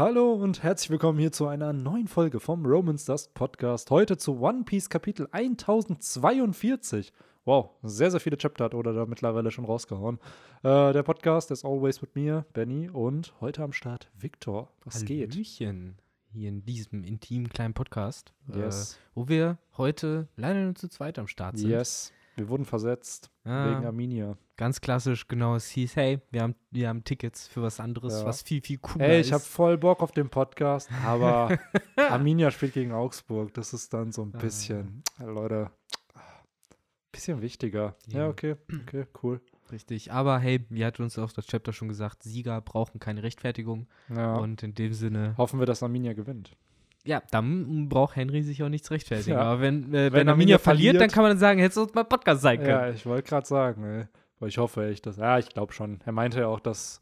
Hallo und herzlich willkommen hier zu einer neuen Folge vom Romans Dust Podcast. Heute zu One Piece Kapitel 1042. Wow, sehr, sehr viele Chapter hat Oda da mittlerweile schon rausgehauen. Äh, der Podcast ist always mit mir, Benny, und heute am Start Victor. Was geht? Hallöchen, hier in diesem intimen kleinen Podcast, Yes. äh, wo wir heute leider nur zu zweit am Start sind. Yes. Wir wurden versetzt Ah, wegen Arminia. Ganz klassisch, genau. Es hieß, hey, wir haben, wir haben Tickets für was anderes, Ja. was viel, viel cooler ist. ich habe voll Bock auf den Podcast, aber Arminia spielt gegen Augsburg. Das ist dann so ein Ah. bisschen, äh, Leute, bisschen wichtiger. Ja, Ja. okay, okay, cool. Richtig. Aber hey, wie hat uns auch das Chapter schon gesagt, Sieger brauchen keine Rechtfertigung. Ja. Und in dem Sinne, Hoffen wir, dass Arminia gewinnt. Ja, dann braucht Henry sich auch nichts rechtfertigen. Ja. Aber wenn, äh, wenn, Wenn Arminia Arminia verliert, dann verliert- kann man sagen, hättest du uns mal Podcast sein können. Ja, ich wollte gerade sagen, ey. Aber ich hoffe echt, dass. Ja, ich glaube schon. Er meinte ja auch, dass,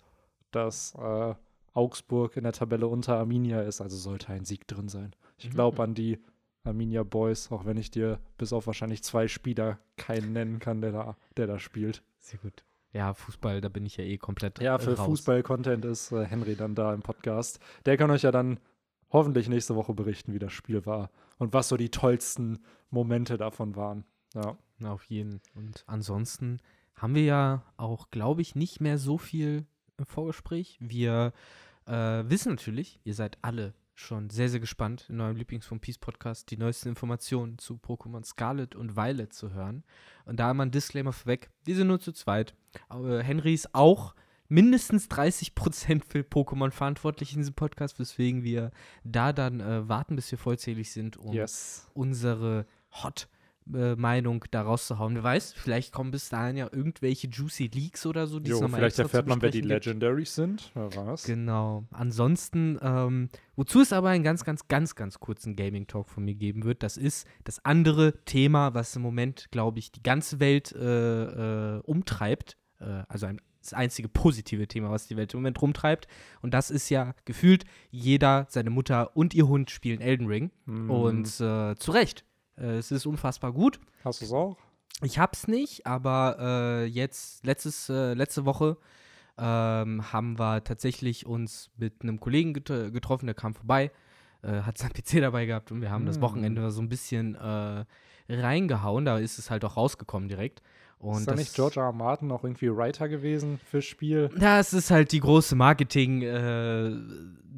dass äh, Augsburg in der Tabelle unter Arminia ist, also sollte ein Sieg drin sein. Ich Mhm. glaube an die Arminia Boys, auch wenn ich dir bis auf wahrscheinlich zwei Spieler keinen nennen kann, der da, der da spielt. Sehr gut. Ja, Fußball, da bin ich ja eh komplett Ja, für. Fußball-Content ist äh, Henry dann da im Podcast. Der kann euch ja dann hoffentlich nächste Woche berichten, wie das Spiel war und was so die tollsten Momente davon waren. Ja. Na, auf jeden. Und ansonsten haben wir ja auch, glaube ich, nicht mehr so viel im Vorgespräch. Wir äh, wissen natürlich, ihr seid alle schon sehr, sehr gespannt, in eurem Lieblings von Peace Podcast die neuesten Informationen zu Pokémon Scarlet und Violet zu hören. Und da mal ein Disclaimer vorweg: Wir sind nur zu zweit. Aber Henry ist auch mindestens 30% für Pokémon verantwortlich in diesem Podcast, weswegen wir da dann äh, warten, bis wir vollzählig sind, um Yes. unsere Hot äh, Meinung da rauszuhauen. Wer weiß, vielleicht kommen bis dahin ja irgendwelche juicy Leaks oder so, die Jo, vielleicht erfährt zu man, wer die gibt. Legendaries sind. Wer weiß. Genau. Ansonsten, ähm, wozu es aber einen ganz, ganz, ganz, ganz kurzen Gaming-Talk von mir geben wird, das ist das andere Thema, was im Moment, glaube ich, die ganze Welt äh, äh, umtreibt. Äh, also ein, das einzige positive Thema, was die Welt im Moment rumtreibt. Und das ist ja gefühlt, jeder, seine Mutter und ihr Hund spielen Elden Ring. Mhm. Und äh, zu Recht. Äh, es ist unfassbar gut. Hast du es auch? Ich hab's nicht, aber äh, jetzt, letztes, äh, letzte Woche ähm, haben wir tatsächlich uns mit einem Kollegen get getroffen, der kam vorbei, äh, hat sein PC dabei gehabt und wir haben das Mm. Wochenende so ein bisschen äh, reingehauen. Da ist es halt auch rausgekommen direkt. Und ist da nicht George R. R. Martin auch irgendwie Writer gewesen fürs Spiel? Das ist halt die große Marketing, äh,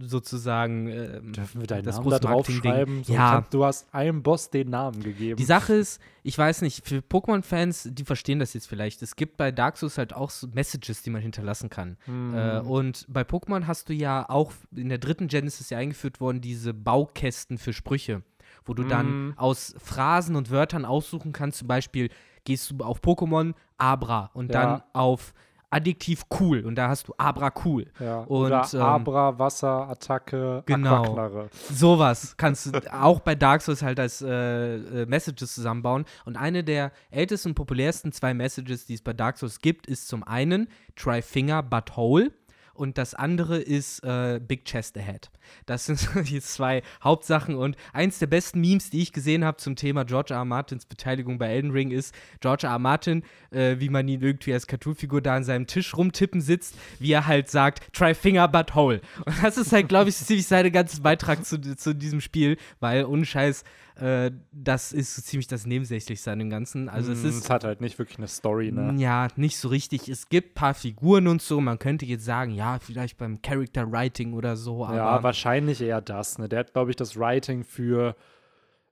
sozusagen. ähm, Dürfen wir deinen das Namen große da drauf Marketing-Ding. schreiben? So, Ja. Du hast einem Boss den Namen gegeben. Die Sache ist, ich weiß nicht, für Pokémon-Fans, die verstehen das jetzt vielleicht. Es gibt bei Dark Souls halt auch so Messages, die man hinterlassen kann. Mhm. Äh, und bei Pokémon hast du ja auch in der dritten Gen ist es ja eingeführt worden, diese Baukästen für Sprüche, wo du dann Mhm. aus Phrasen und Wörtern aussuchen kannst. Zum Beispiel gehst du auf Pokémon Abra und Ja. dann auf Adjektiv cool und da hast du Abra cool. ja. und, Oder ähm, Abra, Wasser, Attacke, Genau. Aquaknarre. Sowas kannst du auch bei Dark Souls halt als äh, äh, Messages zusammenbauen. Und eine der ältesten und populärsten zwei Messages, die es bei Dark Souls gibt, ist zum einen Try Finger But Hole. Und das andere ist äh, Big Chest Ahead. Das sind die zwei Hauptsachen. Und eins der besten Memes, die ich gesehen habe zum Thema George R. R. Martins Beteiligung bei Elden Ring, ist George R. R. Martin, äh, wie man ihn irgendwie als Cartoonfigur da an seinem Tisch rumtippen sitzt, wie er halt sagt, Try Finger But Hole. Und das ist halt, glaube ich, ziemlich sein ganzen Beitrag zu, zu diesem Spiel, weil ohne Scheiß, äh, das ist so ziemlich das Nebensächlichste an dem Ganzen. Also es Mhm, ist es hat halt nicht wirklich eine Story, ne? ja, nicht so richtig. Es gibt ein paar Figuren und so. Man könnte jetzt sagen, ja, vielleicht beim Character Writing oder so, aber Ja, wahrscheinlich eher das. Ne? Der hat, glaube ich, das Writing für,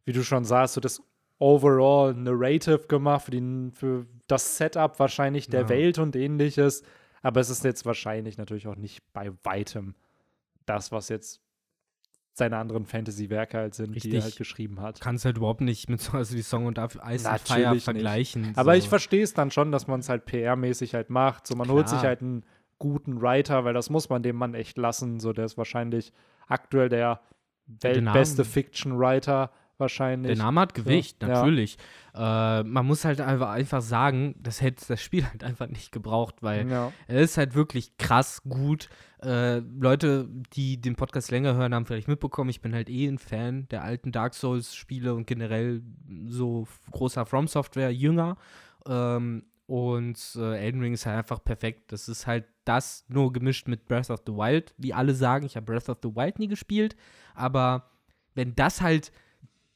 wie du schon sagst, so das Overall Narrative gemacht, für, den, für das Setup wahrscheinlich der Ja. Welt und ähnliches. Aber es ist jetzt wahrscheinlich natürlich auch nicht bei weitem das, was jetzt seine anderen Fantasy-Werke halt sind, die Richtig. er halt geschrieben hat. kann es halt überhaupt nicht mit so also die Song und Ice and Fire Natürlich nicht. vergleichen. Aber so. ich verstehe es dann schon, dass man es halt PR-mäßig halt macht. So, man holt Klar. sich halt einen guten Writer, weil das muss man dem Mann echt lassen. So, der ist wahrscheinlich aktuell der weltbeste Fiction-Writer wahrscheinlich. Der Name hat Gewicht, Ja. natürlich. Äh, man muss halt einfach, sagen, das hätte das Spiel halt einfach nicht gebraucht, weil ja. er ist halt wirklich krass gut. Äh, Leute, die den Podcast länger hören, haben vielleicht mitbekommen, ich bin halt eh ein Fan der alten Dark Souls-Spiele und generell so großer From Software-Jünger. Ähm, Und äh, Elden Ring ist halt einfach perfekt. Das ist halt das nur gemischt mit Breath of the Wild, wie alle sagen. Ich habe Breath of the Wild nie gespielt, aber wenn das halt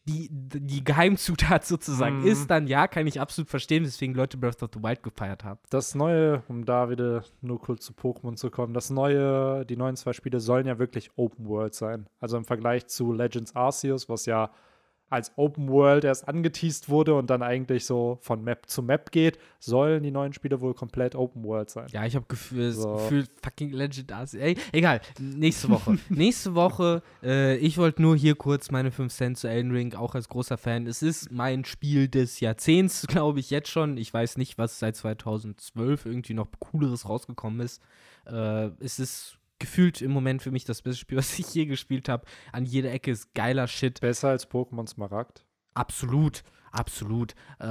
die, die Geheimzutat sozusagen Mhm. ist, dann ja, kann ich absolut verstehen, weswegen Leute Breath of the Wild gefeiert haben. Das neue, um da wieder nur kurz zu Pokémon zu kommen, das neue, die neuen zwei Spiele sollen ja wirklich Open World sein. Also im Vergleich zu Legends Arceus, was ja als Open World erst angeteased wurde und dann eigentlich so von Map zu Map geht, sollen die neuen Spiele wohl komplett Open World sein. Ja, ich habe Gefühl, So. das Gefühl, fucking Legend Arceus. Ey, egal, nächste Woche. nächste Woche, äh, ich wollte nur hier kurz meine 5 Cent zu Elden Ring, auch als großer Fan. Es ist mein Spiel des Jahrzehnts, glaube ich, jetzt schon. Ich weiß nicht, was seit 2012 irgendwie noch cooleres rausgekommen ist. Äh, es ist gefühlt im Moment für mich das beste Spiel, was ich je gespielt habe. An jeder Ecke ist geiler Shit. Besser als Pokémon Smaragd. Absolut, absolut. Äh,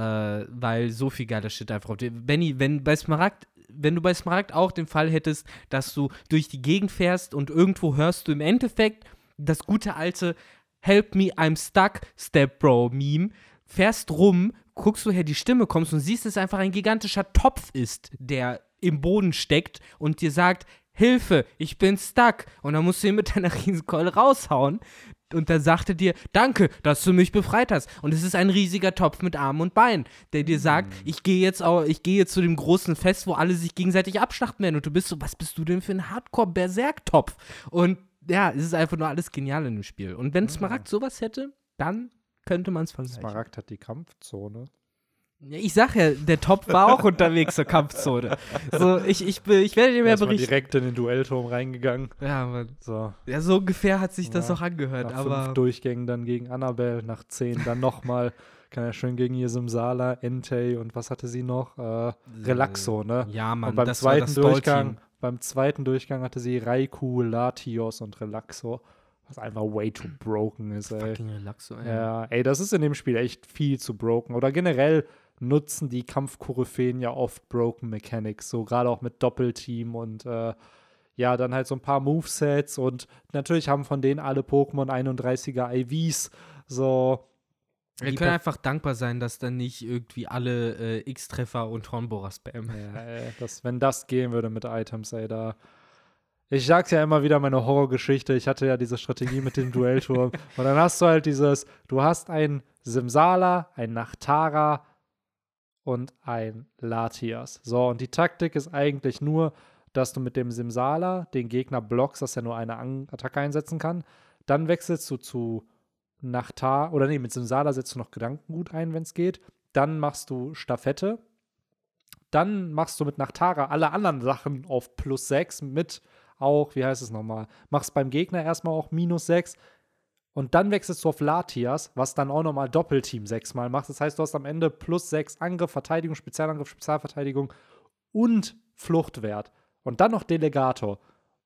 weil so viel geiler Shit einfach auf dir. Benny, wenn bei Smaragd, wenn du bei Smaragd auch den Fall hättest, dass du durch die Gegend fährst und irgendwo hörst du im Endeffekt das gute alte Help me, I'm stuck, Step Bro Meme, fährst rum, guckst, woher die Stimme kommt und siehst, dass es einfach ein gigantischer Topf ist, der im Boden steckt und dir sagt, Hilfe, ich bin stuck. Und dann musst du ihn mit deiner Riesenkeule raushauen. Und dann sagt er dir, danke, dass du mich befreit hast. Und es ist ein riesiger Topf mit Armen und Beinen, der dir sagt, ich gehe jetzt auch, ich gehe jetzt zu dem großen Fest, wo alle sich gegenseitig abschlachten werden. Und du bist so, was bist du denn für ein Hardcore-Berserk-Topf? Und ja, es ist einfach nur alles genial in dem Spiel. Und wenn Smaragd sowas hätte, dann könnte man es vergleichen. Smaragd hat die Kampfzone. Ich sag ja, der Topf war auch unterwegs zur Kampfzone. So, ich, ich, ich werde dir mehr berichten. direkt in den Duellturm reingegangen. Ja, Mann. So, Ja, so ungefähr hat sich das Ja, auch angehört, nach aber. fünf Durchgängen dann gegen Annabelle, nach zehn dann nochmal. Kann ja schön gegen ihr Simsala, Entei und was hatte sie noch? Äh, Relaxo, ne? Ja, Mann, und beim das zweiten das Durchgang, beim zweiten Durchgang hatte sie Raikou, Latios und Relaxo, was einfach way too broken ist, ey. Fucking Relaxo, ey. Ja, ey, das ist in dem Spiel echt viel zu broken. Oder generell nutzen die Kampfkoryphäen ja oft broken Mechanics, so gerade auch mit Doppelteam und äh, ja, dann halt so ein paar Movesets und natürlich haben von denen alle Pokémon 31er IVs, so. Wir können einfach dankbar sein, dass dann nicht irgendwie alle äh, X-Treffer und Hornbohrer spammen. Ja, ey, das, wenn das gehen würde mit Items, ey, da. Ich sag's ja immer wieder, meine Horrorgeschichte. Ich hatte ja diese Strategie mit dem Duellturm. Und dann hast du halt dieses: Du hast ein Simsala, ein Nachtara und ein Latias. So, und die Taktik ist eigentlich nur, dass du mit dem Simsala den Gegner blockst, dass er nur eine An Attacke einsetzen kann. Dann wechselst du zu Nachtar, oder nee, mit Simsala setzt du noch Gedankengut ein, wenn es geht. Dann machst du Staffette. Dann machst du mit Nachtara alle anderen Sachen auf plus 6 mit auch, wie heißt es nochmal, machst beim Gegner erstmal auch minus 6 und dann wechselst du auf Latias, was dann auch nochmal Doppelteam 6 mal macht. Das heißt, du hast am Ende plus 6 Angriff, Verteidigung, Spezialangriff, Spezialverteidigung und Fluchtwert. Und dann noch Delegator.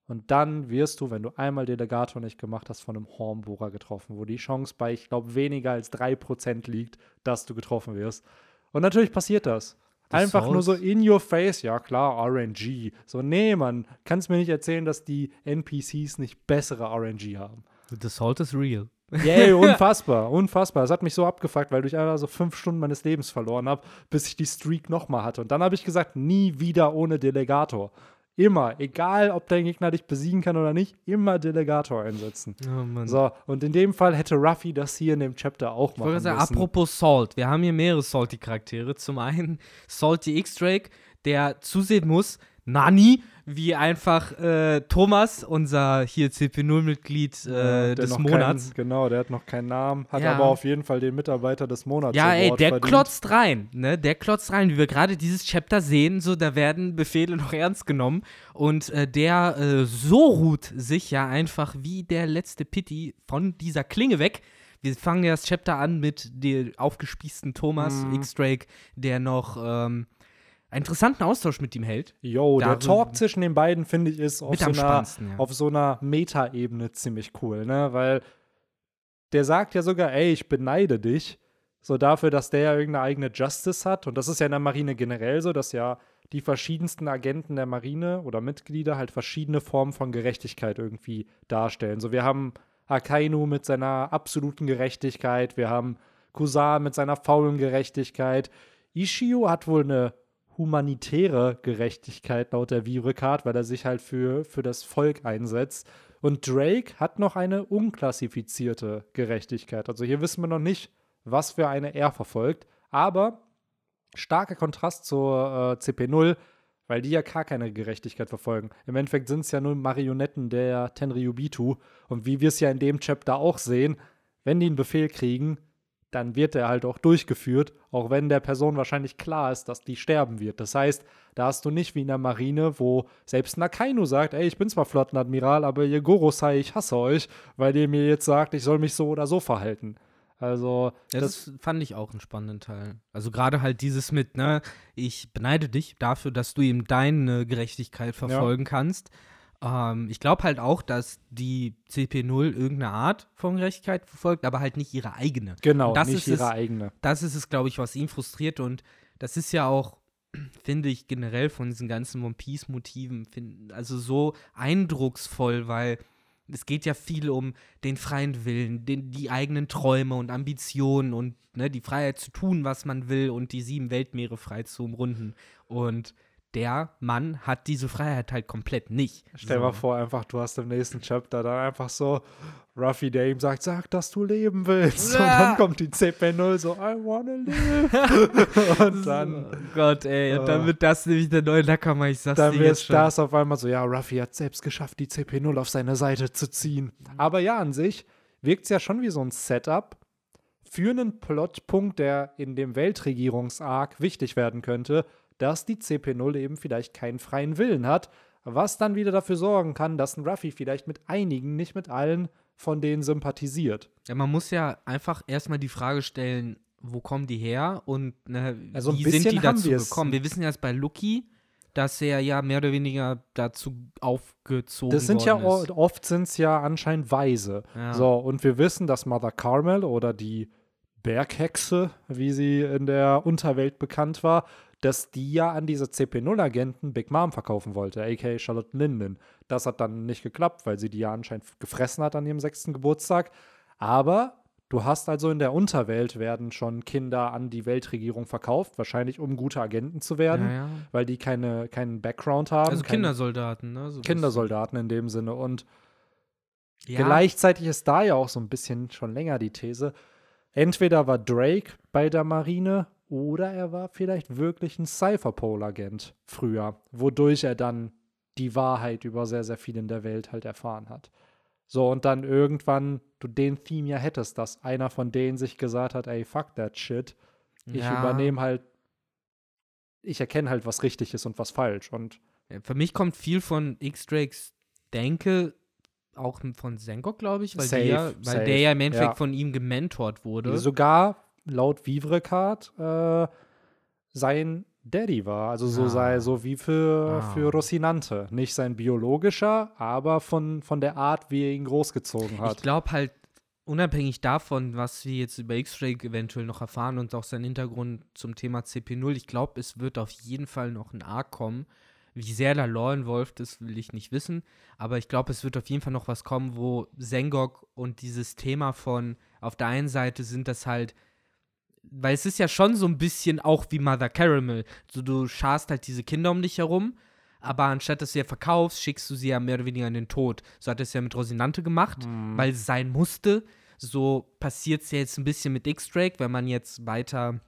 Und dann wirst du, wenn du einmal Delegator nicht gemacht hast, von einem Hornbohrer getroffen, wo die Chance bei, ich glaube, weniger als 3% liegt, dass du getroffen wirst. Und natürlich passiert das. Das Einfach nur so in your face, ja klar, RNG. So, nee, man, kannst mir nicht erzählen, dass die NPCs nicht bessere RNG haben. The Salt is real. Yay, unfassbar, unfassbar. Das hat mich so abgefuckt, weil ich einfach so fünf Stunden meines Lebens verloren habe, bis ich die Streak nochmal hatte. Und dann habe ich gesagt, nie wieder ohne Delegator. Immer, egal ob dein Gegner dich besiegen kann oder nicht, immer Delegator einsetzen. Oh. So, und in dem Fall hätte Ruffy das hier in dem Chapter auch Ich machen wollte sagen, müssen. apropos Salt, wir haben hier mehrere Salty-Charaktere. Zum einen Salty X-Drake, der zusehen muss, Nani, wie einfach äh, Thomas, unser hier CP0-Mitglied äh, Der des Monats. Keinen, genau, der hat noch keinen Namen, hat Ja. aber auf jeden Fall den Mitarbeiter des Monats. Ja, ey, der verdient. klotzt rein, ne? Der klotzt rein, wie wir gerade dieses Chapter sehen, so, da werden Befehle noch ernst genommen. Und äh, der äh, so ruht sich ja einfach wie der letzte Pitti von dieser Klinge weg. Wir fangen ja das Chapter an mit dem aufgespießten Thomas Mhm. X-Drake, der noch ähm, einen interessanten Austausch mit ihm hält. Yo, der Talk zwischen den beiden, finde ich, ist auf so, einer, ja. auf so einer Meta-Ebene ziemlich cool, ne? Weil der sagt ja sogar, ey, ich beneide dich. So dafür, dass der ja irgendeine eigene Justice hat. Und das ist ja in der Marine generell so, dass ja die verschiedensten Agenten der Marine oder Mitglieder halt verschiedene Formen von Gerechtigkeit irgendwie darstellen. So, wir haben Akainu mit seiner absoluten Gerechtigkeit, wir haben Kusan mit seiner faulen Gerechtigkeit. Ishio hat wohl eine humanitäre Gerechtigkeit laut der Vivre-Card, weil er sich halt für, für das Volk einsetzt. Und Drake hat noch eine unklassifizierte Gerechtigkeit. Also hier wissen wir noch nicht, was für eine er verfolgt. Aber starker Kontrast zur äh, CP0, weil die ja gar keine Gerechtigkeit verfolgen. Im Endeffekt sind es ja nur Marionetten der Tenryubitu. Und wie wir es ja in dem Chapter auch sehen, wenn die einen Befehl kriegen, dann wird er halt auch durchgeführt, auch wenn der Person wahrscheinlich klar ist, dass die sterben wird. Das heißt, da hast du nicht wie in der Marine, wo selbst Nakainu sagt, ey, ich bin zwar Flottenadmiral, aber ihr Gorosei, ich hasse euch, weil ihr mir jetzt sagt, ich soll mich so oder so verhalten. Also, ja, das, das, fand ich auch einen spannenden Teil. Also gerade halt dieses mit, ne, ich beneide dich dafür, dass du ihm deine Gerechtigkeit verfolgen ja. kannst. Ähm, ich glaube halt auch, dass die CP0 irgendeine Art von Gerechtigkeit verfolgt, aber halt nicht ihre eigene. Genau, nicht ihre es, eigene. Das ist es, glaube ich, was ihn frustriert und das ist ja auch, finde ich, generell von diesen ganzen One Piece-Motiven, also so eindrucksvoll, weil es geht ja viel um den freien Willen, den, die eigenen Träume und Ambitionen und ne, die Freiheit zu tun, was man will und die sieben Weltmeere frei zu umrunden. Und der Mann hat diese Freiheit halt komplett nicht. Stell so. mal vor, einfach, du hast im nächsten Chapter dann einfach so, Ruffy, der ihm sagt, sag, dass du leben willst. Ja. Und dann kommt die CP0 so, I wanna live. und dann. Oh Gott, ey, und dann wird das nämlich der neue Nackermann, ich sag's Dann wird das auf einmal so, ja, Ruffy hat selbst geschafft, die CP0 auf seine Seite zu ziehen. Aber ja, an sich wirkt es ja schon wie so ein Setup für einen Plotpunkt, der in dem Weltregierungsarg wichtig werden könnte, dass die CP0 eben vielleicht keinen freien Willen hat, was dann wieder dafür sorgen kann, dass ein Ruffy vielleicht mit einigen, nicht mit allen von denen sympathisiert. Ja, man muss ja einfach erstmal die Frage stellen, wo kommen die her und ne, also wie sind die dazu gekommen? Wir wissen ja jetzt bei Lucky, dass er ja mehr oder weniger dazu aufgezogen Das sind ja ist. oft sind es ja anscheinend Weise. Ja. So, und wir wissen, dass Mother Carmel oder die Berghexe, wie sie in der Unterwelt bekannt war, dass die ja an diese CP0-Agenten Big Mom verkaufen wollte, aka Charlotte Linden. Das hat dann nicht geklappt, weil sie die ja anscheinend gefressen hat an ihrem sechsten Geburtstag. Aber du hast also in der Unterwelt werden schon Kinder an die Weltregierung verkauft, wahrscheinlich um gute Agenten zu werden, ja, ja. weil die keine, keinen Background haben. Also Kindersoldaten, ne? So Kindersoldaten in dem Sinne. Und ja. gleichzeitig ist da ja auch so ein bisschen schon länger die These, entweder war Drake bei der Marine oder er war vielleicht wirklich ein Cypherpole-Agent früher, wodurch er dann die Wahrheit über sehr, sehr viel in der Welt halt erfahren hat. So, und dann irgendwann du den Theme ja hättest, dass einer von denen sich gesagt hat, ey, fuck that shit. Ich ja. übernehme halt, ich erkenne halt, was richtig ist und was falsch. Und für mich kommt viel von X-Drakes Denke auch von Senkok, glaube ich, weil, safe, der, weil safe. der ja im Endeffekt ja. von ihm gementort wurde. Sogar laut Vivrecard äh, sein Daddy war. Also so ah. sei so wie für, ah. für Rocinante. Nicht sein biologischer, aber von, von der Art, wie er ihn großgezogen hat. Ich glaube halt, unabhängig davon, was wir jetzt über X-Ray eventuell noch erfahren und auch sein Hintergrund zum Thema CP0, ich glaube, es wird auf jeden Fall noch ein Arc kommen. Wie sehr da Law involved ist, will ich nicht wissen. Aber ich glaube, es wird auf jeden Fall noch was kommen, wo Sengok und dieses Thema von, auf der einen Seite sind das halt weil es ist ja schon so ein bisschen auch wie Mother Caramel. So, du scharst halt diese Kinder um dich herum, aber anstatt dass du sie ja verkaufst, schickst du sie ja mehr oder weniger in den Tod. So hat es ja mit Rosinante gemacht, mhm. weil es sein musste. So passiert es ja jetzt ein bisschen mit X-Drake, wenn man jetzt weiter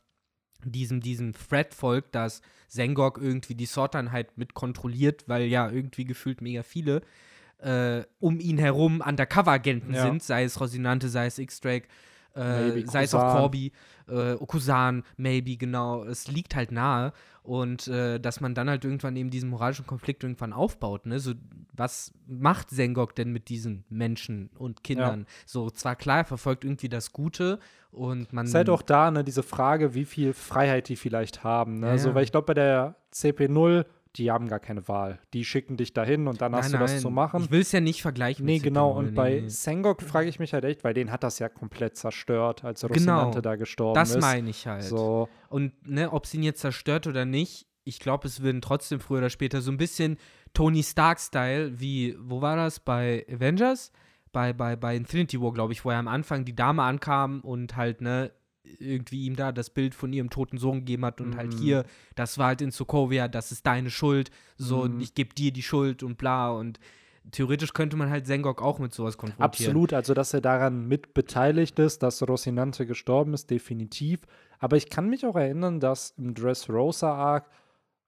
diesem, diesem Thread folgt, dass Zengok irgendwie die Sword-Einheit mit kontrolliert, weil ja irgendwie gefühlt mega viele äh, um ihn herum Undercover-Agenten ja. sind, sei es Rosinante, sei es X-Drake äh, sei es auch Corby, äh, Okusan, maybe, genau. Es liegt halt nahe. Und äh, dass man dann halt irgendwann eben diesen moralischen Konflikt irgendwann aufbaut. Ne? So, was macht Sengok denn mit diesen Menschen und Kindern? Ja. So, zwar klar, er verfolgt irgendwie das Gute und man. Es ist halt auch da, ne, diese Frage, wie viel Freiheit die vielleicht haben. Ne? Ja, so, weil ich glaube, bei der CP0 die haben gar keine Wahl. Die schicken dich dahin und dann nein, hast du nein. das zu machen. Ich will es ja nicht vergleichen. Nee, genau. Und nee, bei nee. Sengok frage ich mich halt echt, weil den hat das ja komplett zerstört, als Rosinante genau. da gestorben das ist. Das meine ich halt. So. Und ne, ob sie ihn jetzt zerstört oder nicht, ich glaube, es würden trotzdem früher oder später so ein bisschen Tony Stark-Style, wie, wo war das? Bei Avengers? Bei, bei, bei Infinity War, glaube ich, wo er am Anfang die Dame ankam und halt, ne, irgendwie ihm da das Bild von ihrem toten Sohn gegeben hat und halt Mhm. hier, das war halt in Sokovia, das ist deine Schuld, so, Mhm. ich gebe dir die Schuld und bla und theoretisch könnte man halt Sengok auch mit sowas konfrontieren. Absolut, also dass er daran mit beteiligt ist, dass Rosinante gestorben ist, definitiv. Aber ich kann mich auch erinnern, dass im Dressrosa-Arc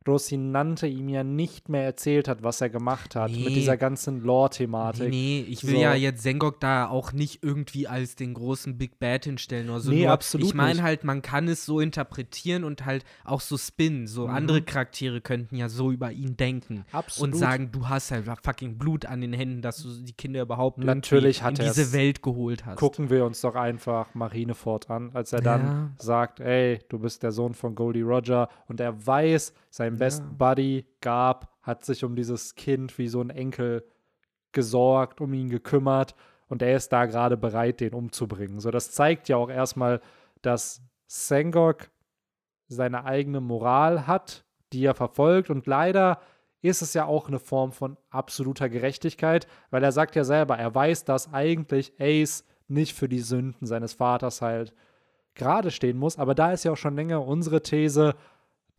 Rosinante ihm ja nicht mehr erzählt hat, was er gemacht hat, Nee. mit dieser ganzen Lore-Thematik. Nee, ich will So. ja jetzt Sengok da auch nicht irgendwie als den großen Big Bad hinstellen oder so. Nee, Nur, absolut Ich meine halt, man kann es so interpretieren und halt auch so spinnen. So Mhm. andere Charaktere könnten ja so über ihn denken. Absolut. Und sagen, du hast halt fucking Blut an den Händen, dass du die Kinder überhaupt Natürlich in diese. Welt geholt hast. Gucken wir uns doch einfach Marineford an, als er dann Ja. sagt, ey, du bist der Sohn von Goldie Roger und er weiß, sein besten Buddy Gab hat sich um dieses Kind wie so ein Enkel gesorgt, um ihn gekümmert und er ist da gerade bereit, den umzubringen. So, das zeigt ja auch erstmal, dass Sengok seine eigene Moral hat, die er verfolgt. Und leider ist es ja auch eine Form von absoluter Gerechtigkeit, weil er sagt ja selber, er weiß, dass eigentlich Ace nicht für die Sünden seines Vaters halt gerade stehen muss, aber da ist ja auch schon länger unsere These,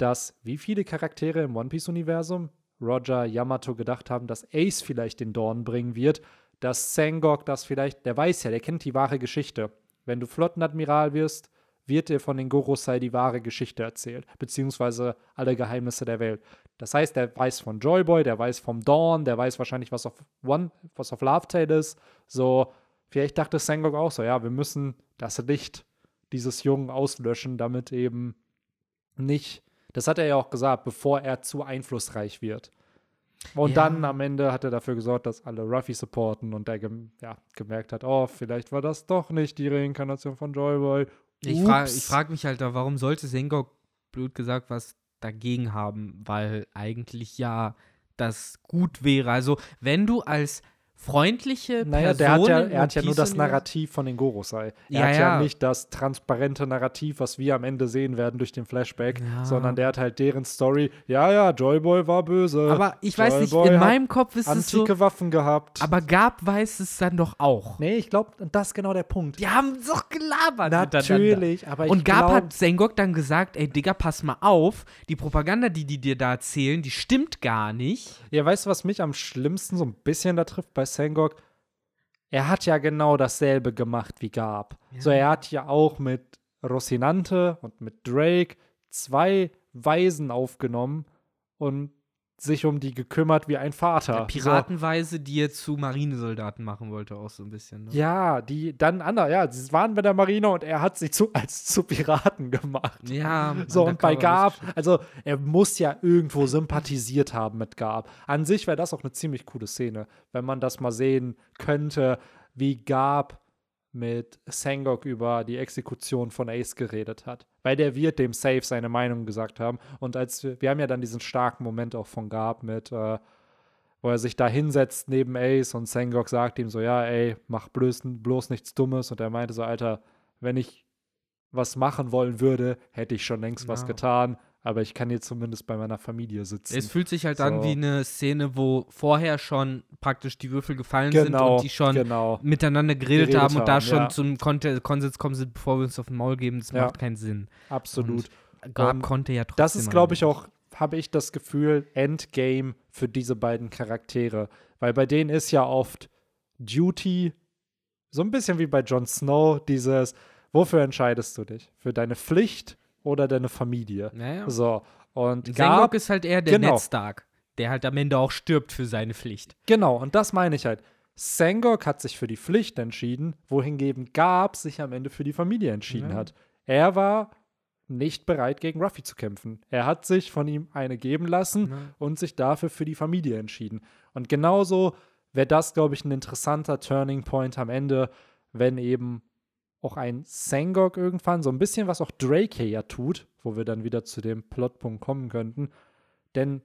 dass wie viele Charaktere im One Piece Universum Roger, Yamato gedacht haben, dass Ace vielleicht den Dorn bringen wird, dass Sangok das vielleicht, der weiß ja, der kennt die wahre Geschichte. Wenn du Flottenadmiral wirst, wird dir von den Gorosei die wahre Geschichte erzählt, beziehungsweise alle Geheimnisse der Welt. Das heißt, der weiß von Joyboy, der weiß vom Dawn, der weiß wahrscheinlich, was auf One, was auf Love Tale ist. So, vielleicht dachte Sangok auch so, ja, wir müssen das Licht dieses Jungen auslöschen, damit eben nicht, das hat er ja auch gesagt, bevor er zu einflussreich wird. Und Ja. dann am Ende hat er dafür gesorgt, dass alle Ruffy supporten und er gem ja, gemerkt hat, oh, vielleicht war das doch nicht die Reinkarnation von Joyboy. Ich frage frag mich halt, da, warum sollte Sengok, blöd gesagt, was dagegen haben? Weil eigentlich ja das gut wäre. Also, wenn du als freundliche Naja, Person der hat ja, er hat ja nur das Narrativ von den Gorosei. Er Ja, hat ja, ja. nicht das transparente Narrativ, was wir am Ende sehen werden durch den Flashback, Ja. sondern der hat halt deren Story. Ja, ja, Joyboy war böse. Aber ich weiß nicht, Joyboy in meinem Kopf ist es so. antike Waffen gehabt. Aber Gab weiß es dann doch auch. nee, ich glaube, das ist genau der Punkt. Die haben doch gelabert. Natürlich, aber ich Und Gab glaub, hat Sengok dann gesagt, ey Digga, pass mal auf, die Propaganda, die die dir da erzählen, die stimmt gar nicht. Ja, weißt du, was mich am schlimmsten so ein bisschen da trifft bei Sengok? Er hat ja genau dasselbe gemacht wie Gab. So, er hat ja auch mit Rocinante und mit Drake zwei Waisen aufgenommen und sich um die gekümmert wie ein Vater. Piratenweise, die er zu Marinesoldaten machen wollte, auch so ein bisschen. Ne? So, ja, die dann andere, ja, sie waren bei der Marine und er hat sie zu, als zu Piraten gemacht. Ja, So, und bei Gab, also er muss ja irgendwo sympathisiert haben mit Gab. An sich wäre das auch eine ziemlich coole Szene, wenn man das mal sehen könnte, wie Gab mit Sangok über die Exekution von Ace geredet hat. Weil der wird dem Safe seine Meinung gesagt haben. Und als wir, wir haben ja dann diesen starken Moment auch von Gab mit, äh, wo er sich da hinsetzt neben Ace und Sangok sagt ihm so, ja, ey, mach bloß, bloß nichts Dummes. Und er meinte so, Alter, wenn ich was machen wollen würde, hätte ich schon längst was Ja. getan. Aber ich kann jetzt zumindest bei meiner Familie sitzen. Es fühlt sich halt an So. wie eine Szene, wo vorher schon praktisch die Würfel gefallen sind genau, und die schon genau. miteinander geredet, Geredet haben und da haben, schon ja. zum Konte Konsens kommen sind, bevor wir uns auf den Maul geben. Das Ja. macht keinen Sinn. Absolut. Gab Und konnte ja trotzdem. Das ist, glaube ich, auch, habe ich das Gefühl, Endgame für diese beiden Charaktere. Weil bei denen ist ja oft Duty, so ein bisschen wie bei Jon Snow, dieses, wofür entscheidest du dich? Für deine Pflicht oder deine Familie? Naja. So. Und Sengok Gab, ist halt eher der genau. Ned Stark, der halt am Ende auch stirbt für seine Pflicht. genau, und das meine ich halt. Sangok hat sich für die Pflicht entschieden, wohingegen Gab sich am Ende für die Familie entschieden Ja. hat. Er war nicht bereit, gegen Ruffy zu kämpfen. Er hat sich von ihm eine geben lassen Ja. und sich dafür für die Familie entschieden. Und genauso wäre das, glaube ich, ein interessanter Turning Point am Ende, wenn eben auch ein Sangok irgendwann, so ein bisschen was auch Drake ja tut, wo wir dann wieder zu dem Plotpunkt kommen könnten. Denn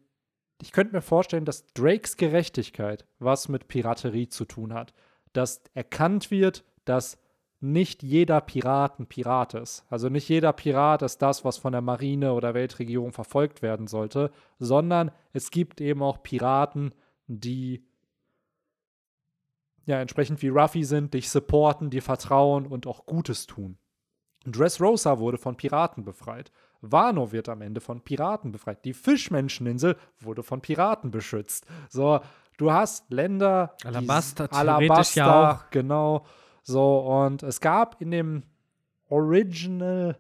ich könnte mir vorstellen, dass Drakes Gerechtigkeit was mit Piraterie zu tun hat. Dass erkannt wird, dass nicht jeder Pirat ein Pirat ist. Also nicht jeder Pirat ist das, was von der Marine oder Weltregierung verfolgt werden sollte, sondern es gibt eben auch Piraten, die ja entsprechend wie Ruffy sind, dich supporten, dir vertrauen und auch Gutes tun. Dressrosa wurde von Piraten befreit. Wano wird am Ende von Piraten befreit. Die Fischmenscheninsel wurde von Piraten beschützt. So, du hast Länder. theoretisch Alabasta, ja auch. genau. So, und es gab in dem Original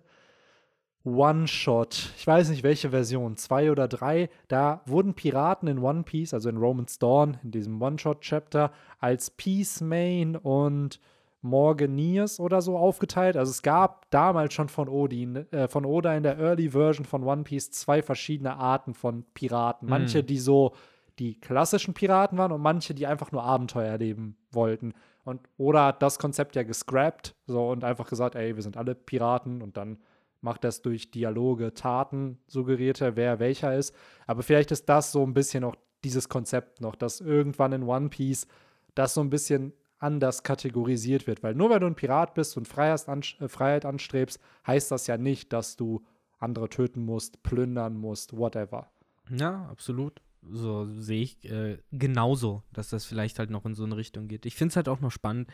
One-Shot, ich weiß nicht welche Version, zwei oder drei, da wurden Piraten in One Piece, also in Roman's Dawn, in diesem One-Shot-Chapter, als Peace Main und Morganiers oder so aufgeteilt. Also es gab damals schon von Odin, äh, von Oda in der Early Version von One Piece zwei verschiedene Arten von Piraten. Manche, die so die klassischen Piraten waren und manche, die einfach nur Abenteuer erleben wollten. Und Oda hat das Konzept ja gescrapped so und einfach gesagt, ey, wir sind alle Piraten und dann macht das durch Dialoge, Taten suggeriert er, wer welcher ist. Aber vielleicht ist das so ein bisschen auch dieses Konzept noch, dass irgendwann in One Piece das so ein bisschen anders kategorisiert wird. Weil nur weil du ein Pirat bist und äh, Freiheit anstrebst, heißt das ja nicht, dass du andere töten musst, plündern musst, whatever. Ja, absolut. So sehe ich äh, genauso, dass das vielleicht halt noch in so eine Richtung geht. Ich finde es halt auch noch spannend,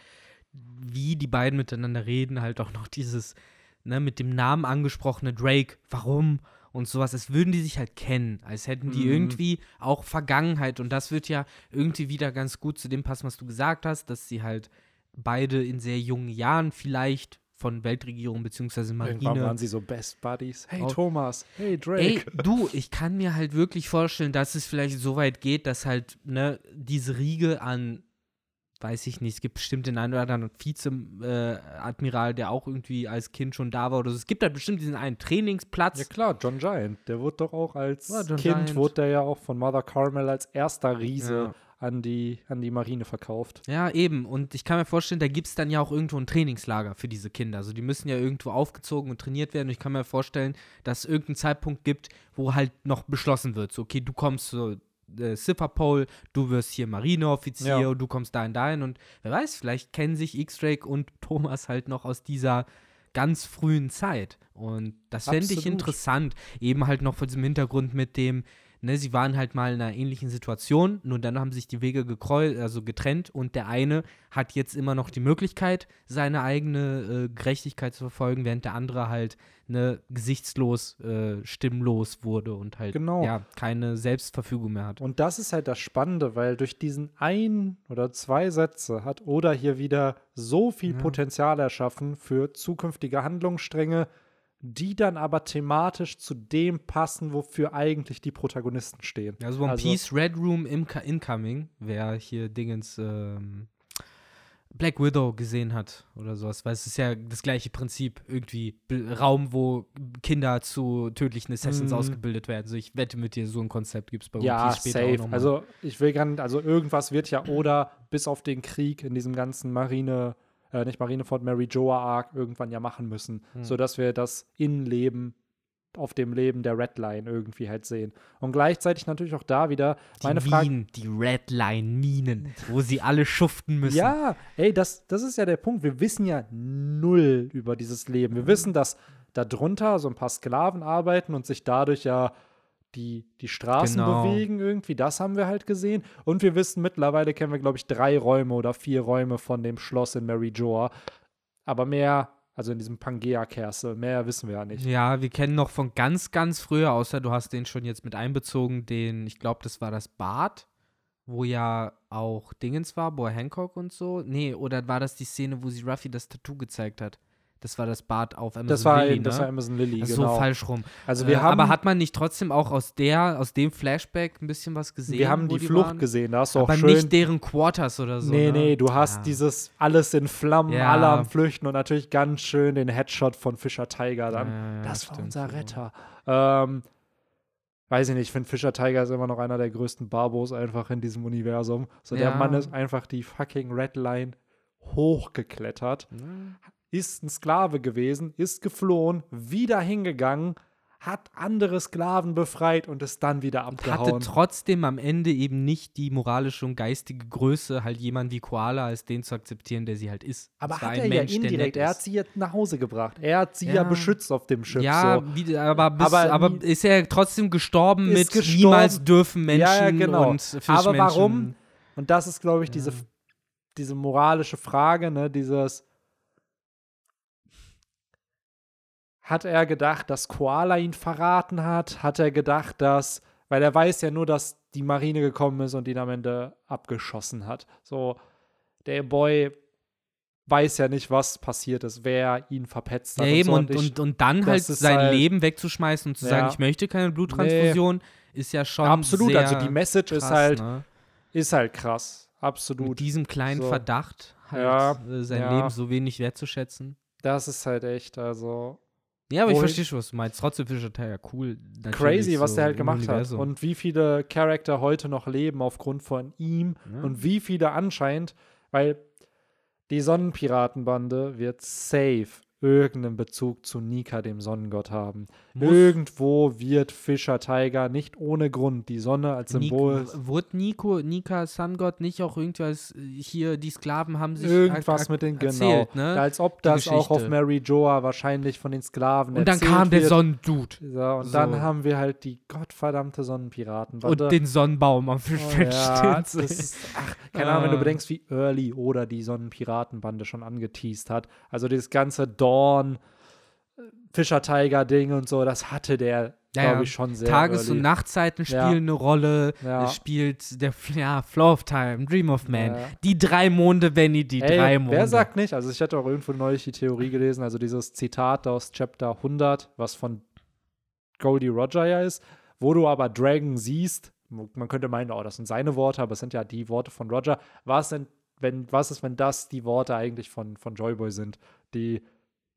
wie die beiden miteinander reden, halt auch noch dieses, ne, mit dem Namen angesprochene Drake, warum und sowas, als würden die sich halt kennen, als hätten die Mhm. irgendwie auch Vergangenheit und das wird ja irgendwie wieder ganz gut zu dem passen, was du gesagt hast, dass sie halt beide in sehr jungen Jahren vielleicht von Weltregierung bzw. Irgendwann Marine waren sie so Best Buddies. Hey Au- Thomas, hey Drake. Ey, du, ich kann mir halt wirklich vorstellen, dass es vielleicht so weit geht, dass halt, ne, diese Riege an, weiß ich nicht, es gibt bestimmt den einen oder anderen Vize-Admiral, der auch irgendwie als Kind schon da war oder so. Es gibt halt bestimmt diesen einen Trainingsplatz. Ja klar, John Giant, der wurde doch auch als Ja, Kind, Giant. wurde der ja auch von Mother Carmel als erster Riese Ja. an, die, an die Marine verkauft. Ja, eben. Und ich kann mir vorstellen, da gibt es dann ja auch irgendwo ein Trainingslager für diese Kinder. Also die müssen ja irgendwo aufgezogen und trainiert werden. Und ich kann mir vorstellen, dass es irgendeinen Zeitpunkt gibt, wo halt noch beschlossen wird. So, okay, du kommst zu äh, Zipperpole, du wirst hier Marineoffizier Ja. und du kommst dahin, dahin. Und wer weiß, vielleicht kennen sich X-Drake und Thomas halt noch aus dieser ganz frühen Zeit. Und das fände ich interessant. Eben halt noch vor diesem Hintergrund mit dem, ne, sie waren halt mal in einer ähnlichen Situation, nur dann haben sich die Wege gekreu also getrennt und der eine hat jetzt immer noch die Möglichkeit, seine eigene äh, Gerechtigkeit zu verfolgen, während der andere halt ne, gesichtslos, äh, stimmlos wurde und halt Genau. ja, keine Selbstverfügung mehr hat. Und das ist halt das Spannende, weil durch diesen ein oder zwei Sätze hat Oda hier wieder so viel Ja. Potenzial erschaffen für zukünftige Handlungsstränge, die dann aber thematisch zu dem passen, wofür eigentlich die Protagonisten stehen. Also One Also- Piece Red Room Imca Incoming, wer hier Dingens ähm, Black Widow gesehen hat oder sowas, weil es ist ja das gleiche Prinzip, irgendwie Raum, wo Kinder zu tödlichen Assassins Mhm. ausgebildet werden. Also ich wette mit dir, so ein Konzept gibt es bei One Ja, Piece später auch safe. noch mal. Also ich will gar nicht, also irgendwas wird ja Oda bis auf den Krieg in diesem ganzen Marine, äh, nicht Marineford, Mary Joa Arc irgendwann ja machen müssen, Hm. sodass wir das Innenleben auf dem Leben der Redline irgendwie halt sehen. Und gleichzeitig natürlich auch da wieder die meine Frage. Minen, die Redline-Minen, wo sie alle schuften müssen. Ja, ey, das, das ist ja der Punkt. Wir wissen ja null über dieses Leben. Wir wissen, dass da drunter so ein paar Sklaven arbeiten und sich dadurch ja die, die Straßen Genau. bewegen irgendwie. Das haben wir halt gesehen. Und wir wissen mittlerweile, kennen wir, glaube ich, drei Räume oder vier Räume von dem Schloss in Mary Joa. Aber mehr, also in diesem Pangea-Castle, mehr wissen wir ja nicht. Ja, wir kennen noch von ganz, ganz früher, außer du hast den schon jetzt mit einbezogen, den, ich glaube, das war das Bad, wo ja auch Dingens war, Boy Hancock und so. Nee, oder war das die Szene, wo sie Ruffy das Tattoo gezeigt hat? Das war das Bad auf Amazon Das war, Lily, das ne? war Amazon Lily, Das genau. so falsch rum. Also Äh, wir haben, aber hat man nicht trotzdem auch aus der, aus dem Flashback ein bisschen was gesehen? wir haben wo die Flucht waren? gesehen. Da hast du auch Aber schön nicht deren Quarters oder so. Nee, ne? nee, du hast Ja. dieses alles in Flammen, Ja. alle am Flüchten und natürlich ganz schön den Headshot von Fischer Tiger dann. Ja, das war unser so. Retter. Ähm, weiß ich nicht, ich finde Fischer Tiger ist immer noch einer der größten Barbos einfach in diesem Universum. So, der. Mann ist einfach die fucking Redline hochgeklettert, Ja. Ist ein Sklave gewesen, ist geflohen, wieder hingegangen, hat andere Sklaven befreit und ist dann wieder Und hatte abgehauen. trotzdem am Ende eben nicht die moralische und geistige Größe, halt jemand wie Koala als den zu akzeptieren, der sie halt ist. Aber hat er Mensch, ja indirekt, er hat sie jetzt nach Hause gebracht. Er hat sie ja, Ja. beschützt auf dem Schiff. Ja, so. wie, aber, bis, Aber aber, ist er trotzdem gestorben mit gestorben. niemals dürfen Menschen Ja, ja, genau. und Fischmenschen. Aber warum? Und das ist, glaube ich, diese, Ja. diese moralische Frage, ne, dieses hat er gedacht, dass Koala ihn verraten hat? Hat er gedacht, dass, weil er weiß ja nur, dass die Marine gekommen ist und ihn am Ende abgeschossen hat. So, der Boy weiß ja nicht, was passiert ist, wer ihn verpetzt hat. Ja, eben, so. und, und, und dann halt sein halt- Leben wegzuschmeißen und zu Ja. sagen, ich möchte keine Bluttransfusion, ist ja schon absolut, also die Message krass, ist halt, ne? ist halt krass. Mit Absolut. diesem kleinen So. Verdacht halt Ja, äh, sein. Leben so wenig wertzuschätzen. Das ist halt echt, also Ja, aber ich verstehe schon, was du meinst. Trotzdem Fischer Teil ja cool. crazy, was so der halt gemacht Universum. hat. Und wie viele Charakter heute noch leben aufgrund von ihm Ja. und wie viele anscheinend, weil die Sonnenpiratenbande wird safe irgendeinen Bezug zu Nika, dem Sonnengott haben. Muss- Irgendwo wird Fischer Tiger nicht ohne Grund die Sonne als Symbol. Nico, wurde Nico, Nika God nicht auch irgendwas, äh, hier die Sklaven haben sich Irgendwas mit den, genau. erzählt, ne? Als ob das auch auf. Mary Joa wahrscheinlich von den Sklaven Und dann kam der wird. Sonnendude So, und So. dann haben wir halt die gottverdammte Sonnenpiratenbande. und den Sonnenbaum am Oh, Fischfeld ja, das ist, ach, keine Ahnung, wenn du Ah. bedenkst, wie Early oder die Sonnenpiratenbande schon angeteased hat. Also dieses ganze Dawn, Fischer-Tiger-Ding und so, das hatte der, Ja, glaube ich, schon sehr Tages- early. und Nachtzeiten spielen Ja. eine Rolle. Ja. Es spielt der ja, Flow of Time, Dream of Man. Die drei Monde, Benny, die Ey, drei Monde. wer sagt nicht? Also ich hatte auch irgendwo neulich die Theorie gelesen, also dieses Zitat aus Chapter 100, was von Goldie Roger ja ist, wo du aber Dragon siehst, man könnte meinen, oh, das sind seine Worte, aber es sind ja die Worte von Roger. Was denn, wenn, was ist, wenn das die Worte eigentlich von, von Joyboy sind, die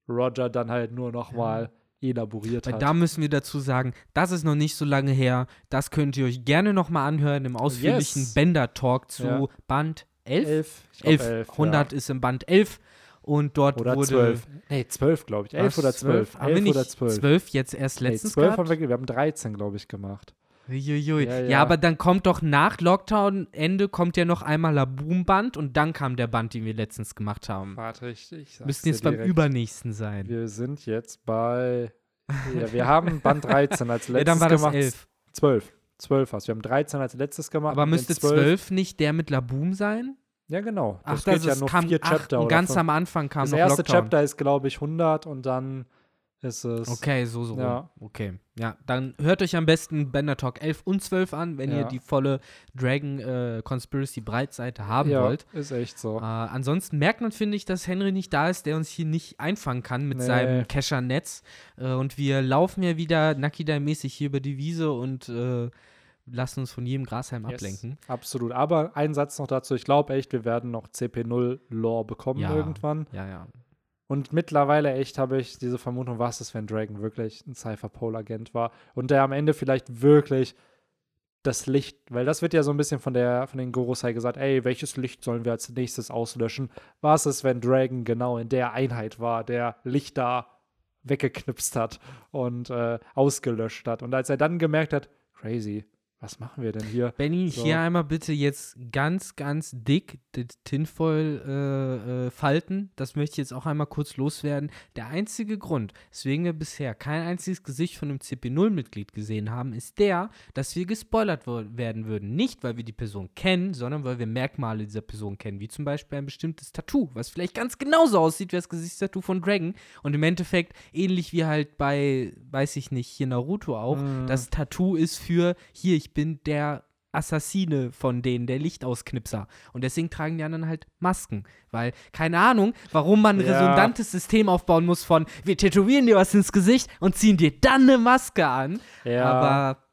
Roger dann halt nur noch mal elaboriert Weil hat? da müssen wir dazu sagen, das ist noch nicht so lange her. Das könnt ihr euch gerne noch mal anhören im ausführlichen Yes. Bender-Talk zu Ja. Band 11. elf, ich glaub 11. elf, 100 ist im Band 11 und dort ja. oder wurde zwölf. Nee, zwölf, glaube ich. Elf Was, oder zwölf. Haben wir Elf nicht oder zwölf. 12 jetzt erst Nee, letztens zwölf gehabt? haben wir, wir haben 13, glaube ich, gemacht. Uiuiui. Ja, Ja, ja. aber dann kommt doch nach Lockdown-Ende kommt ja noch einmal Laboom-Band und dann kam der Band, den wir letztens gemacht haben. Warte, ich, ich sag's Müssten jetzt beim direkt. übernächsten sein. Wir sind jetzt bei. Ja, wir haben Band 13 als letztes ja, dann war das gemacht. 11. 12. 12 hast du. Wir haben 13 als letztes gemacht. Aber müsste den 12 12 nicht der mit Laboom sein? Ja, genau. Ach, Das das, geht ja ist- nur kam vier ach, Chapter. und ganz fünf. am Anfang kam Das noch erste Lockdown. Chapter ist, glaube ich, 100 und dann ist es. Okay, so, so. Ja. Okay. Ja, dann hört euch am besten Bender Talk 11 und 12 an, wenn ihr Ja. die volle Dragon äh, Conspiracy Breitseite haben ja, wollt. ist echt so. Äh, ansonsten merkt man, finde ich, dass Henry nicht da ist, der uns hier nicht einfangen kann mit Nee. seinem Kescher-Netz. Äh, und wir laufen ja wieder Nakidai-mäßig hier über die Wiese und äh, lassen uns von jedem Grashalm Yes. ablenken. Absolut. Aber ein Satz noch dazu. Ich glaube echt, wir werden noch CP0-Lore bekommen Ja. irgendwann. Ja, ja. Und mittlerweile echt habe ich diese Vermutung, was ist, wenn Dragon wirklich ein Cypher-Pole-Agent war und der am Ende vielleicht wirklich das Licht, weil das wird ja so ein bisschen von der von den Gorosei gesagt, ey, welches Licht sollen wir als nächstes auslöschen? Was ist, wenn Dragon genau in der Einheit war, der Licht da weggeknipst hat und äh, ausgelöscht hat? Und als er dann gemerkt hat, crazy, was machen wir denn hier? Benny, So. hier einmal bitte jetzt ganz, ganz dick die Tinfoil äh, äh, falten. Das möchte ich jetzt auch einmal kurz loswerden. Der einzige Grund, weswegen wir bisher kein einziges Gesicht von einem CP0-Mitglied gesehen haben, ist der, dass wir gespoilert werden würden. Nicht, weil wir die Person kennen, sondern weil wir Merkmale dieser Person kennen, wie zum Beispiel ein bestimmtes Tattoo, was vielleicht ganz genauso aussieht wie das Gesichtstattoo von Dragon. Und im Endeffekt ähnlich wie halt bei, weiß ich nicht, hier Naruto auch, Mhm. das Tattoo ist für, hier, ich bin der Assassine von denen, der Lichtausknipser. Und deswegen tragen die anderen halt Masken. Weil, keine Ahnung, warum man ein Ja. redundantes System aufbauen muss von, wir tätowieren dir was ins Gesicht und ziehen dir dann eine Maske an. Ja. Aber,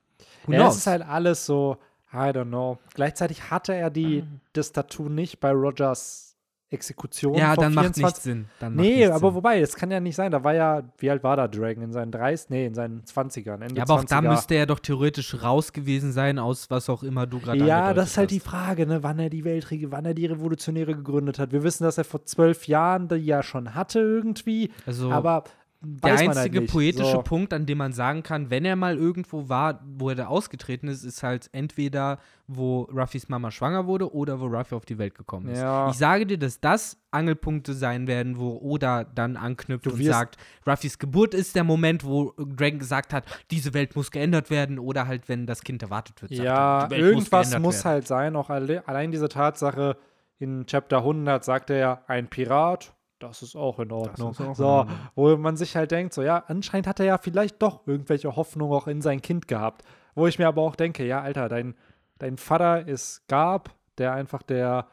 who Ja, es ist halt alles so, I don't know. Gleichzeitig hatte er die, das Tattoo nicht bei Rogers Exekution. ja, dann macht 24 nichts Sinn. Dann macht Nee, aber Sinn. wobei, das kann ja nicht sein. Da war ja, wie alt war da Dragon? In seinen 30? Nee, in seinen 20ern. Ende Ja, aber auch da 20er. müsste er doch theoretisch raus gewesen sein, aus was auch immer du gerade Ja, angedeutet das ist halt die hast. Frage, ne, wann er die Weltkriege, wann er die Revolutionäre gegründet hat. Wir wissen, dass er vor zwölf Jahren die ja schon hatte irgendwie, Also, aber Der man einzige halt poetische so. Punkt, an dem man sagen kann, wenn er mal irgendwo war, wo er da ausgetreten ist, ist halt entweder, wo Ruffys Mama schwanger wurde oder wo Ruffy auf die Welt gekommen ist. Ja. Ich sage dir, dass das Angelpunkte sein werden, wo Oda dann anknüpft und sagt, Ruffys Geburt ist der Moment, wo Dragon gesagt hat, diese Welt muss geändert werden oder halt, wenn das Kind erwartet wird. Ja, er, irgendwas muss werden. halt sein. Auch alle, allein diese Tatsache, in Chapter 100 sagt er ja, ein Pirat, das ist auch in Ordnung. auch in so, Ordnung. wo man sich halt denkt, so ja, anscheinend hat er ja vielleicht doch irgendwelche Hoffnungen auch in sein Kind gehabt. Wo ich mir aber auch denke, ja, Alter, dein, dein Vater ist Gab, der einfach der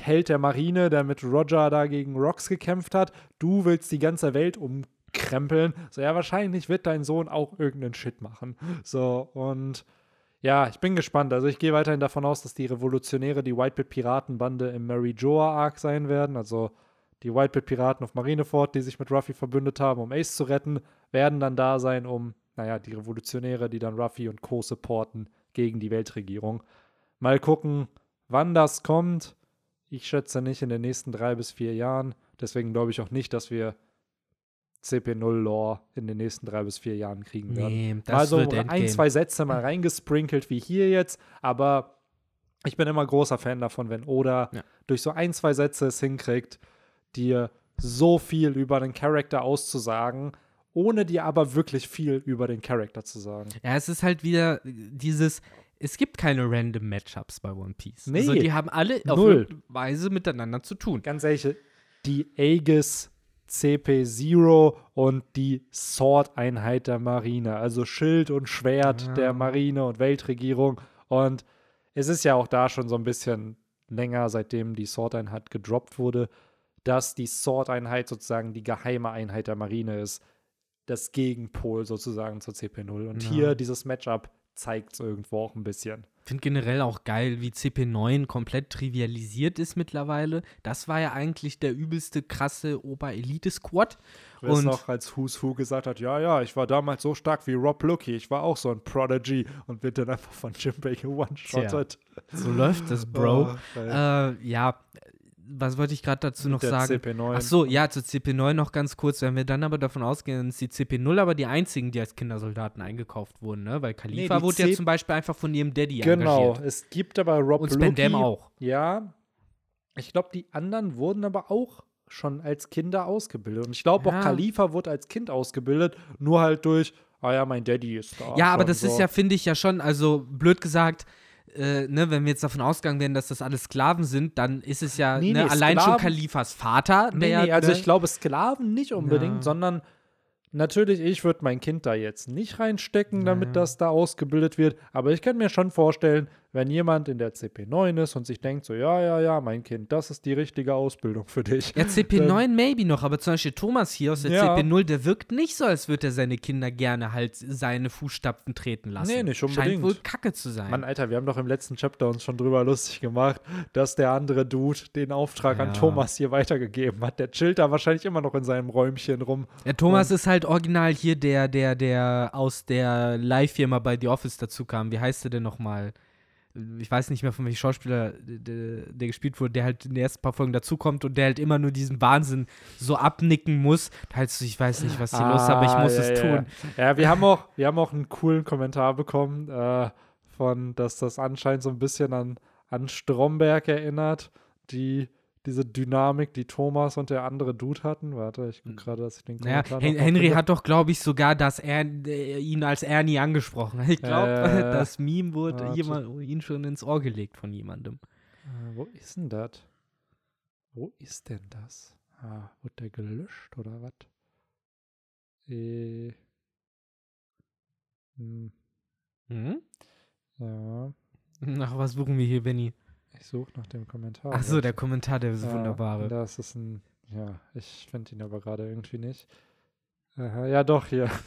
Held der Marine, der mit Roger da gegen Rocks gekämpft hat. Du willst die ganze Welt umkrempeln. So, ja, wahrscheinlich wird dein Sohn auch irgendeinen Shit machen. So, und ja, ich bin gespannt. Also ich gehe weiterhin davon aus, dass die Revolutionäre die Whitebit-Piratenbande im Mary Joa Arc sein werden. Also die Whitebit-Piraten auf Marineford, die sich mit Ruffy verbündet haben, um Ace zu retten, werden dann da sein, um, naja, die Revolutionäre, die dann Ruffy und Co. supporten gegen die Weltregierung. Mal gucken, wann das kommt. Ich schätze nicht in den nächsten drei bis vier Jahren. Deswegen glaube ich auch nicht, dass wir CP0-Lore in den nächsten drei bis vier Jahren kriegen werden Nee, das mal so wird ein, Endgame. zwei Sätze mal reingesprinkelt wie hier jetzt, aber ich bin immer großer Fan davon, wenn Oda Ja. durch so ein, zwei Sätze es hinkriegt, dir so viel über den Charakter auszusagen, ohne dir aber wirklich viel über den Charakter zu sagen. Ja, es ist halt wieder dieses, es gibt keine random Matchups bei One Piece. Nee. Also die haben alle auf Null. irgendeine Weise miteinander zu tun. Ganz ehrlich, die Aegis CP0 und die Sword-Einheit der Marine, also Schild und Schwert Ja. der Marine und Weltregierung. Und es ist ja auch da schon so ein bisschen länger, seitdem die Sword-Einheit gedroppt wurde, dass die Sword-Einheit sozusagen die geheime Einheit der Marine ist. Das Gegenpol sozusagen zur CP0. Und Ja. hier dieses Matchup zeigt es irgendwo auch ein bisschen. Ich finde generell auch geil, wie CP9 komplett trivialisiert ist mittlerweile. Das war ja eigentlich der übelste, krasse Oberelite-Squad. Wer Und- noch als Who's Who gesagt hat, ja, ja, ich war damals so stark wie Rob Lucky, ich war auch so ein Prodigy und wird dann einfach von Jimbei one-shotted. So läuft das, Bro. Oh. Äh, ja, was wollte ich gerade dazu noch sagen? CP9. Ach so, ja, zu CP9 noch ganz kurz. Wenn wir dann aber davon ausgehen, dass die CP0 aber die einzigen, die als Kindersoldaten eingekauft wurden, ne? Weil Khalifa die wurde C- ja zum Beispiel einfach von ihrem Daddy Genau, engagiert. es gibt aber Rob Und. Spandam auch. Ja, ich glaube, die anderen wurden aber auch schon als Kinder ausgebildet. Und ich glaube, Ja. auch Khalifa wurde als Kind ausgebildet, nur halt durch, ah ja, mein Daddy ist da. Ja, aber das so. ist ja, finde ich ja schon, also blöd gesagt, äh, ne, wenn wir jetzt davon ausgegangen werden, dass das alles Sklaven sind, dann ist es ja Nee, ne, nee, allein schon Sklaven- Khalifas Vater. Nee, der, nee, also ne, ich glaube, Sklaven nicht unbedingt, Ja. sondern natürlich, ich würde mein Kind da jetzt nicht reinstecken, damit Naja. das da ausgebildet wird. Aber ich kann mir schon vorstellen, wenn jemand in der CP9 ist und sich denkt, so, ja, ja, ja, mein Kind, das ist die richtige Ausbildung für dich. Ja, CP9 maybe noch, aber zum Beispiel Thomas hier aus der Ja. CP0, der wirkt nicht so, als würde er seine Kinder gerne halt seine Fußstapfen treten lassen. Nee, nicht Scheint unbedingt. wohl kacke zu sein. Mann, Alter, wir haben doch im letzten Chapter uns schon drüber lustig gemacht, dass der andere Dude den Auftrag an Ja. Thomas hier weitergegeben hat. Der chillt da wahrscheinlich immer noch in seinem Räumchen rum. Ja, Thomas ist halt original hier der, der, der aus der Live-Firma bei The Office dazu kam. Wie heißt der denn nochmal? Ich weiß nicht mehr, von welchem Schauspieler der, der gespielt wurde, der halt in den ersten paar Folgen dazukommt und der halt immer nur diesen Wahnsinn so abnicken muss. Halt so, ich weiß nicht, was hier los ist, aber ich muss Ah, ja, es ja. tun. Ja, wir haben auch, wir haben auch einen coolen Kommentar bekommen, äh, von, dass das anscheinend so ein bisschen an, an Stromberg erinnert, die diese Dynamik, die Thomas und der andere Dude hatten. Warte, ich gucke gerade, dass ich den Naja, Kommentar Hen noch Henry hat doch, glaube ich, sogar das er äh, ihn als Ernie angesprochen. Ich glaube, Äh, das Meme wurde warte. jemand, ihn schon ins Ohr gelegt von jemandem. Äh, wo ist denn das? Wo ist denn das? Ah, wurde der gelöscht oder was? Äh. Hm, Hm? ja, Nach was suchen wir hier, Benny? Ich suche nach dem Kommentar. Ach so, der Kommentar, der ist Ja, wunderbare. Das ist ein, ja, ich finde ihn aber gerade irgendwie nicht. Aha, ja, doch, hier.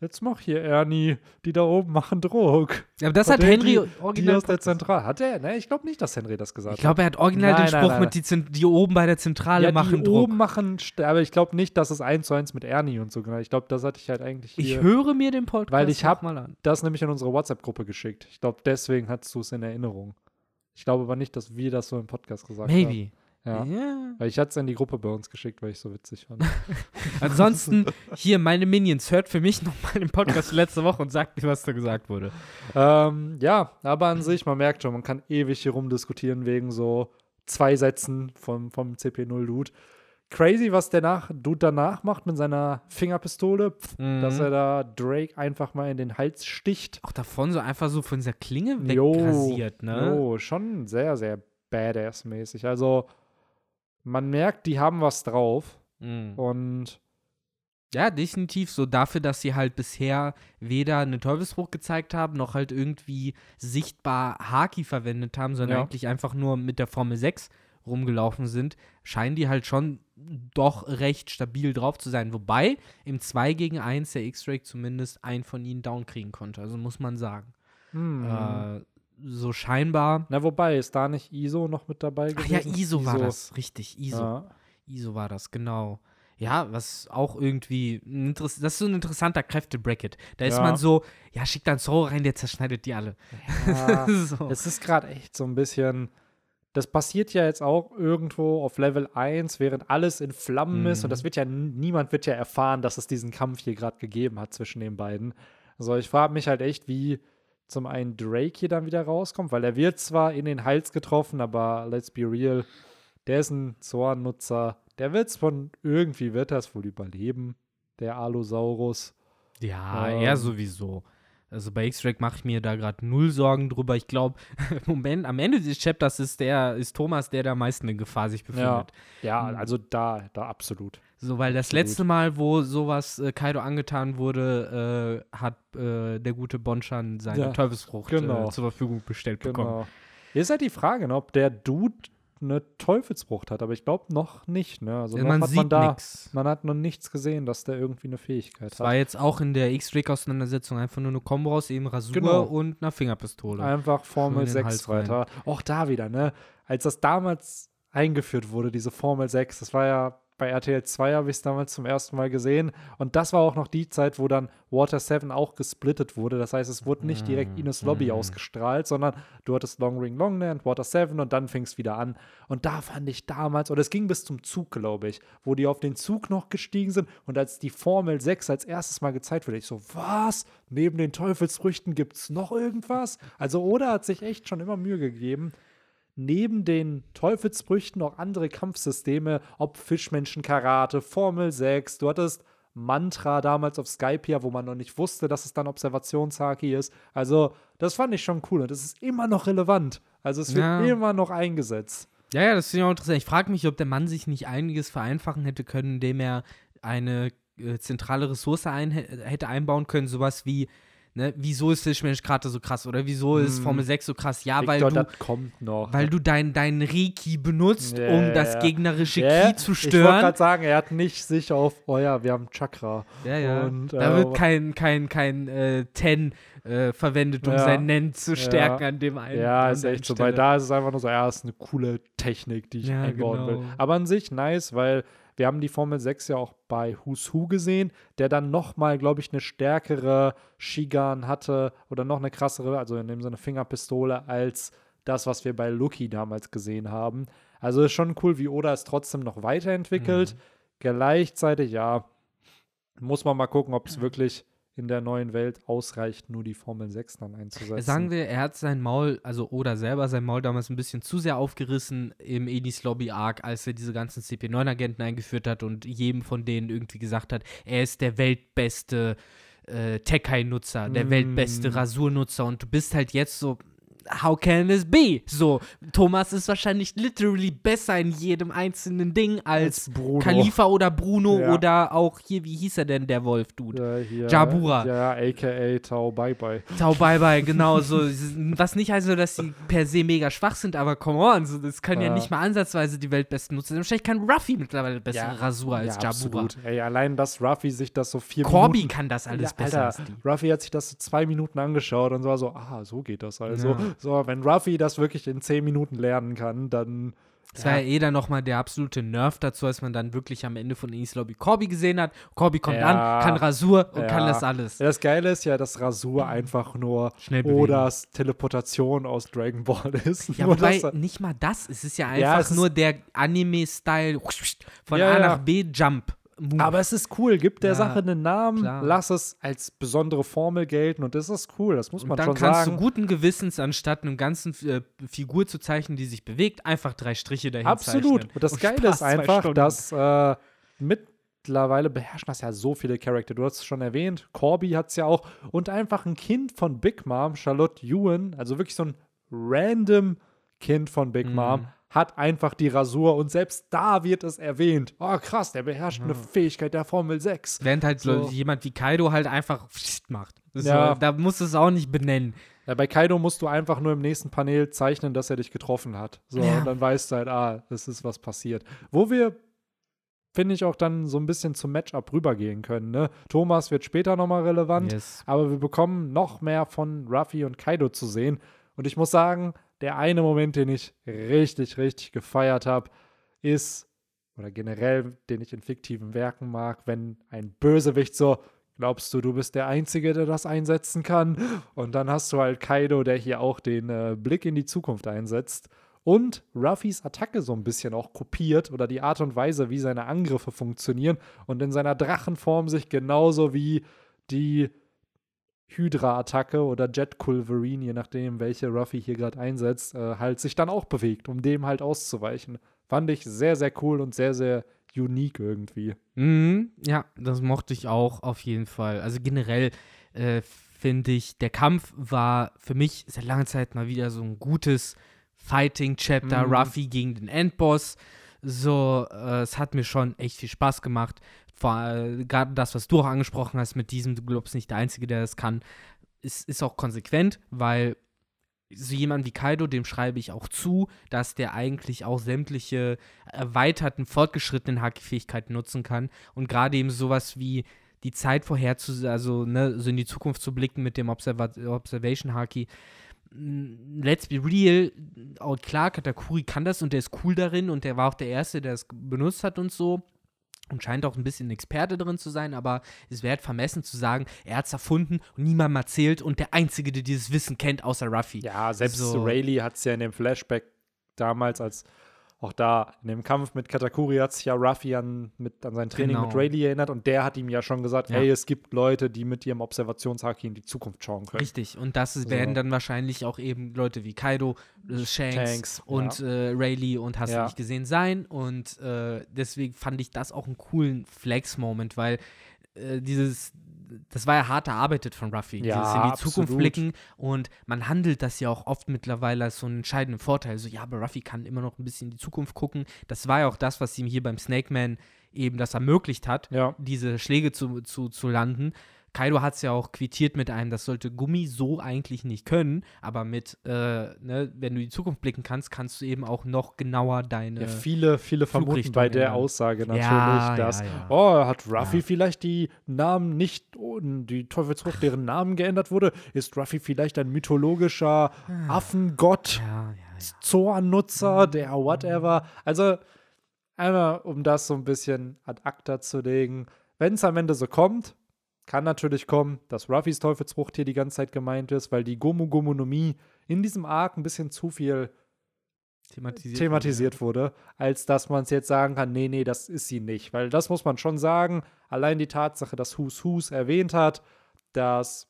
Jetzt mach hier, Ernie. Die da oben machen Druck. Ja, aber das Hat hat Henry die- Die original. aus der Zentrale. Hat er? Ne, ich glaube nicht, dass Henry das gesagt Ich glaube, er hat original Nein, den nein, Spruch nein, mit die, Zent- die oben bei der hat. Zentrale Ja, machen die Druck. oben machen, aber ich glaube nicht, dass es eins zu eins mit Ernie und so genau. Ich glaube, das hatte ich halt eigentlich Ich hier. höre mir den Podcast Weil ich hab- mal an. das nämlich in unsere WhatsApp-Gruppe geschickt. Ich glaube, deswegen hattest du es in Erinnerung. Ich glaube aber nicht, dass wir das so im Podcast gesagt haben. Maybe. Ja. Ja. Weil ich hatte es in die Gruppe bei uns geschickt, weil ich so witzig fand. Ansonsten, hier, meine Minions, hört für mich nochmal den Podcast letzte Woche und sagt mir, was da gesagt wurde. Ähm, ja, aber an sich, man merkt schon, man kann ewig hier rumdiskutieren wegen so zwei Sätzen vom, vom CP0-Dude. Crazy, was der nach, Dude danach macht mit seiner Fingerpistole, dass Mhm. er da Drake einfach mal in den Hals sticht. Auch davon so einfach so von dieser Klinge wegrasiert, ne? Jo, schon sehr, sehr badass-mäßig. Also, man merkt, die haben was drauf. Mhm. Und Ja, definitiv so dafür, dass sie halt bisher weder einen Teufelsbruch gezeigt haben, noch halt irgendwie sichtbar Haki verwendet haben, sondern Ja. eigentlich einfach nur mit der Formel 6 rumgelaufen sind, scheinen die halt schon doch recht stabil drauf zu sein. Wobei im 2 gegen 1 der X-Ray zumindest einen von ihnen down kriegen konnte. Also muss man sagen. hm. Äh, so scheinbar. Na, wobei, ist da nicht ISO noch mit dabei Ach gewesen? ja, ISO war das. Richtig, ISO. Ja. ISO war das, genau. Ja, was auch irgendwie, das ist so ein interessanter Kräftebracket. Da ist Ja. man so, ja, schickt dann Zorro rein, der zerschneidet die alle. Ja, so. es ist gerade echt so ein bisschen. Das passiert ja jetzt auch irgendwo auf Level 1, während alles in Flammen ist. Mhm. Und das wird ja, niemand wird ja erfahren, dass es diesen Kampf hier gerade gegeben hat zwischen den beiden. Also ich frage mich halt echt, wie zum einen Drake hier dann wieder rauskommt, weil er wird zwar in den Hals getroffen, aber let's be real, der ist ein Zorn-Nutzer. Der wird es von irgendwie wird das wohl überleben, der Allosaurus. Ja, Ähm. er sowieso. Also bei X-Drake mache ich mir da gerade null Sorgen drüber. Ich glaube, Moment, am Ende des Chapters ist der, ist Thomas, der der am meisten in Gefahr sich befindet. Ja, Mhm. also da, da absolut. So, weil das Absolut. letzte Mal, wo sowas äh, Kaido angetan wurde, äh, hat äh, der gute Bonchan seine Ja, Teufelsfrucht genau. äh, zur Verfügung gestellt bekommen. Genau. Hier ist halt die Frage, ne, ob der Dude eine Teufelsfrucht hat, aber ich glaube noch nicht. Ne? Also Ja, man hat sieht man da, nix. man hat noch nichts gesehen, dass der irgendwie eine Fähigkeit Das war hat. jetzt auch in der X-Drake-Auseinandersetzung einfach nur eine Kombo aus eben Rasur Genau. und einer Fingerpistole. Einfach Formel den 6 Hals rein. weiter. Auch da wieder, ne? Als das damals eingeführt wurde, diese Formel 6, das war ja bei RTL 2 habe ich es damals zum ersten Mal gesehen. Und das war auch noch die Zeit, wo dann Water 7 auch gesplittet wurde. Das heißt, es wurde nicht direkt Ines Lobby Mhm. ausgestrahlt, sondern du hattest Long Ring Longland, Water 7 und dann fing es wieder an. Und da fand ich damals, oder es ging bis zum Zug, glaube ich, wo die auf den Zug noch gestiegen sind. Und als die Formel 6 als erstes Mal gezeigt wurde, ich so, was? Neben den Teufelsfrüchten gibt es noch irgendwas? Also Oda hat sich echt schon immer Mühe gegeben neben den Teufelsfrüchten auch andere Kampfsysteme, ob Fischmenschen-Karate, Formel 6, du hattest Mantra damals auf Skypia, wo man noch nicht wusste, dass es dann Observationshaki ist. Also, das fand ich schon cool und es ist immer noch relevant. Also, es wird Ja. immer noch eingesetzt. Ja, ja, das finde ich auch interessant. Ich frage mich, ob der Mann sich nicht einiges vereinfachen hätte können, indem er eine äh, zentrale Ressource ein, hätte einbauen können, sowas wie, ne, wieso ist Fischmensch gerade so krass oder wieso ist Hm. Formel 6 so krass? Ja, weil Victor, du, das kommt noch. weil du dein, dein Reiki benutzt, Ja, um das gegnerische Ja, Ki zu Ich wollte stören. gerade sagen, er hat nicht sich auf, oh ja, wir haben Chakra. Ja, ja. Und, da äh, wird kein, kein, kein äh, Ten äh, verwendet, um Ja. sein Nen zu stärken Ja. an dem einen. Ja, ist echt so. Bei da ist es einfach nur so, ja, ist eine coole Technik, die ich Ja, einbauen will. genau. Aber an sich nice, weil wir haben die Formel 6 ja auch bei Who's Who gesehen, der dann nochmal, glaube ich, eine stärkere Shigan hatte oder noch eine krassere, also in dem Sinne Fingerpistole, als das, was wir bei Lucky damals gesehen haben. Also ist schon cool, wie Oda es trotzdem noch weiterentwickelt. Mhm. Gleichzeitig, ja, muss man mal gucken, ob es wirklich in der neuen Welt ausreicht, nur die Formel 6 dann einzusetzen. Sagen wir, er hat sein Maul, also Oda selber sein Maul damals ein bisschen zu sehr aufgerissen im Edis Lobby Arc, als er diese ganzen CP9-Agenten eingeführt hat und jedem von denen irgendwie gesagt hat, er ist der weltbeste äh, Tekai-Nutzer, der Mm. weltbeste Rasurnutzer und du bist halt jetzt so, how can this be? So, Thomas ist wahrscheinlich literally besser in jedem einzelnen Ding als, Als Bruno. Khalifa oder Bruno Ja. oder auch hier, wie hieß er denn, der Wolf-Dude? Ja, hier, Jabura. Ja, aka Tau Bye Bye. Tau bye bye, genau so. Was nicht heißt, dass sie per se mega schwach sind, aber come on, so, das können ja. Ja. nicht mal ansatzweise die weltbesten nutzen. Wahrscheinlich kann Ruffy mittlerweile bessere Ja. Rasur als ja, Jabura. absolut. Ey, allein, dass Ruffy sich das so vier Corby Minuten. kann das alles ja, besser Alter, als die. Ruffy hat sich das so zwei Minuten angeschaut und so war so, ah, so geht das also. Ja. So, wenn Ruffy das wirklich in zehn Minuten lernen kann, dann. Das war ja eh dann nochmal der absolute Nerv dazu, als man dann wirklich am Ende von East Lobby Corby gesehen hat. Corby kommt Ja. an, kann Rasur und Ja. kann das alles. Das Geile ist ja, dass Rasur einfach nur Schnell. Odas Teleportation aus Dragon Ball ist. Ja, wobei dass er- nicht mal das. Es ist ja einfach nur der Anime-Style von A nach B Jump. Move. aber es ist cool, gib der Ja, Sache einen Namen, klar. lass es als besondere Formel gelten und das ist cool, das muss man dann schon kannst sagen. du guten Gewissens, anstatt einem ganzen äh, Figur zu zeichnen, die sich bewegt, einfach drei Striche dahin Absolut. zeichnen. Und das Geile Spaß ist einfach, dass äh, mittlerweile beherrschen das ja so viele Charakter. Du hast es schon erwähnt, Corby hat es ja auch. Und einfach ein Kind von Big Mom, Charlotte Ewan, also wirklich so ein random Kind von Big Mhm. Mom, hat einfach die Rasur und selbst da wird es erwähnt. Oh, krass, der beherrscht eine Fähigkeit der Formel 6. Während halt so. Jemand wie Kaido halt einfach macht. Ja. So, da musst du es auch nicht benennen. Ja, bei Kaido musst du einfach nur im nächsten Panel zeichnen, dass er dich getroffen hat. So, Ja. und dann weißt du halt, ah, das ist was passiert. Wo wir, finde ich, auch dann so ein bisschen zum Matchup rübergehen können. Ne? Thomas wird später nochmal relevant, Yes. aber wir bekommen noch mehr von Ruffy und Kaido zu sehen. Und ich muss sagen, der eine Moment, den ich richtig, richtig gefeiert habe, ist, oder generell, den ich in fiktiven Werken mag, wenn ein Bösewicht so, glaubst du, du bist der Einzige, der das einsetzen kann? Und dann hast du halt Kaido, der hier auch den äh, Blick in die Zukunft einsetzt. Und Ruffys Attacke so ein bisschen auch kopiert oder die Art und Weise, wie seine Angriffe funktionieren und in seiner Drachenform sich genauso wie die Hydra-Attacke oder Jet Culverine, je nachdem, welche Ruffy hier gerade einsetzt, äh, halt sich dann auch bewegt, um dem halt auszuweichen. Fand ich sehr, sehr cool und sehr, sehr unique irgendwie. Mhm, ja, das mochte ich auch auf jeden Fall. Also generell äh, finde ich, der Kampf war für mich seit langer Zeit mal wieder so ein gutes Fighting-Chapter. Mhm. Ruffy gegen den Endboss. So, äh, es hat mir schon echt viel Spaß gemacht. Vor äh, Gerade das, was du auch angesprochen hast mit diesem, du glaubst nicht der Einzige, der das kann, ist, ist auch konsequent, weil so jemand wie Kaido, dem schreibe ich auch zu, dass der eigentlich auch sämtliche erweiterten, fortgeschrittenen Haki-Fähigkeiten nutzen kann. Und gerade eben sowas wie die Zeit vorherzu, also ne, so in die Zukunft zu blicken mit dem Observa Observation Haki. Let's be real, oh, klar, Katakuri kann das und der ist cool darin und der war auch der Erste, der es benutzt hat und so. Und scheint auch ein bisschen Experte drin zu sein, aber es wäre halt vermessen zu sagen, er hat es erfunden und niemandem erzählt und der Einzige, der dieses Wissen kennt, außer Ruffy. Ja, selbst So. Rayleigh hat es ja in dem Flashback damals, als auch da in dem Kampf mit Katakuri hat sich ja Ruffy an, mit, an sein Training Genau. mit Rayleigh erinnert und der hat ihm ja schon gesagt, Ja. hey, es gibt Leute, die mit ihrem Observationshaki in die Zukunft schauen können. Richtig, und das So. werden dann wahrscheinlich auch eben Leute wie Kaido, äh, Shanks, und äh, Rayleigh und hast Ja. du nicht gesehen sein. Und äh, deswegen fand ich das auch einen coolen Flex-Moment, weil äh, dieses, das war ja hart erarbeitet von Ruffy. Ja, dieses in die Zukunft absolut. blicken und man handelt das ja auch oft mittlerweile als so einen entscheidenden Vorteil. So, ja, aber Ruffy kann immer noch ein bisschen in die Zukunft gucken. Das war ja auch das, was ihm hier beim Snake Man eben das ermöglicht hat Ja. diese Schläge zu, zu, zu landen. Kaido hat es ja auch quittiert mit einem, das sollte Gummi so eigentlich nicht können, aber mit, äh, ne, wenn du in die Zukunft blicken kannst, kannst du eben auch noch genauer deine. Ja, viele, viele vermuten bei der. Aussage natürlich, Ja, dass, ja, ja. oh, hat Ruffy vielleicht die Namen nicht, oh, die Teufelsfrucht, deren Namen geändert wurde? Ist Ruffy vielleicht ein mythologischer Affengott? ja, ja, ja. Zoan-Nutzer, der whatever. Also, einmal, um das so ein bisschen ad acta zu legen, wenn es am Ende so kommt, kann natürlich kommen, dass Ruffys Teufelsfrucht hier die ganze Zeit gemeint ist, weil die Gomu Gomonomie in diesem Arc ein bisschen zu viel Thematisiert. thematisiert wurde, als dass man es jetzt sagen kann, nee, nee, das ist sie nicht. Weil das muss man schon sagen, allein die Tatsache, dass Who's Who's erwähnt hat, dass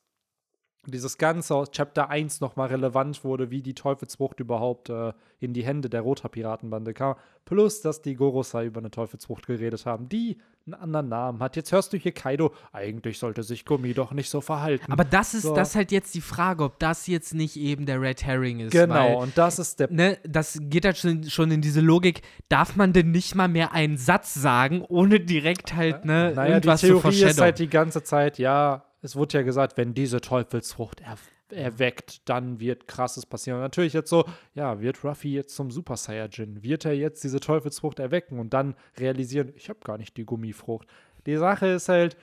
dieses Ganze aus Chapter 1 nochmal relevant wurde, wie die Teufelsfrucht überhaupt äh, in die Hände der Roter-Piratenbande kam. Plus, dass die Gorosei über eine Teufelsfrucht geredet haben, die einen anderen Namen hat. Jetzt hörst du hier Kaido, eigentlich sollte sich Gummi doch nicht so verhalten. Aber das ist, So. das ist halt jetzt die Frage, ob das jetzt nicht eben der Red Herring ist. genau, Weil, und das ist der ne, das geht halt schon, schon in diese Logik, darf man denn nicht mal mehr einen Satz sagen, ohne direkt halt, ne, Naja, die irgendwas zu Theorie ist foreshadowen? halt die ganze Zeit, ja, es wurde ja gesagt, wenn diese Teufelsfrucht er erweckt, dann wird krasses passieren. Und natürlich jetzt so, ja, wird Ruffy jetzt zum Super Saiyajin? Wird er jetzt diese Teufelsfrucht erwecken und dann realisieren, ich habe gar nicht die Gummifrucht? Die Sache ist halt,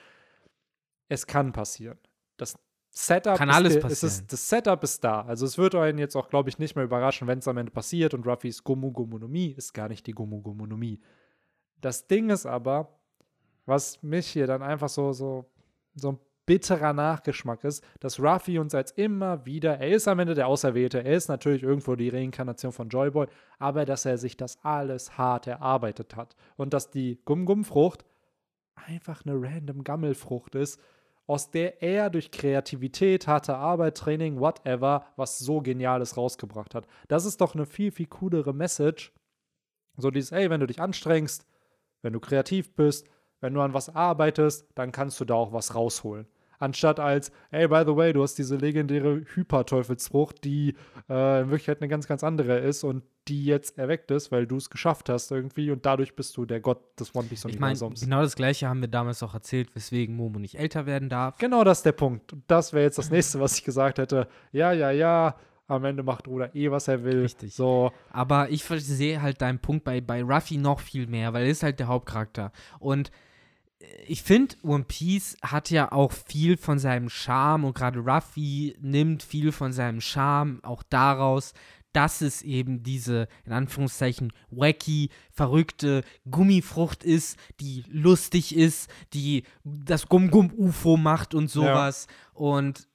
es kann passieren. Das Setup Kann ist alles es passieren. ist, das Setup ist da. Also es wird einen jetzt auch, glaube ich, nicht mehr überraschen, wenn es am Ende passiert und Ruffys Gomu Gomonomie ist gar nicht die Gomu Gomonomie. Das Ding ist aber, was mich hier dann einfach so, so, so ein bitterer Nachgeschmack ist, dass Ruffy uns als immer wieder, er ist am Ende der Auserwählte, er ist natürlich irgendwo die Reinkarnation von Joyboy, aber dass er sich das alles hart erarbeitet hat und dass die Gum-Gum-Frucht einfach eine random Gammelfrucht ist, aus der er durch Kreativität, harte Arbeit, Training, whatever, was so Geniales rausgebracht hat. Das ist doch eine viel, viel coolere Message. So dieses, ey, wenn du dich anstrengst, wenn du kreativ bist, wenn du an was arbeitest, dann kannst du da auch was rausholen. Anstatt als, ey, by the way, du hast diese legendäre Hyperteufelsfrucht, die äh, in Wirklichkeit eine ganz, ganz andere ist und die jetzt erweckt ist, weil du es geschafft hast irgendwie und dadurch bist du der Gott des One Piece Ich meine, Universums. genau das gleiche haben wir damals auch erzählt, weswegen Momo nicht älter werden darf. Genau das ist der Punkt. Und das wäre jetzt das nächste, was ich gesagt hätte. Ja, ja, ja, am Ende macht Oda eh, was er will. Richtig. So, Aber ich sehe halt deinen Punkt bei, bei Ruffy noch viel mehr, weil er ist halt der Hauptcharakter. Und ich finde, One Piece hat ja auch viel von seinem Charme und gerade Ruffy nimmt viel von seinem Charme auch daraus, dass es eben diese, in Anführungszeichen, wacky, verrückte Gummifrucht ist, die lustig ist, die das Gum-Gum-UFO macht und sowas. Und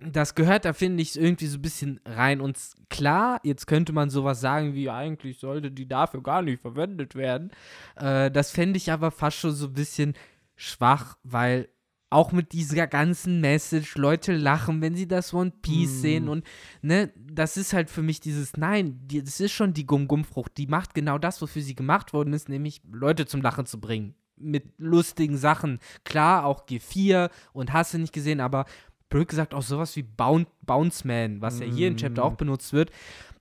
das gehört da, finde ich, irgendwie so ein bisschen rein. Und klar, jetzt könnte man sowas sagen wie, eigentlich sollte die dafür gar nicht verwendet werden. Äh, das fände ich aber fast schon so ein bisschen schwach, weil auch mit dieser ganzen Message, Leute lachen, wenn sie das One Piece Mm. sehen und ne, das ist halt für mich dieses, nein, die, das ist schon die Gum-Gum-Frucht, die macht genau das, wofür sie gemacht worden ist, nämlich Leute zum Lachen zu bringen. Mit lustigen Sachen. Klar, auch G4 und hast du nicht gesehen, aber blöd gesagt auch sowas wie Boun Bounce Man, was ja hier in Chapter auch benutzt wird.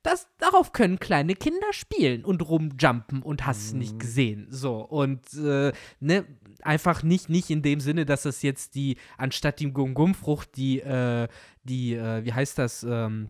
Das, darauf können kleine Kinder spielen und rumjumpen und hast Mhm. nicht gesehen. So, und äh, ne, einfach nicht, nicht in dem Sinne, dass das jetzt die, anstatt die Gum-Gum-Frucht, die, äh, die, äh, wie heißt das, ähm,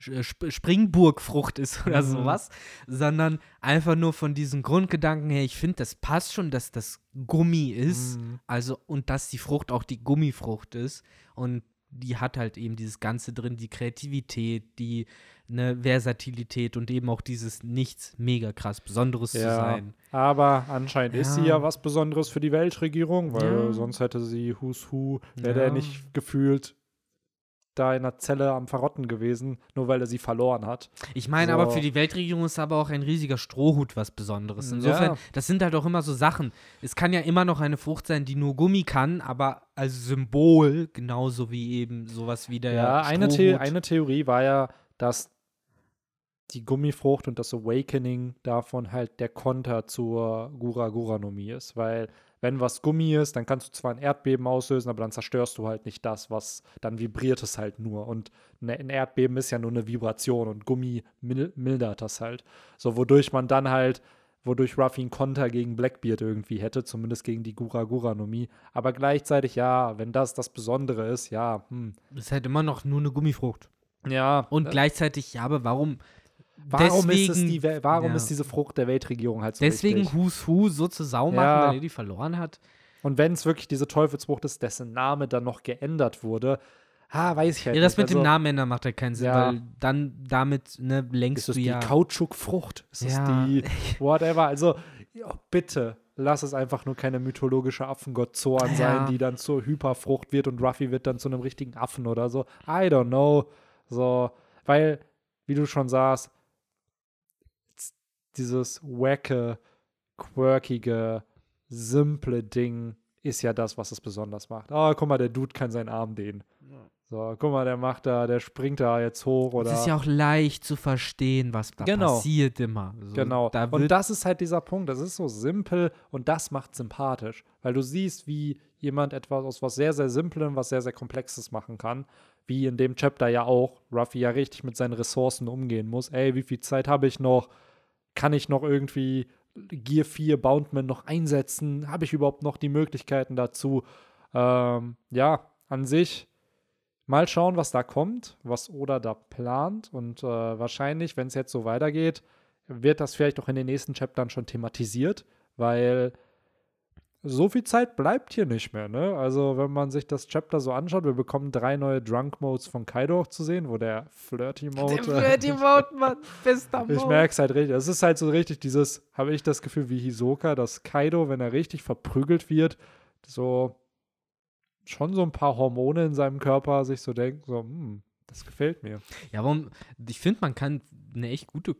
Springburgfrucht ist oder Mhm. sowas, sondern einfach nur von diesen Grundgedanken her, ich finde, das passt schon, dass das Gummi ist, Mhm. also und dass die Frucht auch die Gummifrucht ist und die hat halt eben dieses Ganze drin, die Kreativität, die ne, Versatilität und eben auch dieses nichts mega krass Besonderes zu ja. sein. Aber anscheinend ist sie Ja. ja was Besonderes für die Weltregierung, weil Ja. sonst hätte sie Who's Who, wäre Ja. der nicht gefühlt da in einer Zelle am Verrotten gewesen, nur weil er sie verloren hat. Ich meine So. aber für die Weltregierung ist aber auch ein riesiger Strohhut was Besonderes. Insofern, Ja. das sind halt auch immer so Sachen. Es kann ja immer noch eine Frucht sein, die nur Gummi kann, aber als Symbol genauso wie eben sowas wie der Ja, eine, The eine Theorie war ja, dass die Gummifrucht und das Awakening davon halt der Konter zur Gura Guranomie ist, weil wenn was Gummi ist, dann kannst du zwar ein Erdbeben auslösen, aber dann zerstörst du halt nicht das, was dann vibriert es halt nur und ne- ein Erdbeben ist ja nur eine Vibration und Gummi mil mildert das halt. So wodurch man dann halt wodurch Ruffy einen Konter gegen Blackbeard irgendwie hätte, zumindest gegen die Gura Guranomie, aber gleichzeitig ja, wenn das das Besondere ist, ja, hm. Ist halt immer noch nur eine Gummifrucht. Ja, Und äh, gleichzeitig, ja, aber warum? Warum, ist, es deswegen- die, Wel- warum ja. ist diese Frucht der Weltregierung halt so Deswegen wichtig? Who's Who so zu Sau machen, Ja. weil er die verloren hat. Und wenn es wirklich diese Teufelsfrucht ist, dessen Name dann noch geändert wurde, ah, weiß ich halt Ja, das nicht. mit dem Also, Namen ändern macht halt keinen Sinn, Ja. weil dann damit ne, lenkst Ist es du die ja. Kautschukfrucht? Ist es Ja. die whatever? Also, ja, bitte, lass es einfach nur keine mythologische Affengott Zorn Ja. sein, die dann zur Hyperfrucht wird und Ruffy wird dann zu einem richtigen Affen oder so. I don't know. So, weil, wie du schon sagst, dieses wacke, quirkige, simple Ding ist ja das, was es besonders macht. Oh, guck mal, der Dude kann seinen Arm dehnen. So, guck mal, der macht da, der springt da jetzt hoch oder. Es ist ja auch leicht zu verstehen, was da Genau. passiert immer. So, Genau. Da und das ist halt dieser Punkt. Das ist so simpel und das macht sympathisch. Weil du siehst, wie jemand etwas aus was sehr, sehr Simplem, was sehr, sehr Komplexes machen kann. Wie in dem Chapter ja auch, Ruffy ja richtig mit seinen Ressourcen umgehen muss. Ey, wie viel Zeit habe ich noch? Kann ich noch irgendwie Gear 4 Boundman noch einsetzen? Habe ich überhaupt noch die Möglichkeiten dazu? Ähm, ja, an sich mal schauen, was da kommt, was Oda da plant. Und äh, wahrscheinlich, wenn es jetzt so weitergeht, wird das vielleicht auch in den nächsten Chaptern schon thematisiert, weil so viel Zeit bleibt hier nicht mehr. Ne? Also, wenn man sich das Chapter so anschaut, wir bekommen drei neue Drunk-Modes von Kaido auch zu sehen, wo der Flirty-Mode. der die Mode, Mann, bester Ich Mode. merke es halt richtig. Es ist halt so richtig dieses, habe ich das Gefühl wie Hisoka, dass Kaido, wenn er richtig verprügelt wird, so schon so ein paar Hormone in seinem Körper sich so denken, so, hm, das gefällt mir. Ja, warum? Ich finde, man kann eine echt gute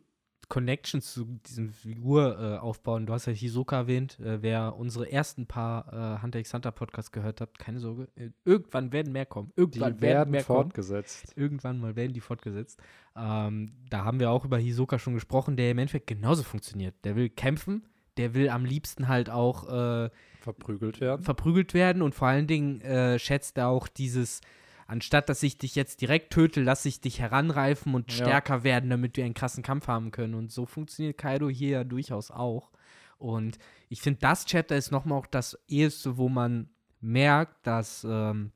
Connection zu diesem Figur äh, aufbauen. Du hast ja Hisoka erwähnt. Äh, wer unsere ersten paar äh, Hunter x Hunter Podcasts gehört hat, keine Sorge. Äh, irgendwann werden mehr kommen. Die Irgendwann werden mehr kommen. fortgesetzt. Irgendwann mal werden die fortgesetzt. Ähm, da haben wir auch über Hisoka schon gesprochen, der im Endeffekt genauso funktioniert. Der will kämpfen, der will am liebsten halt auch äh, Verprügelt werden. verprügelt werden und vor allen Dingen äh, schätzt er auch dieses anstatt dass ich dich jetzt direkt töte, lasse ich dich heranreifen und Ja. stärker werden, damit wir einen krassen Kampf haben können. Und so funktioniert Kaido hier ja durchaus auch. Und ich finde, das Chapter ist nochmal auch das eheste, wo man merkt, dass ähm,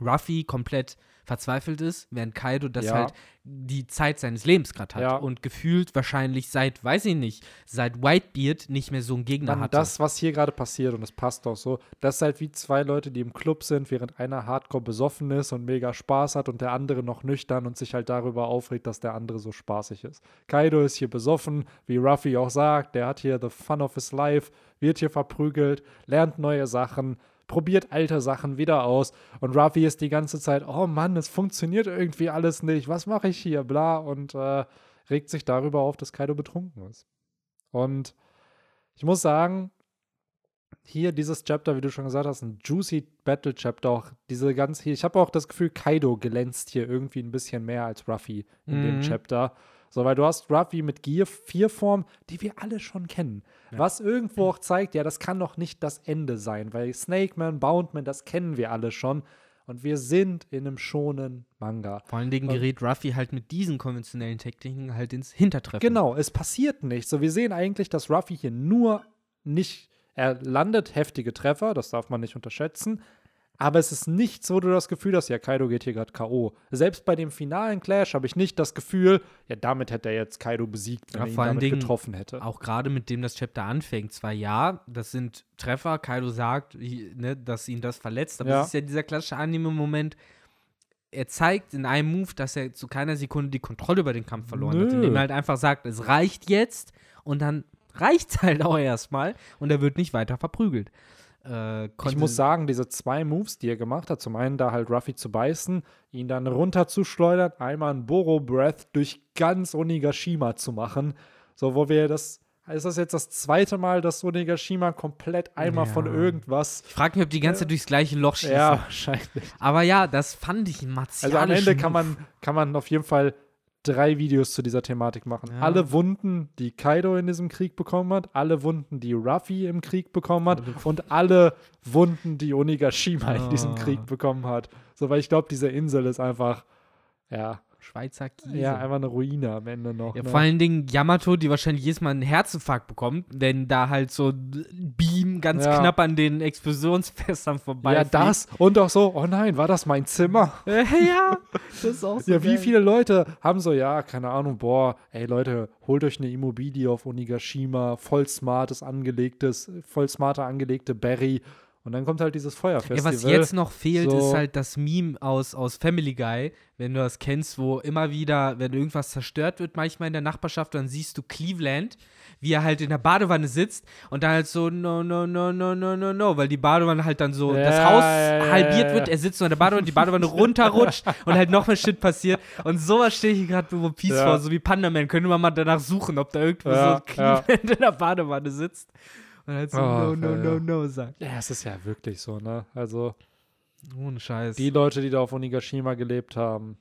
Ruffy komplett verzweifelt ist, während Kaido das Ja. halt die Zeit seines Lebens gerade hat Ja. und gefühlt wahrscheinlich seit, weiß ich nicht, seit Whitebeard nicht mehr so einen Gegner Mann, hatte. das, was hier gerade passiert, und das passt auch so, das ist halt wie zwei Leute, die im Club sind, während einer hardcore besoffen ist und mega Spaß hat und der andere noch nüchtern und sich halt darüber aufregt, dass der andere so spaßig ist. Kaido ist hier besoffen, wie Ruffy auch sagt, der hat hier the fun of his life, wird hier verprügelt, lernt neue Sachen, probiert alte Sachen wieder aus und Ruffy ist die ganze Zeit, oh Mann, es funktioniert irgendwie alles nicht, was mache ich hier, bla, und äh, regt sich darüber auf, dass Kaido betrunken ist. Und ich muss sagen, hier dieses Chapter, wie du schon gesagt hast, ein juicy Battle Chapter, auch diese ganz hier, ich habe auch das Gefühl, Kaido glänzt hier irgendwie ein bisschen mehr als Ruffy in dem Mhm. Chapter. So, weil du hast Ruffy mit Gear 4 Form, die wir alle schon kennen. Was irgendwo auch zeigt, ja, das kann doch nicht das Ende sein, weil Snake Man, Boundman, das kennen wir alle schon. Und wir sind in einem schonen Manga. Vor allen Dingen gerät Ruffy halt mit diesen konventionellen Techniken halt ins Hintertreffen. Genau, es passiert nichts. So, wir sehen eigentlich, dass Ruffy hier nur nicht, er landet heftige Treffer, das darf man nicht unterschätzen. Aber es ist nichts, wo du das Gefühl hast, ja, Kaido geht hier gerade K.O. Selbst bei dem finalen Clash habe ich nicht das Gefühl, ja, damit hätte er jetzt Kaido besiegt, wenn Ja, er ihn damit Dingen getroffen hätte. Auch gerade mit dem das Chapter anfängt. Zwar ja, das sind Treffer. Kaido sagt, ne, dass ihn das verletzt. Aber Ja. es ist ja dieser klassische Anime-Moment. Er zeigt in einem Move, dass er zu keiner Sekunde die Kontrolle über den Kampf verloren hat. Nö. Indem er halt einfach sagt, es reicht jetzt. Und dann reicht es halt auch erstmal. Und er wird nicht weiter verprügelt. Äh, Ich muss sagen, diese zwei Moves, die er gemacht hat, zum einen da halt Ruffy zu beißen, ihn dann runterzuschleudern, einmal ein Boro Breath durch ganz Onigashima zu machen. So, wo wir das. Ist das jetzt das zweite Mal, dass Onigashima komplett einmal von Ja. irgendwas. Ich frage mich, ob die ganze Zeit durchs gleiche Loch schießen. Ja, wahrscheinlich. Aber ja, das fand ich ein martialisch. Also am Ende kann man, kann man auf jeden Fall drei Videos zu dieser Thematik machen. Ja. Alle Wunden, die Kaido in diesem Krieg bekommen hat, alle Wunden, die Ruffy im Krieg bekommen hat und alle Wunden, die Onigashima in diesem Ah. Krieg bekommen hat. So, weil ich glaube, diese Insel ist einfach, ja, Schweizer Kiese. ja, einfach eine Ruine am Ende noch. Ja, ne? vor allen Dingen Yamato, die wahrscheinlich jedes Mal einen Herzinfarkt bekommt, wenn da halt so ein Beam ganz Ja. knapp an den Explosionsfässern vorbei. ja, das und auch so, oh nein, war das mein Zimmer? Ja, das ist auch so. Ja, wie geil. viele Leute haben so, ja, keine Ahnung, boah, ey Leute, holt euch eine Immobilie auf Onigashima, voll smartes angelegtes, voll smarter angelegte Berry. Und dann kommt halt dieses Ja, Feuerfestival. was jetzt noch fehlt, So. ist halt das Meme aus, aus Family Guy, wenn du das kennst, wo immer wieder, wenn irgendwas zerstört wird, manchmal in der Nachbarschaft, dann siehst du Cleveland, wie er halt in der Badewanne sitzt und dann halt so, no, no, no, no, no, no, no, weil die Badewanne halt dann so, das Ja, Haus ja, ja, halbiert ja. wird, er sitzt so in der Badewanne, die Badewanne runterrutscht und halt noch mehr Shit passiert. Und sowas stehe ich gerade bei Ja. vor, so wie Panda Man. Können wir mal danach suchen, ob da irgendwo Ja, so Cleveland in der Badewanne sitzt und halt so, Oh, no, no, ja, no, no sagt. ja, es ist ja wirklich so, ne? Also, Ohne Scheiß. die Leute, die da auf Onigashima gelebt haben,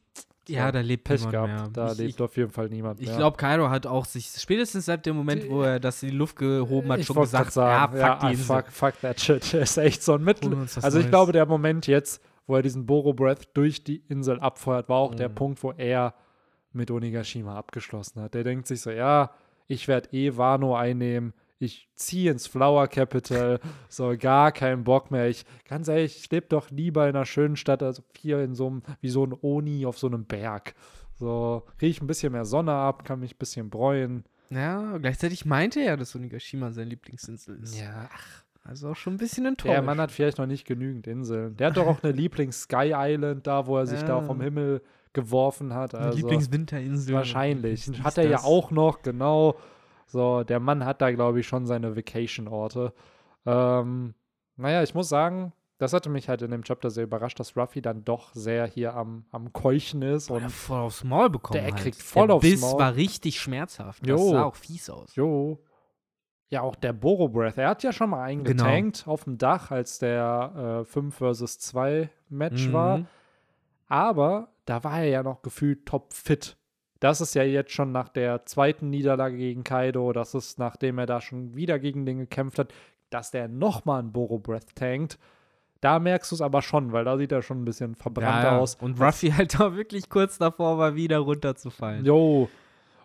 Ja, da lebt Pech niemand gehabt. mehr. Da ich, lebt ich, auf jeden Fall niemand ich mehr. glaube, Kaido hat auch sich spätestens seit dem Moment, wo er das in die Luft gehoben hat, ich schon gesagt, sagen, ja, fuck ja, die Insel. fuck, fuck that shit. ist echt so ein Mittel. Also ich Neues. glaube, der Moment jetzt, wo er diesen Boro Breath durch die Insel abfeuert, war auch der Mhm. Punkt, wo er mit Onigashima abgeschlossen hat. Der denkt sich so, ja, ich werde eh Wano einnehmen. Ich ziehe ins Flower Capital, so gar keinen Bock mehr. Ich, ganz ehrlich, ich lebe doch lieber in einer schönen Stadt, als hier in so einem, wie so ein Oni auf so einem Berg. So, kriege ich ein bisschen mehr Sonne ab, kann mich ein bisschen bräuen. Ja, gleichzeitig meinte er, dass Onigashima seine Lieblingsinsel ist. Ja, Also auch schon ein bisschen enttäuscht. Der Mann hat vielleicht noch nicht genügend Inseln. Der hat doch auch eine Lieblings-Sky Island da, wo er sich da Ja. vom Himmel geworfen hat. Also Lieblingswinterinsel. wahrscheinlich. Hat er ja das. auch noch, genau. So, der Mann hat da, glaube ich, schon seine Vacation-Orte. Ähm, naja, ich muss sagen, das hatte mich halt in dem Chapter sehr überrascht, dass Ruffy dann doch sehr hier am, am Keuchen ist. Und voll aufs Maul bekommen Der halt. kriegt voll der aufs Biss Maul. war richtig schmerzhaft. Das Jo. sah auch fies aus. Jo. Ja, auch der Boro Breath. Er hat ja schon mal einen Genau. auf dem Dach, als der äh, 5 vs 2 Match Mhm. war. Aber da war er ja noch gefühlt top fit. Das ist ja jetzt schon nach der zweiten Niederlage gegen Kaido, das ist nachdem er da schon wieder gegen den gekämpft hat, dass der nochmal einen Boro Breath tankt. Da merkst du es aber schon, weil da sieht er schon ein bisschen verbrannt Ja, aus. Und Ruffy halt auch wirklich kurz davor war, wieder runterzufallen. Jo.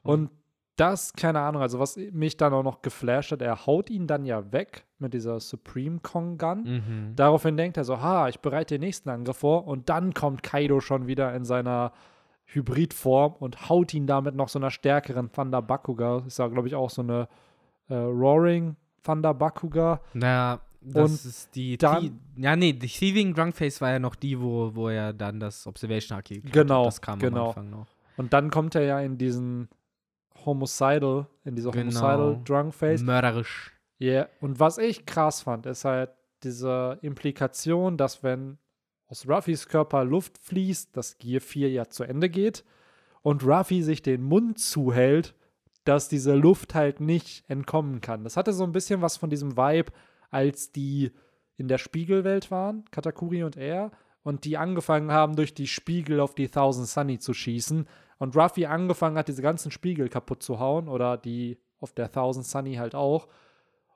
Und das, keine Ahnung, also was mich dann auch noch geflasht hat, er haut ihn dann ja weg mit dieser Supreme Kong Gun. Mhm. Daraufhin denkt er so, ha, ich bereite den nächsten Angriff vor. Und dann kommt Kaido schon wieder in seiner Hybridform und haut ihn damit noch so einer stärkeren Thunder Bakuga. Ist ja, glaube ich, auch so eine äh, Roaring Thunder Bakuga. Naja, das Und ist die. dann- Thie- ja, nee, die Thieving Drunk Face war ja noch die, wo, wo er dann das Observation Haki Genau. Das kam genau. am Anfang noch. Und dann kommt er ja in diesen Homicidal, in dieser Genau. Homicidal Drunk Face. Mörderisch. Ja, und was ich krass fand, ist halt diese Implikation, dass wenn aus Ruffys Körper Luft fließt, dass Gear 4 ja zu Ende geht und Ruffy sich den Mund zuhält, dass diese Luft halt nicht entkommen kann. Das hatte so ein bisschen was von diesem Vibe, als die in der Spiegelwelt waren, Katakuri und er, und die angefangen haben, durch die Spiegel auf die Thousand Sunny zu schießen und Ruffy angefangen hat, diese ganzen Spiegel kaputt zu hauen oder die auf der Thousand Sunny halt auch.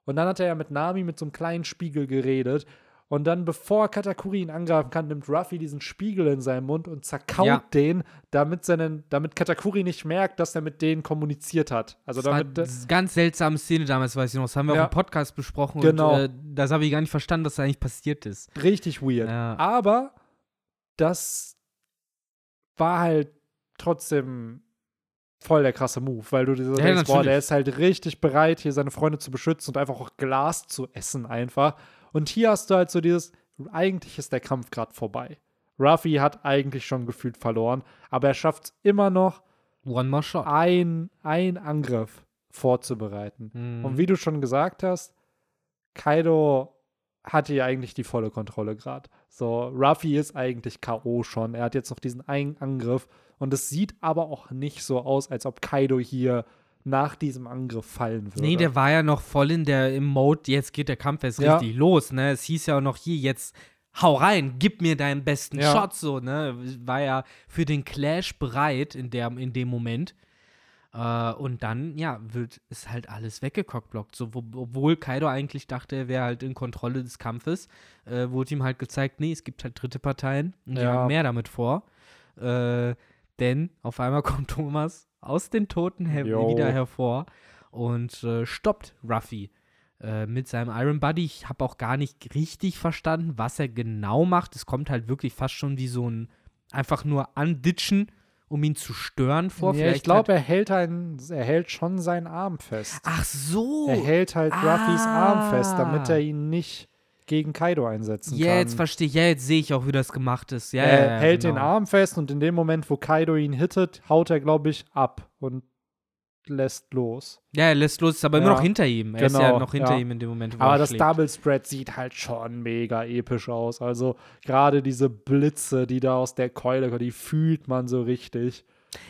Und dann hat er ja mit Nami mit so einem kleinen Spiegel geredet. Und dann, bevor Katakuri ihn angreifen kann, nimmt Ruffy diesen Spiegel in seinen Mund und zerkaut Ja. den, damit, seinen, damit Katakuri nicht merkt, dass er mit denen kommuniziert hat. Also Das war damit. eine ganz seltsame Szene damals, weiß ich noch. Das haben wir Ja. auch im Podcast besprochen. Genau. Und äh, das habe ich gar nicht verstanden, was da eigentlich passiert ist. Richtig weird. Ja. Aber das war halt trotzdem voll der krasse Move, weil du dir so Ja, denkst, boah, der ist halt richtig bereit, hier seine Freunde zu beschützen und einfach auch Glas zu essen einfach. Und hier hast du halt so dieses, eigentlich ist der Kampf gerade vorbei. Ruffy hat eigentlich schon gefühlt verloren, aber er schafft es immer noch, One more shot. ein, ein Angriff vorzubereiten. Mhm. Und wie du schon gesagt hast, Kaido hatte ja eigentlich die volle Kontrolle gerade. So, Ruffy ist eigentlich K.O. schon. Er hat jetzt noch diesen einen Angriff. Und es sieht aber auch nicht so aus, als ob Kaido hier nach diesem Angriff fallen würde. Nee, der war ja noch voll in der im Mode, jetzt geht der Kampf erst Ja. richtig los, ne? Es hieß ja auch noch hier, jetzt hau rein, gib mir deinen besten Ja. Shot, so, ne? War ja für den Clash bereit in, der, in dem Moment. Äh, und dann, ja, wird es halt alles weggecockblockt. So, wo, obwohl Kaido eigentlich dachte, er wäre halt in Kontrolle des Kampfes, äh, wurde ihm halt gezeigt, nee, es gibt halt dritte Parteien und die Ja. haben mehr damit vor. Äh, denn auf einmal kommt Thomas aus den Toten her Jo. wieder hervor und äh, stoppt Ruffy äh, mit seinem Iron Buddy. Ich habe auch gar nicht richtig verstanden, was er genau macht. Es kommt halt wirklich fast schon wie so ein einfach nur anditschen, um ihn zu stören vor. ja, ich glaube, halt, er hält einen, er hält schon seinen Arm fest. Ach so. Er hält halt Ruffys Ah. Arm fest, damit er ihn nicht gegen Kaido einsetzen ja, kann. jetzt verstehe ich. Ja, jetzt sehe ich auch, wie das gemacht ist. Ja, er ja, ja, hält genau. den Arm fest und in dem Moment, wo Kaido ihn hittet, haut er, glaube ich, ab und lässt los. Ja, er lässt los, ist aber immer noch hinter ihm. Er ist ja genau, noch hinter ihm in dem Moment, wo Aber er das schlägt. Double Spread sieht halt schon mega episch aus. Also gerade diese Blitze, die da aus der Keule kommen, die fühlt man so richtig.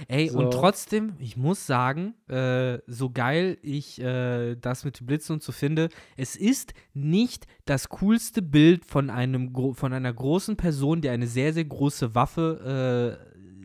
Ey, So. und trotzdem, ich muss sagen, äh, so geil ich äh, das mit den Blitzen und so finde, es ist nicht das coolste Bild von, einem, von einer großen Person, die eine sehr, sehr große Waffe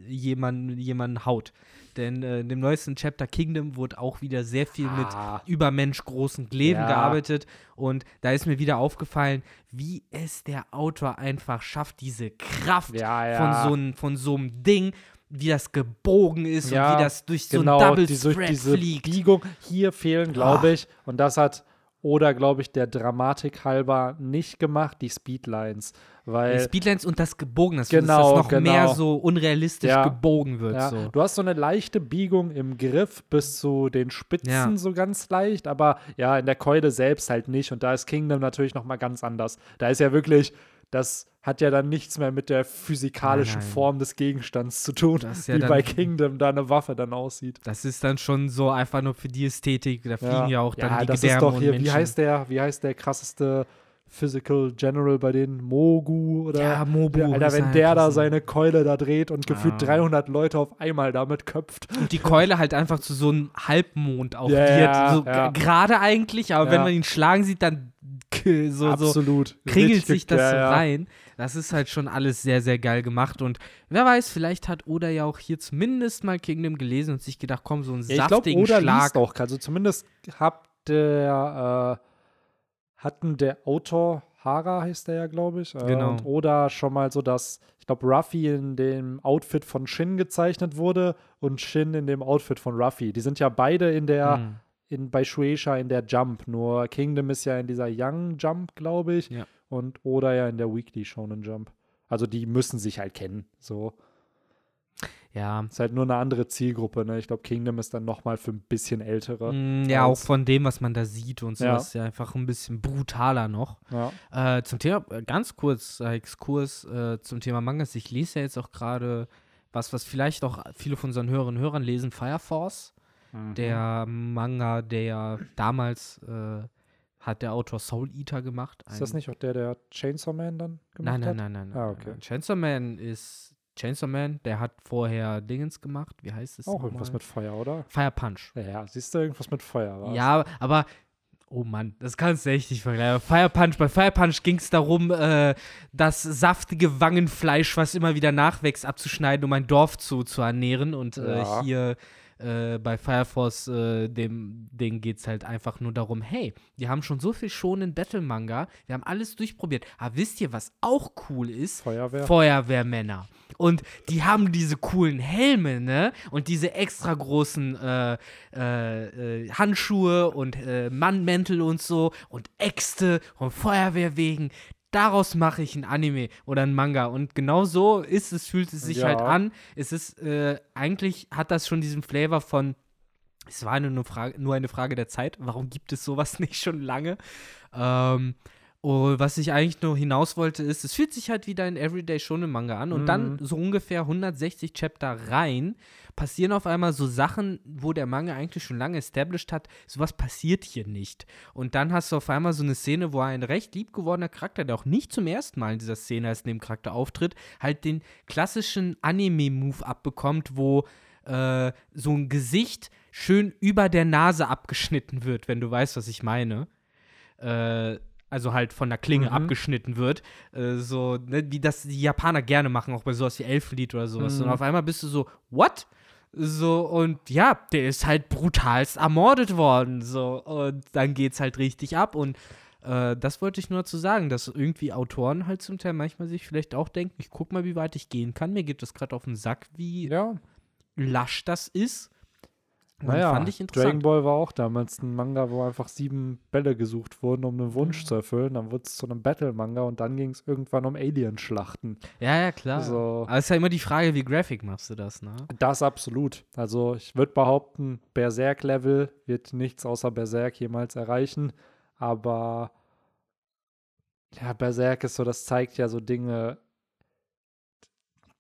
äh, jemanden, jemanden haut. Denn äh, in dem neuesten Chapter Kingdom wurde auch wieder sehr viel mit Ah. übermenschgroßen Glaiven Ja. gearbeitet. Und da ist mir wieder aufgefallen, wie es der Autor einfach schafft, diese Kraft Ja, ja. von so einem Ding, wie das gebogen ist Ja, und wie das durch so genau, ein Double die, durch Spread diese fliegt. Biegung. Hier fehlen, glaube Ah. ich, und das hat oder glaube ich der Dramatik halber nicht gemacht, die Speedlines, Die weil Speedlines und das gebogen, das, Genau, dass das noch genau. mehr so unrealistisch Ja. gebogen wird. ja, so. du hast so eine leichte Biegung im Griff bis zu den Spitzen Ja. so ganz leicht, aber ja, in der Keule selbst halt nicht und da ist Kingdom natürlich noch mal ganz anders. Da ist ja wirklich das hat ja dann nichts mehr mit der physikalischen Nein, nein. Form des Gegenstands zu tun, ja wie dann- bei Kingdom da eine Waffe dann aussieht. Das ist dann schon so einfach nur für die Ästhetik. Da fliegen ja, auch dann ja, die das Gedärme ist doch und hier, Menschen. wie heißt der, wie heißt der krasseste Physical General bei den Mogu oder Ja, Mobu Ja, Alter, wenn der da seine Keule da dreht und gefühlt Ja. 300 Leute auf einmal damit köpft. Und die Keule halt einfach zu so einem Halbmond auch Ja, ja, so ja. gerade eigentlich, aber wenn Ja. man ihn schlagen sieht, dann so, so Absolut. kringelt Richtig, sich das so rein. Das ist halt schon alles sehr, sehr geil gemacht. Und wer weiß, vielleicht hat Oda ja auch hier zumindest mal Kingdom gelesen und sich gedacht, komm, so einen Ja, ich glaube, saftigen Oda Schlag. liest auch. Also zumindest hat der, äh, hatten der Autor, Hara heißt der ja, glaube ich. Äh, Genau. Und Oda schon mal so, dass, ich glaube, Ruffy in dem Outfit von Shin gezeichnet wurde und Shin in dem Outfit von Ruffy. Die sind ja beide in der, Hm. In, bei Shueisha in der Jump. Nur Kingdom ist ja in dieser Young Jump, glaube ich. Ja. Und Oda ja in der Weekly Shonen Jump. Also die müssen sich halt kennen. So. Ja. Ist halt nur eine andere Zielgruppe, ne? Ich glaube, Kingdom ist dann noch mal für ein bisschen ältere. Mm, Ja, auch von dem, was man da sieht und so, Ja. ist ja einfach ein bisschen brutaler noch. Ja. Äh, zum Thema, äh, ganz kurz, äh, Exkurs äh, zum Thema Mangas. Ich lese ja jetzt auch gerade was, was vielleicht auch viele von unseren Hörerinnen und Hörern lesen, Fire Force. Mhm. Der Manga, der damals äh, hat der Autor Soul Eater gemacht. Ist das nicht auch der, der Chainsaw Man dann gemacht Nein, nein, hat? nein, nein, nein. Ah, okay. Chainsaw Man ist Chainsaw Man, der hat vorher Dingens gemacht. Wie heißt es? Auch irgendwas nochmal? mit Feuer, oder? Fire Punch. Ja, ja, siehst du, irgendwas mit Feuer war. Ja, aber. Oh Mann, das kannst du echt nicht vergleichen. Fire Punch, bei Fire Punch ging es darum, äh, das saftige Wangenfleisch, was immer wieder nachwächst, abzuschneiden, um ein Dorf zu, zu ernähren. Und äh, Ja. hier äh, bei Fire Force, äh, dem Ding geht es halt einfach nur darum, hey, wir haben schon so viel schonen Battle-Manga, wir haben alles durchprobiert. Aber wisst ihr, was auch cool ist? Feuerwehr. Feuerwehrmänner. Und die haben diese coolen Helme, ne? Und diese extra großen äh, äh, äh, Handschuhe und äh, Mannmäntel und so und Äxte und Feuerwehrwegen. Daraus mache ich ein Anime oder ein Manga. Und genau so ist es, fühlt es sich Ja. halt an. Es ist, äh, eigentlich hat das schon diesen Flavor von, es war nur eine Frage, nur eine Frage der Zeit. Warum gibt es sowas nicht schon lange? Ähm, und was ich eigentlich nur hinaus wollte, ist, es fühlt sich halt wieder ein Everyday Shonen Manga an. Und dann so ungefähr 160 Chapter rein passieren auf einmal so Sachen, wo der Manga eigentlich schon lange established hat. Sowas passiert hier nicht. Und dann hast du auf einmal so eine Szene, wo ein recht liebgewordener Charakter, der auch nicht zum ersten Mal in dieser Szene als Nebencharakter auftritt, halt den klassischen Anime-Move abbekommt, wo äh, so ein Gesicht schön über der Nase abgeschnitten wird, wenn du weißt, was ich meine. Äh, also halt von der Klinge Mhm. abgeschnitten wird. Äh, so, ne, wie das die Japaner gerne machen, auch bei sowas wie Elfenlied oder sowas. Mhm. Und auf einmal bist du so, what? So, und ja, der ist halt brutalst ermordet worden. So, und dann geht's halt richtig ab. Und äh, das wollte ich nur dazu sagen, dass irgendwie Autoren halt zum Teil manchmal sich vielleicht auch denken, ich guck mal, wie weit ich gehen kann. Mir geht das gerade auf den Sack, wie Ja, lasch das ist. Naja, fand ich Dragon interessant. Ball war auch damals ein Manga, wo einfach sieben Bälle gesucht wurden, um einen Mhm. Wunsch zu erfüllen. Dann wurde es zu einem Battle-Manga und dann ging es irgendwann um Alien-Schlachten. Ja, ja, klar. So. Aber es ist ja immer die Frage, wie graphic machst du das, ne? Das absolut. Also ich würde behaupten, Berserk-Level wird nichts außer Berserk jemals erreichen. Aber ja, Berserk ist so, das zeigt ja so Dinge.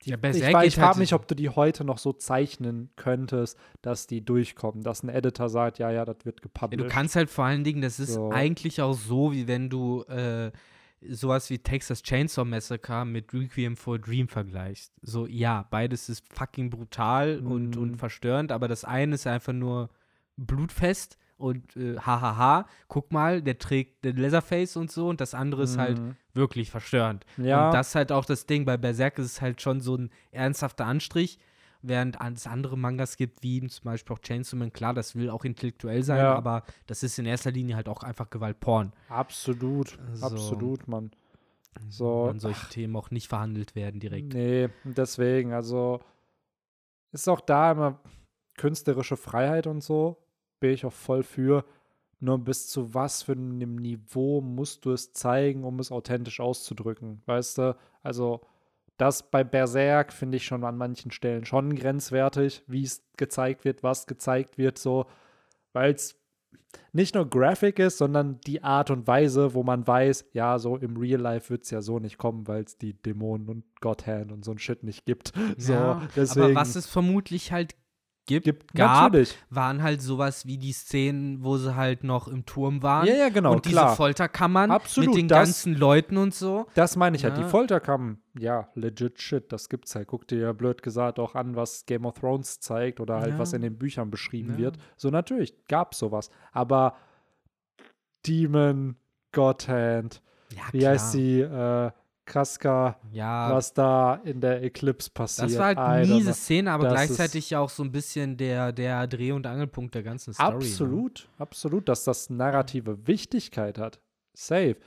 Die, Ja, ich ich frage halt- mich, ob du die heute noch so zeichnen könntest, dass die durchkommen. Dass ein Editor sagt, ja, ja, das wird Ja, gepublished. du kannst halt vor allen Dingen, das ist So. eigentlich auch so, wie wenn du äh, sowas wie Texas Chainsaw Massacre mit Requiem for a Dream vergleichst. So, ja, beides ist fucking brutal und, Mhm. und verstörend, aber das eine ist einfach nur blutfest und äh, hahaha, guck mal, der trägt den Leatherface und so und das andere ist halt Mhm. wirklich verstörend. Ja. Und das ist halt auch das Ding. Bei Berserk ist es halt schon so ein ernsthafter Anstrich, während es andere Mangas gibt, wie zum Beispiel auch Chainsaw Man. Klar, das will auch intellektuell sein, Ja. aber das ist in erster Linie halt auch einfach Gewaltporn. Absolut, So. absolut, Mann. So, Dann solche Themen auch nicht verhandelt werden direkt. Nee, deswegen, also ist auch da immer künstlerische Freiheit und so, bin ich auch voll für. Nur bis zu was für einem Niveau musst du es zeigen, um es authentisch auszudrücken, weißt du? Also das bei Berserk finde ich schon an manchen Stellen schon grenzwertig, wie es gezeigt wird, was gezeigt wird, so, weil es nicht nur Graphic ist, sondern die Art und Weise, wo man weiß, ja, so im Real Life wird es ja so nicht kommen, weil es die Dämonen und Godhand und so ein Shit nicht gibt. So, Ja, deswegen aber was es vermutlich halt gibt, gibt gab, natürlich. waren halt sowas wie die Szenen, wo sie halt noch im Turm waren. Ja, ja, genau, und diese klar. Folterkammern Absolut, mit den das- ganzen Leuten und so. Das meine ich halt. Die Ja. Folterkammern, ja, legit shit, das gibt's halt. Guck dir ja blöd gesagt auch an, was Game of Thrones zeigt oder halt Ja. was in den Büchern beschrieben Ja. wird. So natürlich gab's sowas. Aber Demon, Godhand, Ja, wie heißt sie, äh, Kraska, Ja, was da in der Eclipse passiert. Das war halt eine miese. Szene, aber Das gleichzeitig ja auch so ein bisschen der, der Dreh- und Angelpunkt der ganzen Story. Ne? Absolut, absolut, dass das narrative Wichtigkeit hat. Safe.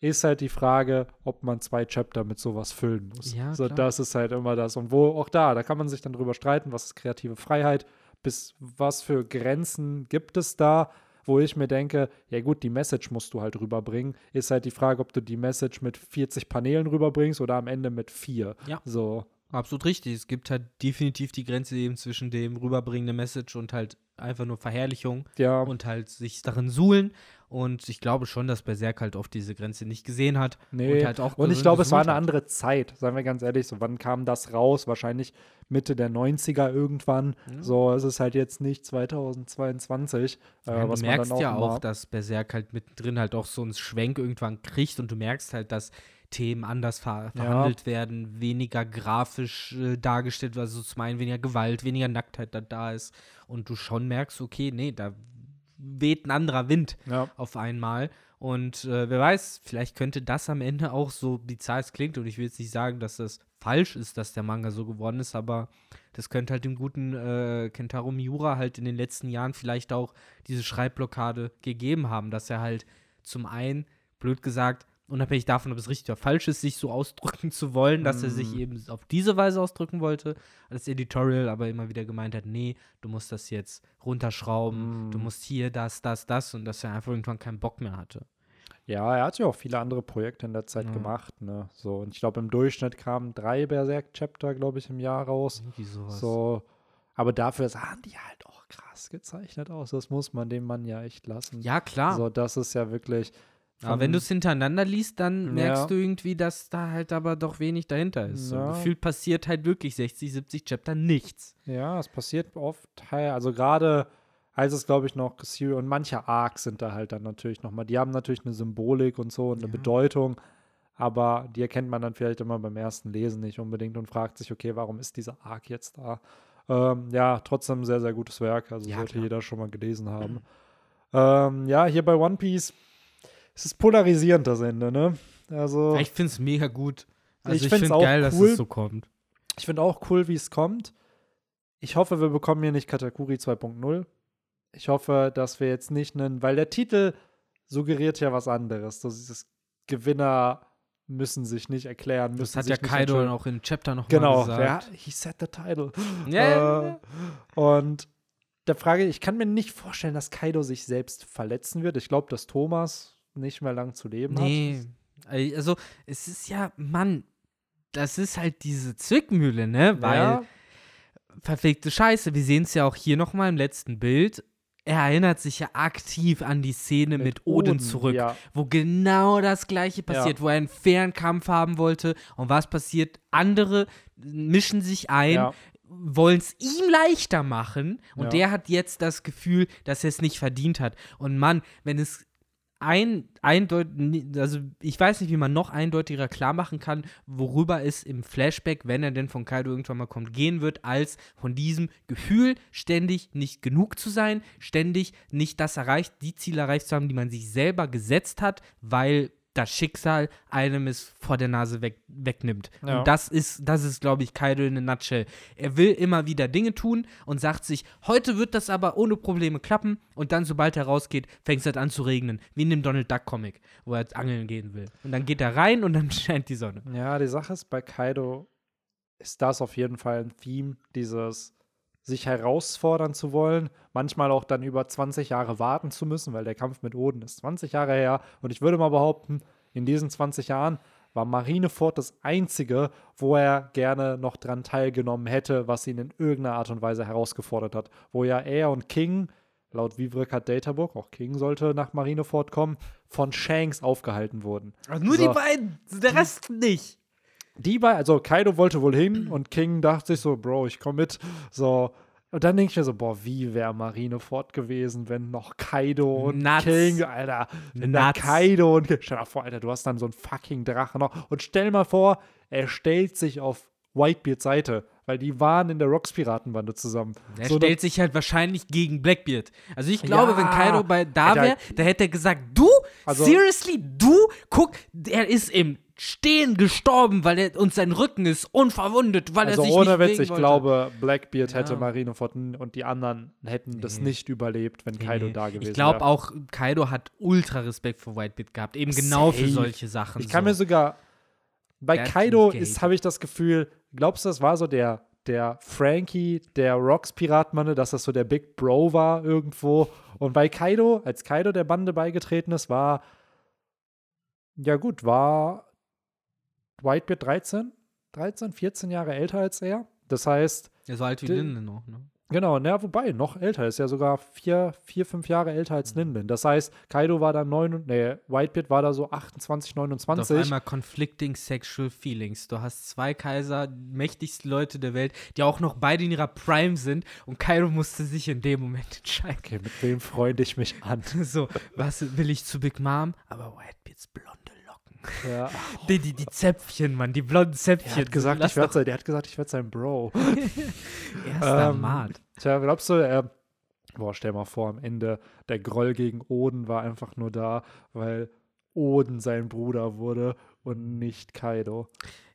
ist halt die Frage, ob man zwei Chapter mit sowas füllen muss. Ja, so, klar. das ist halt immer das. Und wo auch da, da kann man sich dann drüber streiten, was ist kreative Freiheit, bis was für Grenzen gibt es da, wo ich mir denke, ja gut, die Message musst du halt rüberbringen. Ist halt die Frage, ob du die Message mit 40 Paneelen rüberbringst oder am Ende mit vier. Ja. So. Absolut richtig. Es gibt halt definitiv die Grenze eben zwischen dem rüberbringenden Message und halt einfach nur Verherrlichung Ja. und halt sich darin suhlen. Und ich glaube schon, dass Berserk halt oft diese Grenze nicht gesehen hat. Nee, Und halt auch und ich glaube, es war eine andere Zeit, seien wir ganz ehrlich. So, wann kam das raus? Wahrscheinlich Mitte der 90er irgendwann. So, es ist halt jetzt nicht 2022. Ja, äh, du was man merkst dann auch ja auch, dass Berserk halt mittendrin halt auch so einen Schwenk irgendwann kriegt und du merkst halt, dass Themen anders ver Ja. verhandelt werden, weniger grafisch äh, dargestellt, also zum einen weniger Gewalt, weniger Nacktheit da, da ist und du schon merkst, okay, nee, da weht ein anderer Wind Ja. auf einmal und äh, wer weiß, vielleicht könnte das am Ende auch so bizarr es klingt und ich will jetzt nicht sagen, dass das falsch ist, dass der Manga so geworden ist, aber das könnte halt dem guten äh, Kentaro Miura halt in den letzten Jahren vielleicht auch diese Schreibblockade gegeben haben, dass er halt zum einen, blöd gesagt, unabhängig davon, ob es richtig oder falsch ist, sich so ausdrücken zu wollen, dass er sich eben auf diese Weise ausdrücken wollte, als Editorial aber immer wieder gemeint hat, nee, du musst das jetzt runterschrauben, du musst hier das, das, das und dass er einfach irgendwann keinen Bock mehr hatte. ja, er hat ja auch viele andere Projekte in der Zeit Ja. gemacht. Ne? So, und ich glaube, im Durchschnitt kamen drei Berserk-Chapter, glaube ich, im Jahr raus. Irgendwie sowas. So, aber dafür sahen die halt auch krass gezeichnet aus. Das muss man dem Mann ja echt lassen. Ja, klar. So, das ist ja wirklich. Aber wenn du es hintereinander liest, dann merkst Ja. du irgendwie, dass da halt aber doch wenig dahinter ist. So, Ja. gefühlt passiert halt wirklich 60, 70 Chapter nichts. Ja, es passiert oft. Also gerade als es, glaube ich, noch Serial und manche Arcs sind da halt dann natürlich nochmal. Die haben natürlich eine Symbolik und so und eine Ja. Bedeutung, aber die erkennt man dann vielleicht immer beim ersten Lesen nicht unbedingt und fragt sich, okay, warum ist dieser Arc jetzt da? Ähm, ja, trotzdem sehr, sehr gutes Werk. Also sollte klar. jeder schon mal gelesen haben. Ähm, ja, hier bei One Piece es ist polarisierend das Ende, ne? Also Ich finde es mega gut. Also Ich ich, finde auch geil, dass cool. es so kommt. Ich finde auch cool, wie es kommt. Ich hoffe, wir bekommen hier nicht Katakuri 2.0. Ich hoffe, dass wir jetzt nicht einen, weil der Titel suggeriert ja was anderes. So dieses Gewinner müssen sich nicht erklären. Das hat ja Kaido entschuldigen. auch im Chapter noch Genau, mal ja, gesagt. he said the title. Ja. Äh, und der Frage, ich kann mir nicht vorstellen, dass Kaido sich selbst verletzen wird. Ich glaube, dass Thomas nicht mehr lang zu leben Nee. Also, es ist ja, Mann, das ist halt diese Zwickmühle, ne? hat. Weil, ja, verfickte Scheiße, wir sehen es ja auch hier nochmal im letzten Bild. Er erinnert sich ja aktiv an die Szene mit, Odin, zurück, Ja, wo genau das Gleiche passiert, wo er einen fairen Kampf haben wollte. Und was passiert? Andere mischen sich ein, ja. wollen es ihm leichter machen und Ja. der hat jetzt das Gefühl, dass er es nicht verdient hat. Und Mann, wenn es ein, eindeutig, also ich weiß nicht, wie man noch eindeutiger klar machen kann, worüber es im Flashback, wenn er denn von Kaido irgendwann mal kommt, gehen wird, als von diesem Gefühl, ständig nicht genug zu sein, ständig nicht das erreicht, die Ziele erreicht zu haben, die man sich selber gesetzt hat, weil das Schicksal einem es vor der Nase weg, wegnimmt. Ja. Und das ist, das ist, glaube ich, Kaido in a nutshell. Er will immer wieder Dinge tun und sagt sich, heute wird das aber ohne Probleme klappen. Und dann, sobald er rausgeht, fängt es halt an zu regnen. Wie in dem Donald Duck Comic, wo er jetzt angeln gehen will. Und dann geht er rein und dann scheint die Sonne. Ja, die Sache ist, bei Kaido ist das auf jeden Fall ein Theme, dieses sich herausfordern zu wollen, manchmal auch dann über 20 Jahre warten zu müssen, weil der Kampf mit Oden ist 20 Jahre her. Und ich würde mal behaupten, in diesen 20 Jahren war Marineford das einzige, wo er gerne noch dran teilgenommen hätte, was ihn in irgendeiner Art und Weise herausgefordert hat. Wo ja er und King, laut Vivrekat Databook, auch King sollte nach Marineford kommen, von Shanks aufgehalten wurden. Also nur So. die beiden, der Rest nicht. Die bei, also Kaido wollte wohl hin und King dachte sich so, Bro, ich komm mit. So. Und dann denke ich mir so, boah, wie wäre Marineford gewesen, wenn noch Kaido und Nuts. King, Alter, wenn da. Kaido und stell dir vor, Alter, du hast dann so einen fucking Drache noch. Und stell mal vor, er stellt sich auf Whitebeards Seite, weil die waren in der Rocks-Piratenbande zusammen. Er So stellt sich halt wahrscheinlich gegen Blackbeard. Also ich glaube, Ja. wenn Kaido bei da wäre, da hätte er gesagt, du, Also- seriously, du, guck, er ist im stehen gestorben, weil er und sein Rücken ist unverwundet, weil Also er sich ohne nicht Witz, ich wollte. glaube, Blackbeard Ja. hätte Marineford und die anderen hätten das Nee. nicht überlebt, wenn Kaido Nee. da gewesen Ich glaube wäre. auch, Kaido hat ultra Respekt vor Whitebeard gehabt, eben genau für Safe. solche Sachen. Ich kann so. mir sogar bei Der Kaido ist habe ich das Gefühl, glaubst du, das war so der der Frankie, der Rocks Piratmanne, dass das so der Big Bro war irgendwo und bei Kaido, als Kaido der Bande beigetreten ist, war ja gut, war Whitebeard 13, 13, 14 Jahre älter als er. Das heißt, Ja, so alt wie D- Linde noch, ne? Genau, na, wobei, noch älter, ist ja sogar vier, vier fünf Jahre älter als Linden. Das heißt, Kaido war da neun, nee, Whitebeard war da so 28, Und auf 29. einmal conflicting sexual feelings. Du hast zwei Kaiser, mächtigste Leute der Welt, die auch noch beide in ihrer Prime sind und Kaido musste sich in dem Moment entscheiden. Okay, mit wem freunde ich mich an? So, was will ich zu Big Mom? Aber Whitebeards Locken. Ja, Die, die, die Zäpfchen, Mann, die blonden der Zäpfchen. hat gesagt, Lass ich werd sein, der hat gesagt, ich werde sein Bro. erster Ähm, Mart. Tja, glaubst du, er, boah, stell mal vor, am Ende, der Groll gegen Oden war einfach nur da, weil Oden sein Bruder wurde und nicht Kaido.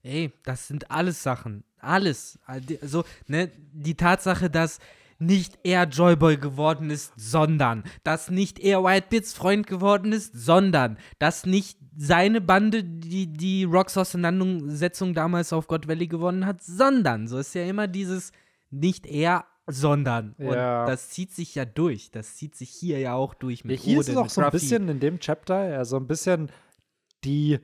Ey, das sind alles Sachen. Alles. Also, ne, die Tatsache, dass nicht er Joyboy geworden ist, sondern dass nicht er Whitebeards Freund geworden ist, sondern dass nicht seine Bande die, die Rocks Auseinandersetzung damals auf God Valley gewonnen hat, sondern so ist ja immer dieses nicht er, sondern. Und Ja. das zieht sich ja durch. Das zieht sich hier ja auch durch Ja, mit hier ist es auch so ein bisschen in dem Chapter, ja, so ein bisschen die.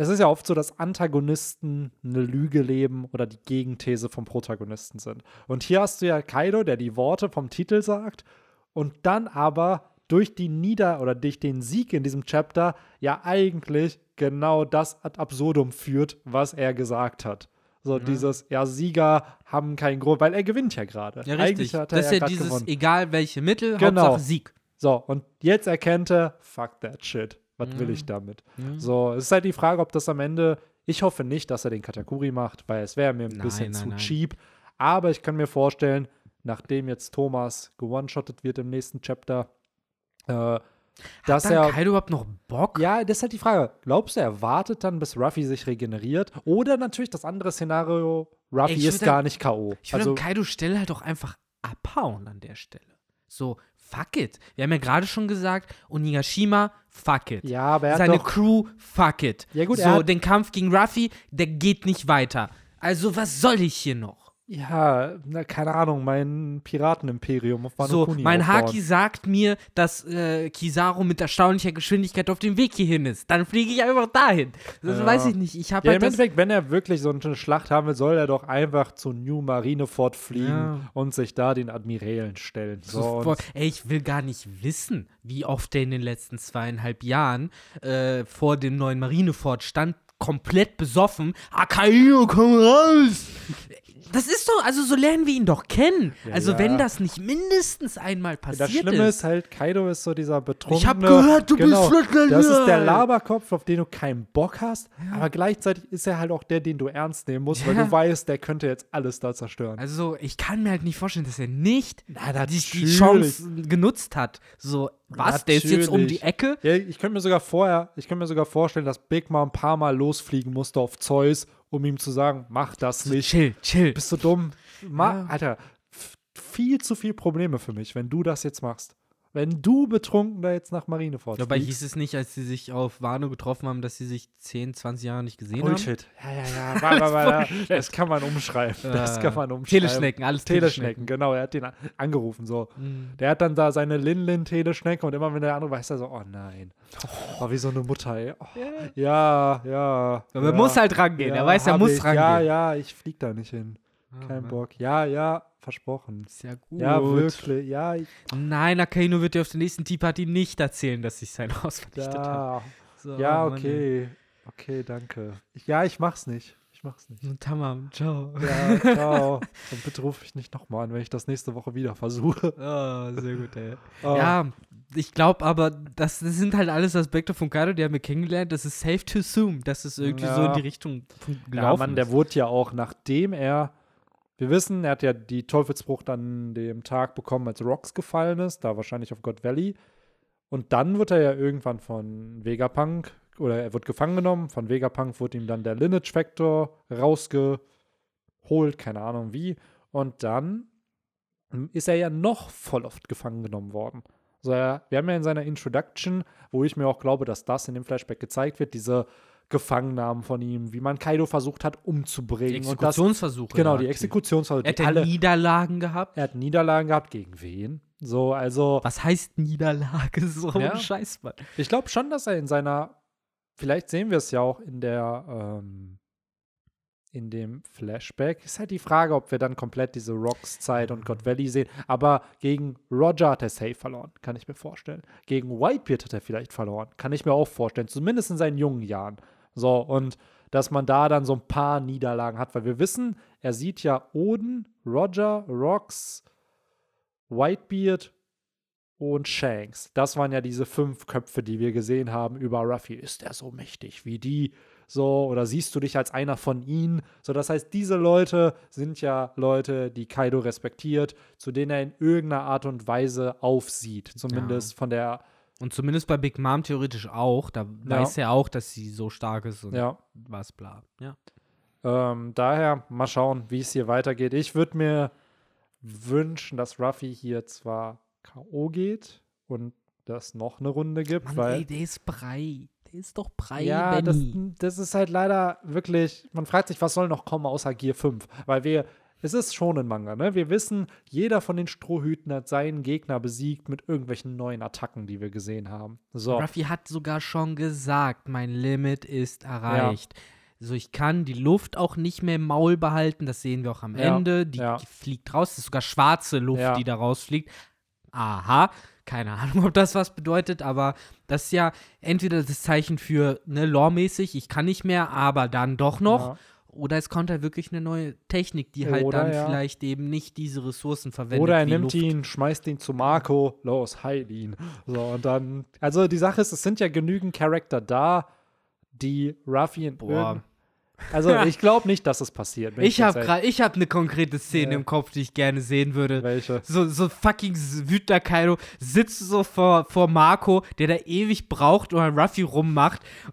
Es ist ja oft so, dass Antagonisten eine Lüge leben oder die Gegenthese vom Protagonisten sind. Und hier hast du ja Kaido, der die Worte vom Titel sagt und dann aber durch die Nieder- oder durch den Sieg in diesem Chapter ja eigentlich genau das ad absurdum führt, was er gesagt hat. So dieses, ja, Sieger haben keinen Grund, weil er gewinnt ja gerade. Ja, Eigentlich richtig. hat er Das ist ja, ja dieses, gewonnen. egal welche Mittel, Genau. Hauptsache Sieg. So, und jetzt erkennt er, fuck that shit. Was will Ja. ich damit? Ja. So, es ist halt die Frage, ob das am Ende, ich hoffe nicht, dass er den Katakuri macht, weil es wäre mir ein Nein, bisschen nein, zu nein. cheap. Aber ich kann mir vorstellen, nachdem jetzt Thomas gewone-shottet wird im nächsten Chapter, äh, dass Hat dann er. Kaido überhaupt noch Bock? Ja, das ist halt die Frage. Glaubst du, er wartet dann, bis Ruffy sich regeneriert? Oder natürlich das andere Szenario, Ruffy Ey, ist gar dann- nicht K.O. Ich würde Also, Kaido Stelle halt auch einfach abhauen an der Stelle. So, fuck it. Wir haben ja gerade schon gesagt, Onigashima, fuck it. ja, aber er hat Seine doch, Crew, fuck it. Ja, gut, so, den Kampf gegen Ruffy, der geht nicht weiter. Also, was soll ich hier noch? Ja, na, keine Ahnung, mein Piratenimperium auf Wano So, Kuni mein aufbauen. Haki sagt mir, dass äh, Kizaru mit erstaunlicher Geschwindigkeit auf dem Weg hierhin ist. Dann fliege ich einfach dahin. Das Ja. weiß ich nicht. Ich habe Ja, halt im Endeffekt, wenn er wirklich so eine Schlacht haben will, soll er doch einfach zu New Marineford fliegen Ja. und sich da den Admirälen stellen. So, So ey, ich will gar nicht wissen, wie oft der in den letzten zweieinhalb Jahren äh, vor dem neuen Marineford stand, komplett besoffen. Akaino, komm raus! Das ist doch, also so lernen wir ihn doch kennen. Ja, also ja. wenn das nicht mindestens einmal passiert das Schlimme ist. ist halt, Kaido ist so dieser betrunkene. Ich hab gehört, du bist genau, Flötler, Das ist der ja. Laberkopf, auf den du keinen Bock hast, aber gleichzeitig ist er halt auch der, den du ernst nehmen musst, weil Ja. du weißt, der könnte jetzt alles da zerstören. Also ich kann mir halt nicht vorstellen, dass er nicht Na, die, die natürlich. Chance genutzt hat. So, was, der ist jetzt um die Natürlich. Ecke? Ja, ich könnte mir sogar vorher, ich könnte mir sogar vorstellen, dass Big Mom ein paar Mal losfliegen musste auf Zeus, um ihm zu sagen, mach das nicht. chill, chill. Bist du dumm? Ma Ja. Alter, viel zu viel Probleme für mich, wenn du das jetzt machst. Wenn du betrunken da jetzt nach Marineford Dabei fliegst. hieß es nicht, als sie sich auf Wano getroffen haben, dass sie sich 10, 20 Jahre nicht gesehen haben. Bullshit. Ja, ja, ja. War, war, war, das kann man umschreiben. Das Äh, kann man umschreiben. Teleschnecken, alles Teleschnecken, genau. Er hat den angerufen. So. Mhm. Der hat dann da seine Lin-Lin-Teleschnecke und immer wenn der andere weiß, er so, oh nein. Oh, wie so eine Mutter, ey. Oh, ja, ja. Aber ja, er muss halt rangehen. er weiß, er muss ich. rangehen. Ja, ja, ich flieg da nicht hin. Ah, Kein Mann. Bock. Ja, ja, versprochen. Ist ja gut. Ja, wirklich. Ja, ich, Nein, Akainu wird dir auf der nächsten Tea Party nicht erzählen, dass sich sein Haus vernichtet hat. ja, So, ja, Mann, okay. Okay, danke. Ich, ja, ich mach's nicht. Ich mach's nicht. Tamam, ciao. Ja, ciao. Und bitte ruf mich nicht nochmal an, wenn ich das nächste Woche wieder versuche. Oh, sehr gut, ey. Oh. Ja, ich glaube aber, das, das sind halt alles Aspekte von Kaido, die haben wir kennengelernt. Das ist safe to assume, dass es irgendwie so in Ja. die Richtung von- Ja, gelaufen Mann, der ist. wurde ja auch, nachdem er, wir wissen, er hat ja die Teufelsbruch dann dem Tag bekommen, als Rocks gefallen ist, da wahrscheinlich auf God Valley. Und dann wird er ja irgendwann von Vegapunk oder er wird gefangen genommen. Von Vegapunk wird ihm dann der Lineage Factor rausgeholt, keine Ahnung wie. Und dann ist er ja noch voll oft gefangen genommen worden. Also er, wir haben ja in seiner Introduction, wo ich mir auch glaube, dass das in dem Flashback gezeigt wird, diese Gefangennahmen von ihm, wie man Kaido versucht hat umzubringen. Die Und das, Exekutionsversuche. genau, die. Exekutionsversuche. Er hat alle, Niederlagen gehabt. er hat Niederlagen gehabt. Gegen wen? So, also Was heißt Niederlage? So Ja. ein Scheiß, Mann. ich glaube schon, dass er in seiner, vielleicht sehen wir es ja auch in der, ähm, in dem Flashback. Ist halt die Frage, ob wir dann komplett diese Rocks-Zeit und God Valley sehen. Aber gegen Roger hat er safe verloren, kann ich mir vorstellen. Gegen Whitebeard hat er vielleicht verloren, kann ich mir auch vorstellen. Zumindest in seinen jungen Jahren. So, und dass man da dann so ein paar Niederlagen hat, weil wir wissen, er sieht ja Oden, Roger, Rocks, Whitebeard und Shanks. Das waren ja diese fünf Köpfe, die wir gesehen haben über Ruffy. Ist er so mächtig wie die? So, oder siehst du dich als einer von ihnen? So, das heißt, diese Leute sind ja Leute, die Kaido respektiert, zu denen er in irgendeiner Art und Weise aufsieht. Zumindest von der, Und zumindest bei Big Mom theoretisch auch. Da weiß er auch, dass sie so stark ist und ja. was bla. Ja. Ähm, daher mal schauen, wie es hier weitergeht. Ich würde mir wünschen, dass Ruffy hier zwar K.O. geht und das noch eine Runde gibt, Mann, weil ey, der ist Brei. Der ist doch Brei, Ja, das, das ist halt leider wirklich, man fragt sich, was soll noch kommen außer Gear 5? Weil wir, es ist schon ein Manga, ne? Wir wissen, jeder von den Strohhüten hat seinen Gegner besiegt mit irgendwelchen neuen Attacken, die wir gesehen haben. So. Ruffy hat sogar schon gesagt, mein Limit ist erreicht. So, ich kann die Luft auch nicht mehr im Maul behalten. Das sehen wir auch am Ja, Ende. Die, ja. fliegt raus. Das ist sogar schwarze Luft, Ja. die da rausfliegt. Aha. Keine Ahnung, ob das was bedeutet, aber das ist ja entweder das Zeichen für, ne, lawmäßig, ich kann nicht mehr, aber dann doch noch. Oder es kommt halt wirklich eine neue Technik, die halt Oder, dann ja. vielleicht eben nicht diese Ressourcen verwendet. Oder er nimmt Luft. ihn, schmeißt ihn zu Marco, los, heil ihn. So, und dann, also die Sache ist, es sind ja genügend Charakter da, die Ruffy in Boah. Also ich glaube nicht, dass es passiert. bin Ich habe gerade, ich habe eine konkrete Szene Ja. im Kopf, die ich gerne sehen würde. Welche? So, so fucking wütender Kaido sitzt so vor, vor Marco, der da ewig braucht und an Ruffy rummacht.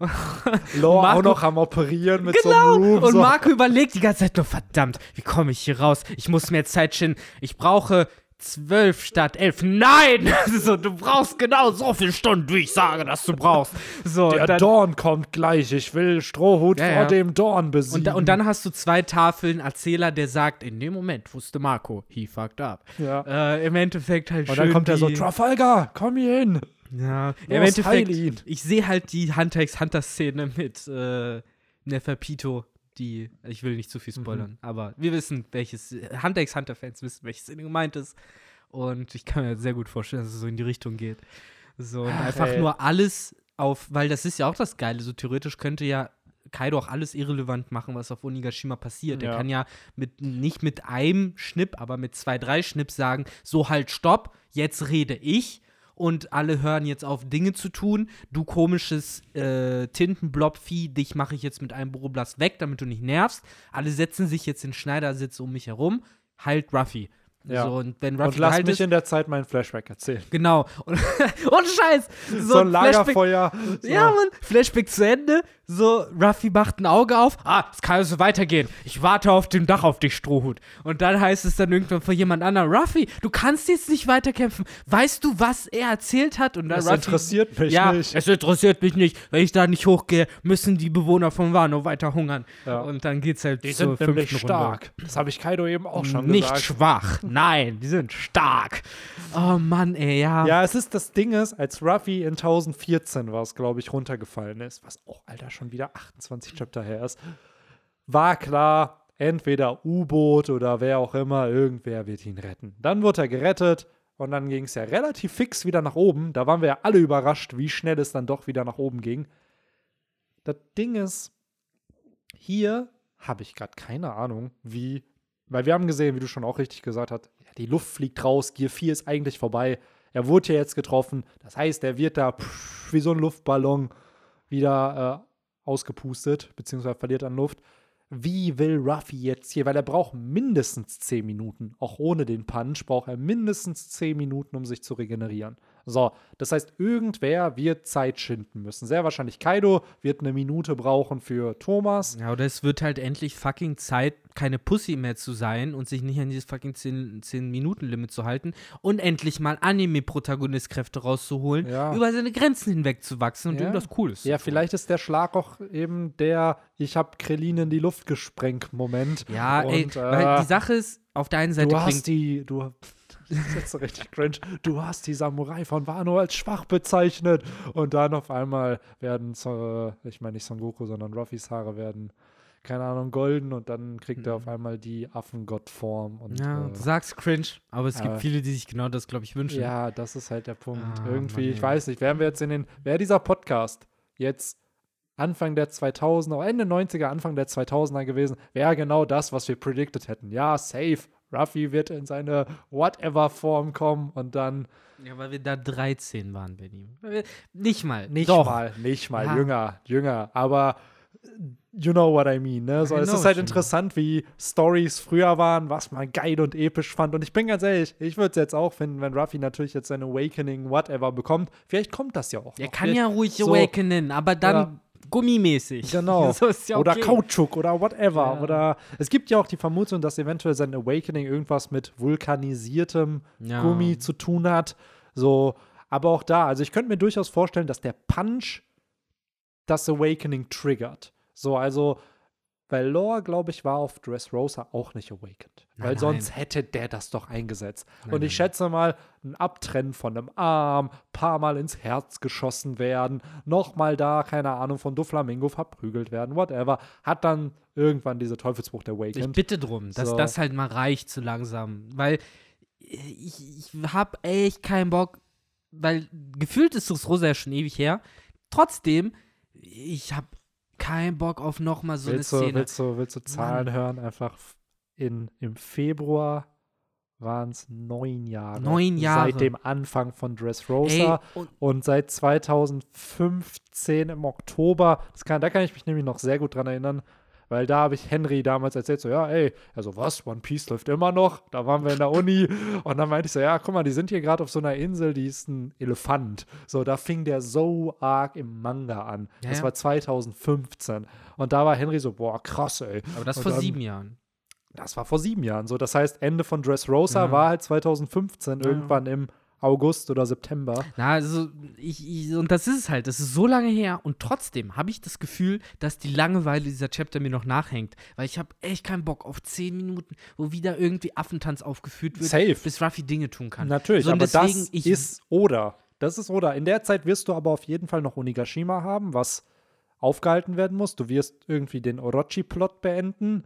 Marco- auch noch am Operieren mit so Genau! einem Room. und so. Marco überlegt die ganze Zeit nur, verdammt, wie komme ich hier raus? Ich muss mehr Zeit schinden. Ich brauche zwölf statt elf. Nein! so, du brauchst genau so viele Stunden, wie ich sage, dass du brauchst. So, Der dann, Dorn kommt gleich. Ich will Strohhut Ja, vor ja. dem Dorn besiegen. und, da, und dann hast du zwei Tafeln Erzähler, der sagt, in dem Moment wusste Marco, he fucked up. ja. Äh, Im Endeffekt halt Und schön dann kommt er so, Trafalgar, komm hier hin. Ja, Los, im Endeffekt, ich sehe halt die Hunter x Hunter-Szene mit äh, Neferpito, die, ich will nicht zu viel spoilern, Mhm. aber wir wissen, welches, Hunter x Hunter-Fans wissen, welche Szene gemeint ist. Und ich kann mir sehr gut vorstellen, dass es so in die Richtung geht. So, und Ach, einfach ey. nur alles auf, weil das ist ja auch das Geile, so theoretisch könnte ja Kaido auch alles irrelevant machen, was auf Onigashima passiert. Er Ja. kann ja mit, nicht mit einem Schnipp, aber mit zwei, drei Schnipp sagen, so halt, stopp, jetzt rede ich und alle hören jetzt auf, Dinge zu tun. Du komisches äh, Tintenblob-Vieh, dich mache ich jetzt mit einem Boroblast weg, damit du nicht nervst. Alle setzen sich jetzt in Schneidersitz um mich herum. Halt Ruffy. Ja. So, und wenn Ruffy Und lass mich ist, in der Zeit meinen Flashback erzählen. Genau. Und, und Scheiß. So, So, ein Flashback- Lagerfeuer. So. Ja, Mann. Flashback zu Ende. So, Ruffy macht ein Auge auf. Ah, es kann also weitergehen. Ich warte auf dem Dach auf dich, Strohhut. Und dann heißt es dann irgendwann von jemand anderem, Ruffy, du kannst jetzt nicht weiterkämpfen. Weißt du, was er erzählt hat? Und dann Das Ruffy, interessiert mich ja, nicht. es interessiert mich nicht. Wenn ich da nicht hochgehe, müssen die Bewohner von Wano weiter hungern. Ja. Und dann geht's halt Die zur sind nämlich Runde. stark. Das habe ich Kaido eben auch schon Nicht gesagt. schwach. Nein, die sind stark. Oh Mann, ey, ja. Ja, es ist das Ding ist, als Ruffy in 1014 war es, glaube ich, runtergefallen ist, was auch, Alter, schon wieder 28 Chapter her ist, war klar, entweder U-Boot oder wer auch immer, irgendwer wird ihn retten. Dann wurde er gerettet und dann ging es ja relativ fix wieder nach oben. Da waren wir ja alle überrascht, wie schnell es dann doch wieder nach oben ging. Das Ding ist, hier habe ich gerade keine Ahnung, wie, weil wir haben gesehen, wie du schon auch richtig gesagt hast, die Luft fliegt raus, Gear 4 ist eigentlich vorbei. Er wurde ja jetzt getroffen. Das heißt, er wird da pff, wie so ein Luftballon wieder äh, ausgepustet, beziehungsweise verliert an Luft. Wie will Ruffy jetzt hier, weil er braucht mindestens 10 Minuten, auch ohne den Punch braucht er mindestens 10 Minuten, um sich zu regenerieren. So, das heißt, irgendwer wird Zeit schinden müssen. Sehr wahrscheinlich Kaido wird eine Minute brauchen für Thomas. Ja, oder es wird halt endlich fucking Zeit, keine Pussy mehr zu sein und sich nicht an dieses fucking 10-Minuten-Limit zu halten und endlich mal Anime-Protagonist-Kräfte rauszuholen, Ja. über seine Grenzen hinwegzuwachsen und Ja. irgendwas Cooles. Ja, vielleicht ist der Schlag auch eben der Ich hab Krillin in die Luft gesprengt Moment. Ja, ey, Und, weil äh, die Sache ist, auf der einen Seite Du hast die, du, das ist jetzt so richtig cringe, du hast die Samurai von Wano als schwach bezeichnet und dann auf einmal werden, so, ich meine nicht Son Goku, sondern Ruffys Haare werden, keine Ahnung, golden und dann kriegt er auf einmal die Affengottform und Mhm. Ja, äh, du sagst cringe, aber es gibt aber- viele, die sich genau das, glaube ich, wünschen. ja, das ist halt der Punkt. Ah, Irgendwie, Mann, ich weiß nicht, wären wir jetzt in den, wäre dieser Podcast jetzt Anfang der 2000er, Ende 90er, Anfang der 2000er gewesen, wäre genau das, was wir predicted hätten. Ja, safe. Ruffy wird in seine Whatever-Form kommen und dann Ja, weil wir da 13 waren, Benny. Weil wir- Nicht mal. nicht Doch. mal, nicht mal, Ja. jünger, jünger, aber you know what I mean, ne? So, I es ist halt interessant, wie Stories früher waren, was man geil und episch fand. Und ich bin ganz ehrlich, ich würde es jetzt auch finden, wenn Ruffy natürlich jetzt sein Awakening, whatever, bekommt. Vielleicht kommt das ja auch. Der noch. kann Vielleicht- ja ruhig so- awakenen, aber dann Ja. Gummimäßig. Genau. so ja Oder okay. Kautschuk oder whatever. Ja. Oder es gibt ja auch die Vermutung, dass eventuell sein Awakening irgendwas mit vulkanisiertem Ja. Gummi zu tun hat. So, aber auch da, also ich könnte mir durchaus vorstellen, dass der Punch das Awakening triggert. So, also, weil Lore, glaube ich, war auf Dressrosa auch nicht awakened. Weil Nein, sonst nein. hätte der das doch eingesetzt. Nein, Und ich schätze mal, ein Abtrennen von einem Arm, paar Mal ins Herz geschossen werden, nochmal da, keine Ahnung, von Doflamingo verprügelt werden, whatever, hat dann irgendwann diese Teufelsbrucht Ich awakened. bitte drum, dass So. das halt mal reicht zu langsam. Weil ich, ich hab echt keinen Bock, weil gefühlt ist Rosa ja schon ewig her. Trotzdem, ich hab keinen Bock auf noch mal so willst, eine du, Szene. willst, du, willst du Zahlen hören? Einfach in, im Februar waren es neun Jahre. Neun Jahre. Seit dem Anfang von Ey, Dressrosa. und Und seit 2015 im Oktober, das kann, da kann ich mich nämlich noch sehr gut dran erinnern, weil da habe ich Henry damals erzählt, so, ja, ey, also was, One Piece läuft immer noch, da waren wir in der Uni und dann meinte ich so, ja, guck mal, die sind hier gerade auf so einer Insel, die ist ein Elefant. So, da fing der so arg im Manga an. Ja, das ja. war 2015 und da war Henry so, boah, krass, ey. aber das Und vor dann- sieben Jahren. Das war vor sieben Jahren so, das heißt, Ende von Dressrosa Ja. war halt 2015, Ja, ja. irgendwann im August oder September. Na, also, ich, ich, und das ist es halt, das ist so lange her und trotzdem habe ich das Gefühl, dass die Langeweile dieser Chapter mir noch nachhängt, weil ich habe echt keinen Bock auf zehn Minuten, wo wieder irgendwie Affentanz aufgeführt wird, Safe. bis Ruffy Dinge tun kann. Natürlich, So, aber das ich, ist oder. Das ist oder. In der Zeit wirst du aber auf jeden Fall noch Onigashima haben, was aufgehalten werden muss. Du wirst irgendwie den Orochi-Plot beenden.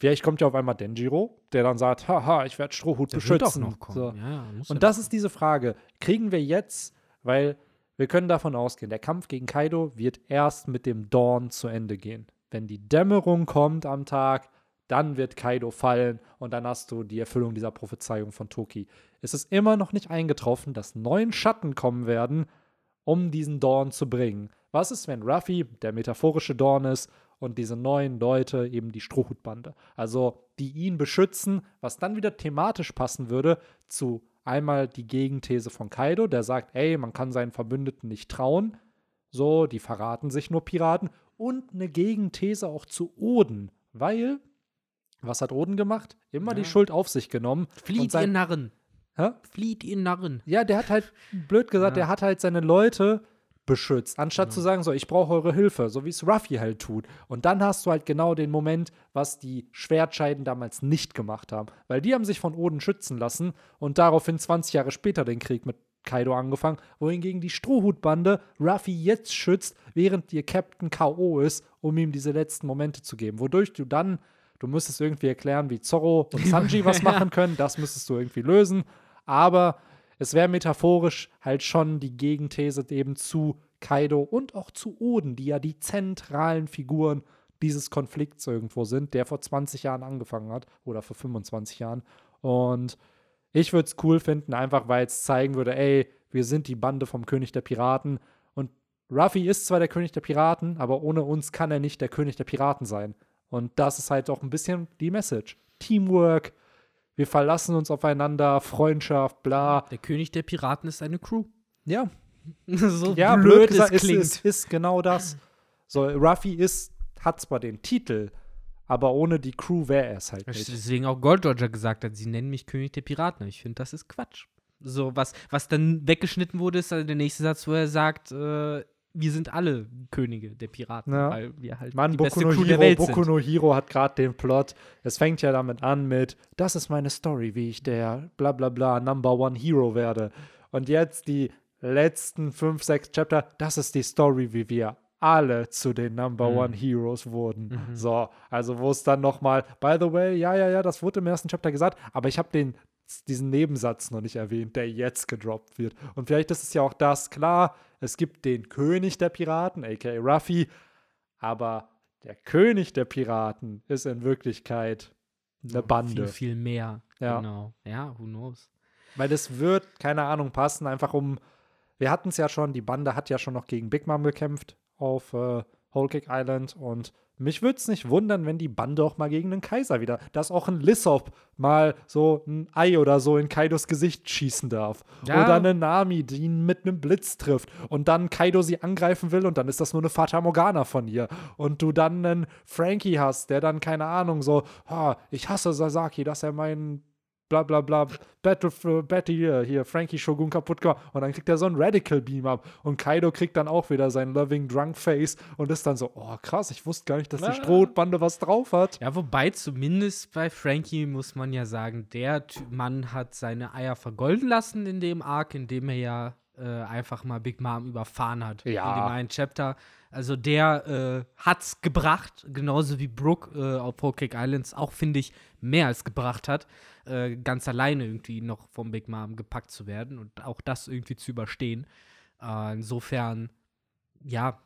Vielleicht kommt ja auf einmal Denjiro, der dann sagt, haha, ich werde Strohhut der wird beschützen. auch noch kommen. So. Ja, Und das ist diese Frage. Kriegen wir jetzt, weil wir können davon ausgehen, der Kampf gegen Kaido wird erst mit dem Dawn zu Ende gehen. Wenn die Dämmerung kommt am Tag, dann wird Kaido fallen und dann hast du die Erfüllung dieser Prophezeiung von Toki. Es ist immer noch nicht eingetroffen, dass neun Schatten kommen werden, um diesen Dawn zu bringen. Was ist, wenn Ruffy der metaphorische Dawn ist und diese neuen Leute eben die Strohhutbande? Also die ihn beschützen, was dann wieder thematisch passen würde zu einmal die Gegenthese von Kaido, der sagt, ey, man kann seinen Verbündeten nicht trauen. So, die verraten sich nur Piraten. Und eine Gegenthese auch zu Oden, weil, was hat Oden gemacht? Immer die Ja. Schuld auf sich genommen. Flieht ihr Narren. Hä? Flieht ihr Narren. Ja, der hat halt, blöd gesagt, Ja. der hat halt seine Leute beschützt, anstatt zu sagen, so, ich brauche eure Hilfe, so wie es Ruffy halt tut. Und dann hast du halt genau den Moment, was die Schwertscheiden damals nicht gemacht haben. Weil die haben sich von Oden schützen lassen und daraufhin 20 Jahre später den Krieg mit Kaido angefangen, wohingegen die Strohhutbande Ruffy jetzt schützt, während ihr Captain K.O. ist, um ihm diese letzten Momente zu geben. Wodurch du dann, du müsstest irgendwie erklären, wie Zorro und Sanji was machen können, das müsstest du irgendwie lösen. Aber es wäre metaphorisch halt schon die Gegenthese eben zu Kaido und auch zu Oden, die ja die zentralen Figuren dieses Konflikts irgendwo sind, der vor 20 Jahren angefangen hat oder vor 25 Jahren. Und ich würde es cool finden, einfach weil es zeigen würde, ey, wir sind die Bande vom König der Piraten. Und Ruffy ist zwar der König der Piraten, aber ohne uns kann er nicht der König der Piraten sein. Und das ist halt auch ein bisschen die Message. Teamwork, wir verlassen uns aufeinander, Freundschaft, bla. Der König der Piraten ist eine Crew. Ja, so ja, blöd, blöd es gesagt, ist, klingt. ist, ist genau das. So, Ruffy ist, hat zwar den Titel, aber ohne die Crew wäre er es halt nicht. Deswegen auch Gold Roger gesagt hat, sie nennen mich König der Piraten. Ich finde, das ist Quatsch. So, was, was dann weggeschnitten wurde, ist der nächste Satz, wo er sagt, äh, wir sind alle Könige der Piraten, Ja. weil wir halt Mann, die Boku beste no, Crew der Hero, Welt Boku no Hero hat gerade den Plot. Es fängt ja damit an mit, das ist meine Story, wie ich der bla bla bla Number One Hero werde. Und jetzt die letzten fünf, sechs Chapter, das ist die Story, wie wir alle zu den Number Mhm. One Heroes wurden. Mhm. So, also wo es dann nochmal, by the way, ja, ja, ja, das wurde im ersten Chapter gesagt, aber ich habe den diesen Nebensatz noch nicht erwähnt, der jetzt gedroppt wird. Und vielleicht ist es ja auch das, klar, es gibt den König der Piraten, aka Ruffy, aber der König der Piraten ist in Wirklichkeit eine Bande. Viel, viel mehr. Ja. Genau. Ja, who knows. Weil das wird, keine Ahnung, passen, einfach um. Wir hatten es ja schon, die Bande hat ja schon noch gegen Big Mom gekämpft auf äh, Whole Cake Island und mich würde es nicht wundern, wenn die Bande auch mal gegen den Kaiser wieder, dass auch ein Lissop mal so ein Ei oder so in Kaidos Gesicht schießen darf. Ja. Oder eine Nami, die ihn mit einem Blitz trifft und dann Kaido sie angreifen will und dann ist das nur eine Fata Morgana von ihr. Und du dann einen Frankie hast, der dann, keine Ahnung, so, ah, ich hasse Sasaki, dass er meinen bla bla bla, Battle für Betty hier, hier, Frankie Shogun kaputt gemacht. Und dann kriegt er so einen Radical Beam ab. Und Kaido kriegt dann auch wieder sein Loving Drunk Face und ist dann so, oh krass, ich wusste gar nicht, dass die. Strohbande was drauf hat. Ja, wobei zumindest bei Frankie muss man ja sagen, der Mann hat seine Eier vergolden lassen in dem Arc, in dem er ja äh, einfach mal Big Mom überfahren hat. Ja. In dem einen Chapter. Also der äh, hat's gebracht, genauso wie Brooke äh, auf Cake Islands auch, finde ich, mehr als gebracht hat, äh, ganz alleine irgendwie noch vom Big Mom gepackt zu werden und auch das irgendwie zu überstehen. Äh, insofern ja,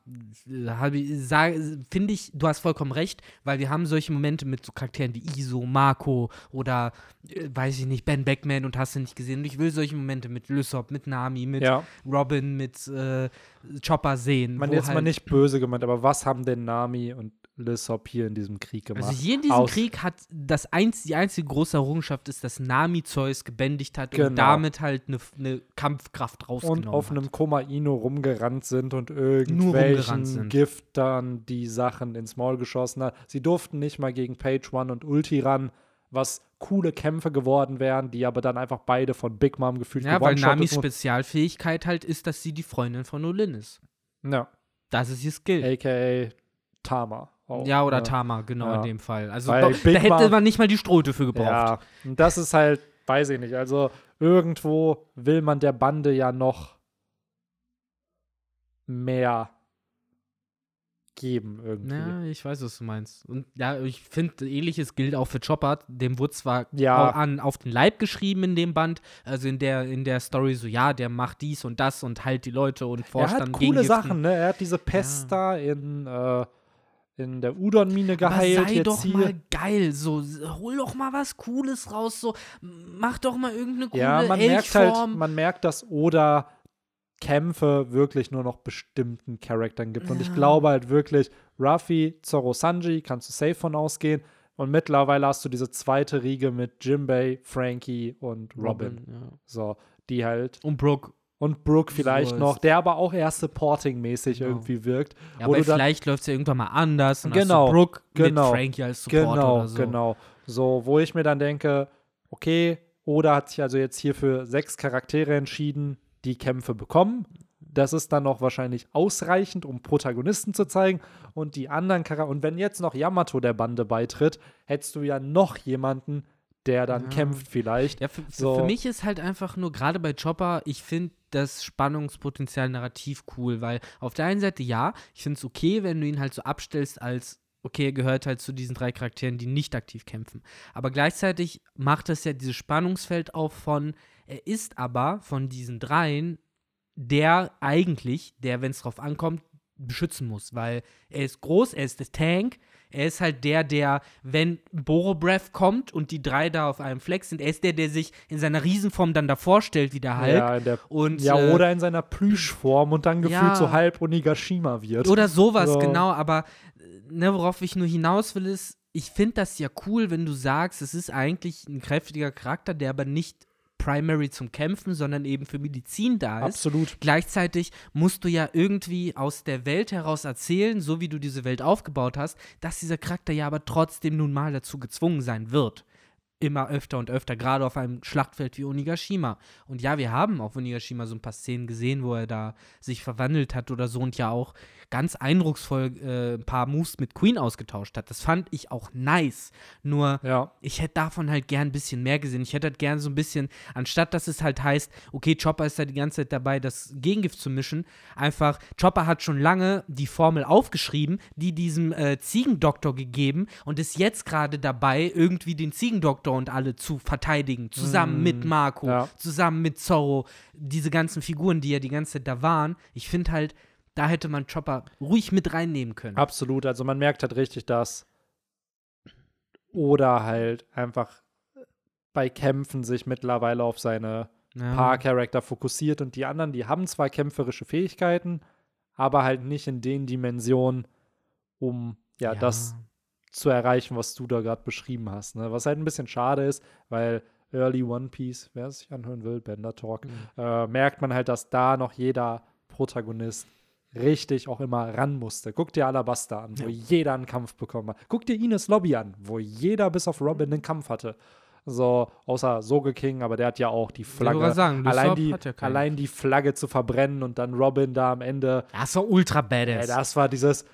äh, finde ich, du hast vollkommen recht, weil wir haben solche Momente mit so Charakteren wie Iso, Marco oder äh, weiß ich nicht, Ben Beckman und hast du nicht gesehen. Und ich will solche Momente mit Lysop, mit Nami, mit Ja, Robin, mit äh, Chopper sehen. man jetzt mal halt- nicht böse gemeint, aber was haben denn Nami und Lissop hier in diesem Krieg gemacht? Also hier in diesem Aus- Krieg hat das einz die einzige große Errungenschaft ist, dass Nami Zeus gebändigt hat Genau. und damit halt eine ne Kampfkraft rausgenommen und auf hat. einem Komaino rumgerannt sind und irgendwelchen sind. Giftern die Sachen ins Maul geschossen hat. Sie durften nicht mal gegen Page One und Ulti ran, was coole Kämpfe geworden wären, die aber dann einfach beide von Big Mom gefühlt Ja, weil gewone-shottet Namis wurden. Spezialfähigkeit halt ist, dass sie die Freundin von Olin ist. Ja, Das ist ihr Skill. aka Tama. Auch, ja, oder ne? Tama, genau Ja. in dem Fall. Also da, da hätte man nicht mal die Strohte für gebraucht. Ja, und das ist halt, weiß ich nicht, also irgendwo will man der Bande ja noch mehr geben irgendwie. Ja, ich weiß, was du meinst. Und ja, ich finde, ähnliches gilt auch für Chopper. Dem wurde zwar Ja. an, auf den Leib geschrieben in dem Band, also in der, in der Story so, ja, der macht dies und das und halt die Leute und Er forscht hat dann coole gegen Sachen, ne? Er hat diese Pest da in, äh, in der Udon-Mine Aber geheilt. sei jetzt doch hier. mal geil, so hol doch mal was Cooles raus, so mach doch mal irgendeine coole ja, man merkt halt, man merkt, dass Oda Kämpfe wirklich nur noch bestimmten Charakteren gibt. Und ich Ja. glaube halt wirklich, Ruffy, Zoro, Sanji, kannst du safe von ausgehen. Und mittlerweile hast du diese zweite Riege mit Jimbei, Frankie und Robin. ja. So, die halt. Und Brooke. Und Brooke vielleicht So noch, der aber auch eher supporting-mäßig Genau. irgendwie wirkt. Ja, aber vielleicht läuft es ja irgendwann mal anders. Und Genau, hast Brooke genau, mit Frankie als Support Genau, oder so. genau. So, wo ich mir dann denke, okay, Oda hat sich also jetzt hier für sechs Charaktere entschieden, die Kämpfe bekommen. Das ist dann noch wahrscheinlich ausreichend, um Protagonisten zu zeigen. Und die anderen Charaktere, und wenn jetzt noch Yamato der Bande beitritt, hättest du ja noch jemanden, der dann Ja. kämpft vielleicht. Ja, für, So. für mich ist halt einfach nur, gerade bei Chopper, ich finde das Spannungspotenzial narrativ cool, weil auf der einen Seite ja, ich finde es okay, wenn du ihn halt so abstellst als, okay, er gehört halt zu diesen drei Charakteren, die nicht aktiv kämpfen. Aber gleichzeitig macht das ja dieses Spannungsfeld auf von, er ist aber von diesen dreien der eigentlich, der, wenn es drauf ankommt, beschützen muss, weil er ist groß, er ist der Tank, er ist halt der, der, wenn Borobreath kommt und die drei da auf einem Fleck sind, er ist der, der sich in seiner Riesenform dann davor stellt, wie der Hulk. Ja, der, und, ja äh, oder in seiner Plüschform und dann gefühlt ja. so halb Onigashima wird. Oder sowas, So. genau, aber äh, ne, worauf ich nur hinaus will, ist, ich finde das ja cool, wenn du sagst, es ist eigentlich ein kräftiger Charakter, der aber nicht primary zum Kämpfen, sondern eben für Medizin da ist. Absolut. Gleichzeitig musst du ja irgendwie aus der Welt heraus erzählen, so wie du diese Welt aufgebaut hast, dass dieser Charakter ja aber trotzdem nun mal dazu gezwungen sein wird. Immer öfter und öfter, gerade auf einem Schlachtfeld wie Onigashima. Und ja, wir haben auf Onigashima so ein paar Szenen gesehen, wo er da sich verwandelt hat oder so und ja auch ganz eindrucksvoll äh, ein paar Moves mit Queen ausgetauscht hat. Das fand ich auch nice. Nur Ja. ich hätte davon halt gern ein bisschen mehr gesehen. Ich hätte halt gern so ein bisschen, anstatt dass es halt heißt, okay, Chopper ist da die ganze Zeit dabei, das Gegengift zu mischen, einfach, Chopper hat schon lange die Formel aufgeschrieben, die diesem äh, Ziegendoktor gegeben und ist jetzt gerade dabei, irgendwie den Ziegendoktor und alle zu verteidigen, zusammen mit Marco, ja. zusammen mit Zorro, diese ganzen Figuren, die ja die ganze Zeit da waren. Ich finde halt, da hätte man Chopper ruhig mit reinnehmen können. Absolut. Also man merkt halt richtig, dass oder halt einfach bei Kämpfen sich mittlerweile auf seine Ja. paar Charakter fokussiert und die anderen, die haben zwar kämpferische Fähigkeiten, aber halt nicht in den Dimensionen, um ja, das zu erreichen, was du da gerade beschrieben hast. Ne? Was halt ein bisschen schade ist, weil Early One Piece, wer es sich anhören will, Bender Talk, Mhm. äh, merkt man halt, dass da noch jeder Protagonist richtig auch immer ran musste. Guck dir Alabaster an, wo jeder einen Kampf bekommen hat. Guck dir Ines Lobby an, wo jeder bis auf Robin einen Kampf hatte. So, außer Soge King, aber der hat ja auch die Flagge. sagen, allein, die, ja allein die Flagge zu verbrennen und dann Robin da am Ende Das war ultra badass. das war dieses,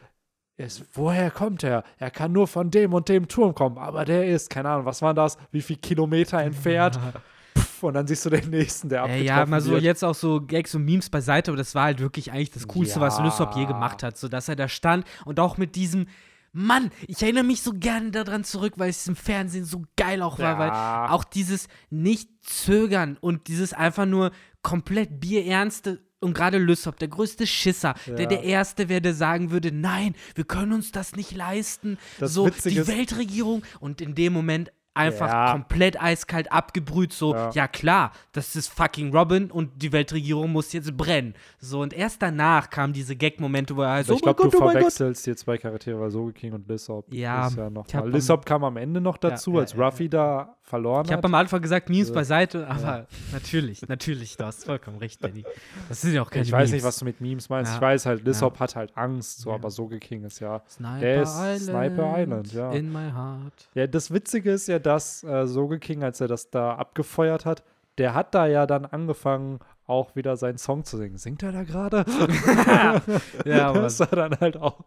es, woher kommt er? Er kann nur von dem und dem Turm kommen, aber der ist, keine Ahnung, was war das? Wie viel Kilometer entfernt? Und dann siehst du den nächsten, der Ja, abgetroffen ja, mal so wird. jetzt auch so Gags und Memes beiseite, aber das war halt wirklich eigentlich das Coolste, was Ja. Lysop je gemacht hat. So dass er da stand und auch mit diesem Mann, ich erinnere mich so gerne daran zurück, weil es im Fernsehen so geil auch war, Ja. weil auch dieses Nicht-Zögern und dieses einfach nur komplett bierernste und gerade Lysop, der größte Schisser, der Ja. der Erste wäre, der sagen würde, nein, wir können uns das nicht leisten. Das so, Witzige die Weltregierung und in dem Moment einfach Ja. komplett eiskalt abgebrüht, so, Ja. ja. klar, das ist fucking Robin und die Weltregierung muss jetzt brennen. So, und erst danach kamen diese Gag-Momente, wo er heißt, Aber ich oh glaube, du oh mein Gott. verwechselst hier zwei Charaktere, weil Soge King und Lissop. Ja, ist ja noch ich mal. Lissop kam am Ende noch dazu, als Ruffy da verloren Ich habe hat. am Anfang gesagt, Memes Ja. beiseite, aber natürlich, natürlich, du hast vollkommen recht, Danny. Das sind ja auch keine Ich weiß Memes. nicht, was du mit Memes meinst. Ja. Ich weiß halt, Lissop hat halt Angst, so, Ja. aber Soge King ist ja. Sniper Der ist Island, Sniper Island, ja. In my heart. Ja, das Witzige ist ja, dass äh, Soge King, als er das da abgefeuert hat, der hat da ja dann angefangen, auch wieder seinen Song zu singen. Singt er da gerade? Ja, aber das war dann halt auch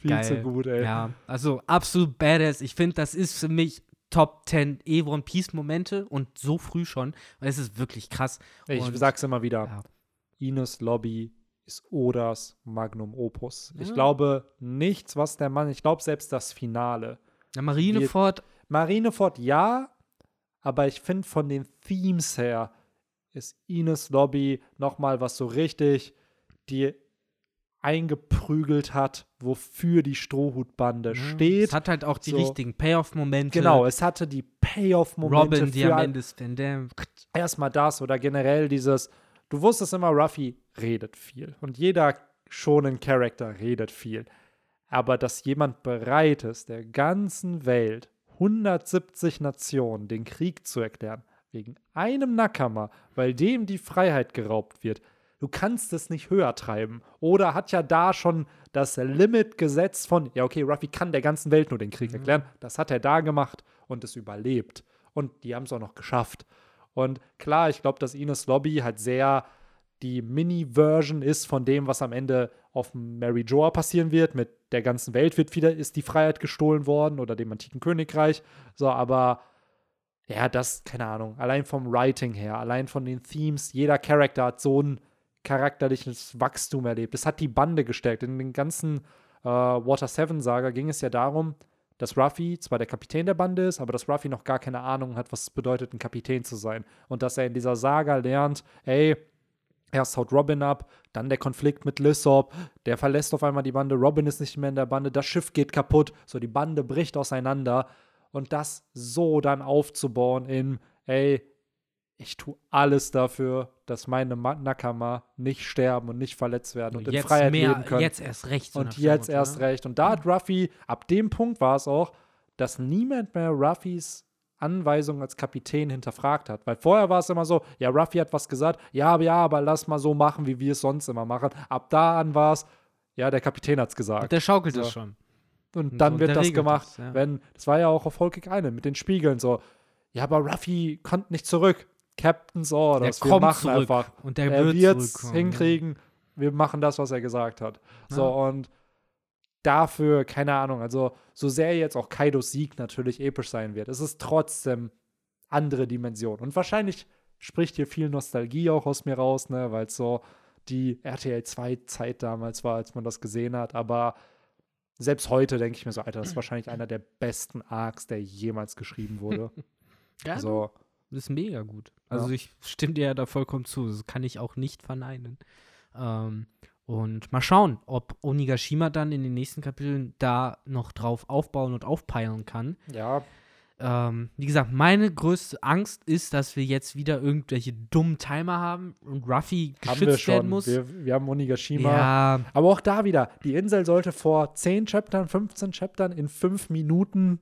viel geil. zu gut, ey. Ja, also absolut badass. Ich finde, das ist für mich Top 10 E One Piece Momente und so früh schon, es ist wirklich krass. Ich Und- sag's immer wieder. Ja. Ines Lobby ist Odas Magnum Opus. Ich Ja. glaube nichts, was der Mann, ich glaube selbst das Finale. Ja, Marineford, Marineford ja, aber ich finde von den Themes her ist Ines Lobby nochmal was so richtig die eingeprügelt hat, wofür die Strohhutbande steht. es hat halt auch die So. richtigen Payoff-Momente. Genau, es hatte die Payoff-Momente Robin, die für am Ende ist, wenn der erstmal das oder generell dieses, du wusstest immer, Ruffy redet viel und jeder schonen Charakter redet viel. Aber dass jemand bereit ist, der ganzen Welt 170 Nationen den Krieg zu erklären, wegen einem Nakama, weil dem die Freiheit geraubt wird, du kannst es nicht höher treiben. Oder hat ja da schon das Limit gesetzt von, ja, okay, Ruffy kann der ganzen Welt nur den Krieg erklären. Das hat er da gemacht und es überlebt. Und die haben es auch noch geschafft. Und klar, ich glaube, dass Ines Lobby halt sehr die Mini-Version ist von dem, was am Ende auf Mary Joa passieren wird. Mit der ganzen Welt wird wieder, ist die Freiheit gestohlen worden oder dem antiken Königreich. So, aber ja, das, keine Ahnung, allein vom Writing her, allein von den Themes, jeder Charakter hat so ein charakterliches Wachstum erlebt. Es hat die Bande gestärkt. In den ganzen äh, Water 7 Saga ging es ja darum, dass Ruffy zwar der Kapitän der Bande ist, aber dass Ruffy noch gar keine Ahnung hat, was es bedeutet, ein Kapitän zu sein. Und dass er in dieser Saga lernt, ey, erst haut Robin ab, dann der Konflikt mit Lysop, der verlässt auf einmal die Bande, Robin ist nicht mehr in der Bande, das Schiff geht kaputt, so die Bande bricht auseinander. Und das so dann aufzubauen in, ey, ich tue alles dafür, dass meine Ma- Nakama nicht sterben und nicht verletzt werden und, in jetzt Freiheit mehr, leben können. jetzt erst recht. so Und jetzt Motto, erst ne? recht. Und da hat Ruffy, ab dem Punkt war es auch, dass niemand mehr Ruffys Anweisungen als Kapitän hinterfragt hat. Weil vorher war es immer so, ja, Ruffy hat was gesagt, ja, aber ja, aber lass mal so machen, wie wir es sonst immer machen. Ab da an war es, ja, der Kapitän hat es gesagt. Der schaukelt So. das schon. Und Und dann so, wird das gemacht. das, ja. Wenn, das war ja auch auf Cake Island mit den Spiegeln so. Ja, aber Ruffy kommt nicht zurück. Captain's Orders. Der wir kommt machen zurück. einfach. Und der er wird es hinkriegen. Wir machen das, was er gesagt hat. So, Ja. und dafür, keine Ahnung, also so sehr jetzt auch Kaidos Sieg natürlich episch sein wird, es ist trotzdem andere Dimension. Und wahrscheinlich spricht hier viel Nostalgie auch aus mir raus, ne, weil es so die RTL 2 Zeit damals war, als man das gesehen hat, aber selbst heute denke ich mir so, Alter, das ist wahrscheinlich einer der besten Arcs, der jemals geschrieben wurde. Ja, Also, Das ist mega gut. Also Ja. ich stimme dir ja da vollkommen zu. Das kann ich auch nicht verneinen. Ähm, und mal schauen, ob Onigashima dann in den nächsten Kapiteln da noch drauf aufbauen und aufpeilen kann. ja, Ähm, wie gesagt, meine größte Angst ist, dass wir jetzt wieder irgendwelche dummen Timer haben und Ruffy haben wir geschützt werden schon. muss. Wir, wir haben Onigashima. ja, Aber auch da wieder, die Insel sollte vor 10 Chaptern, 15 Chaptern in 5 Minuten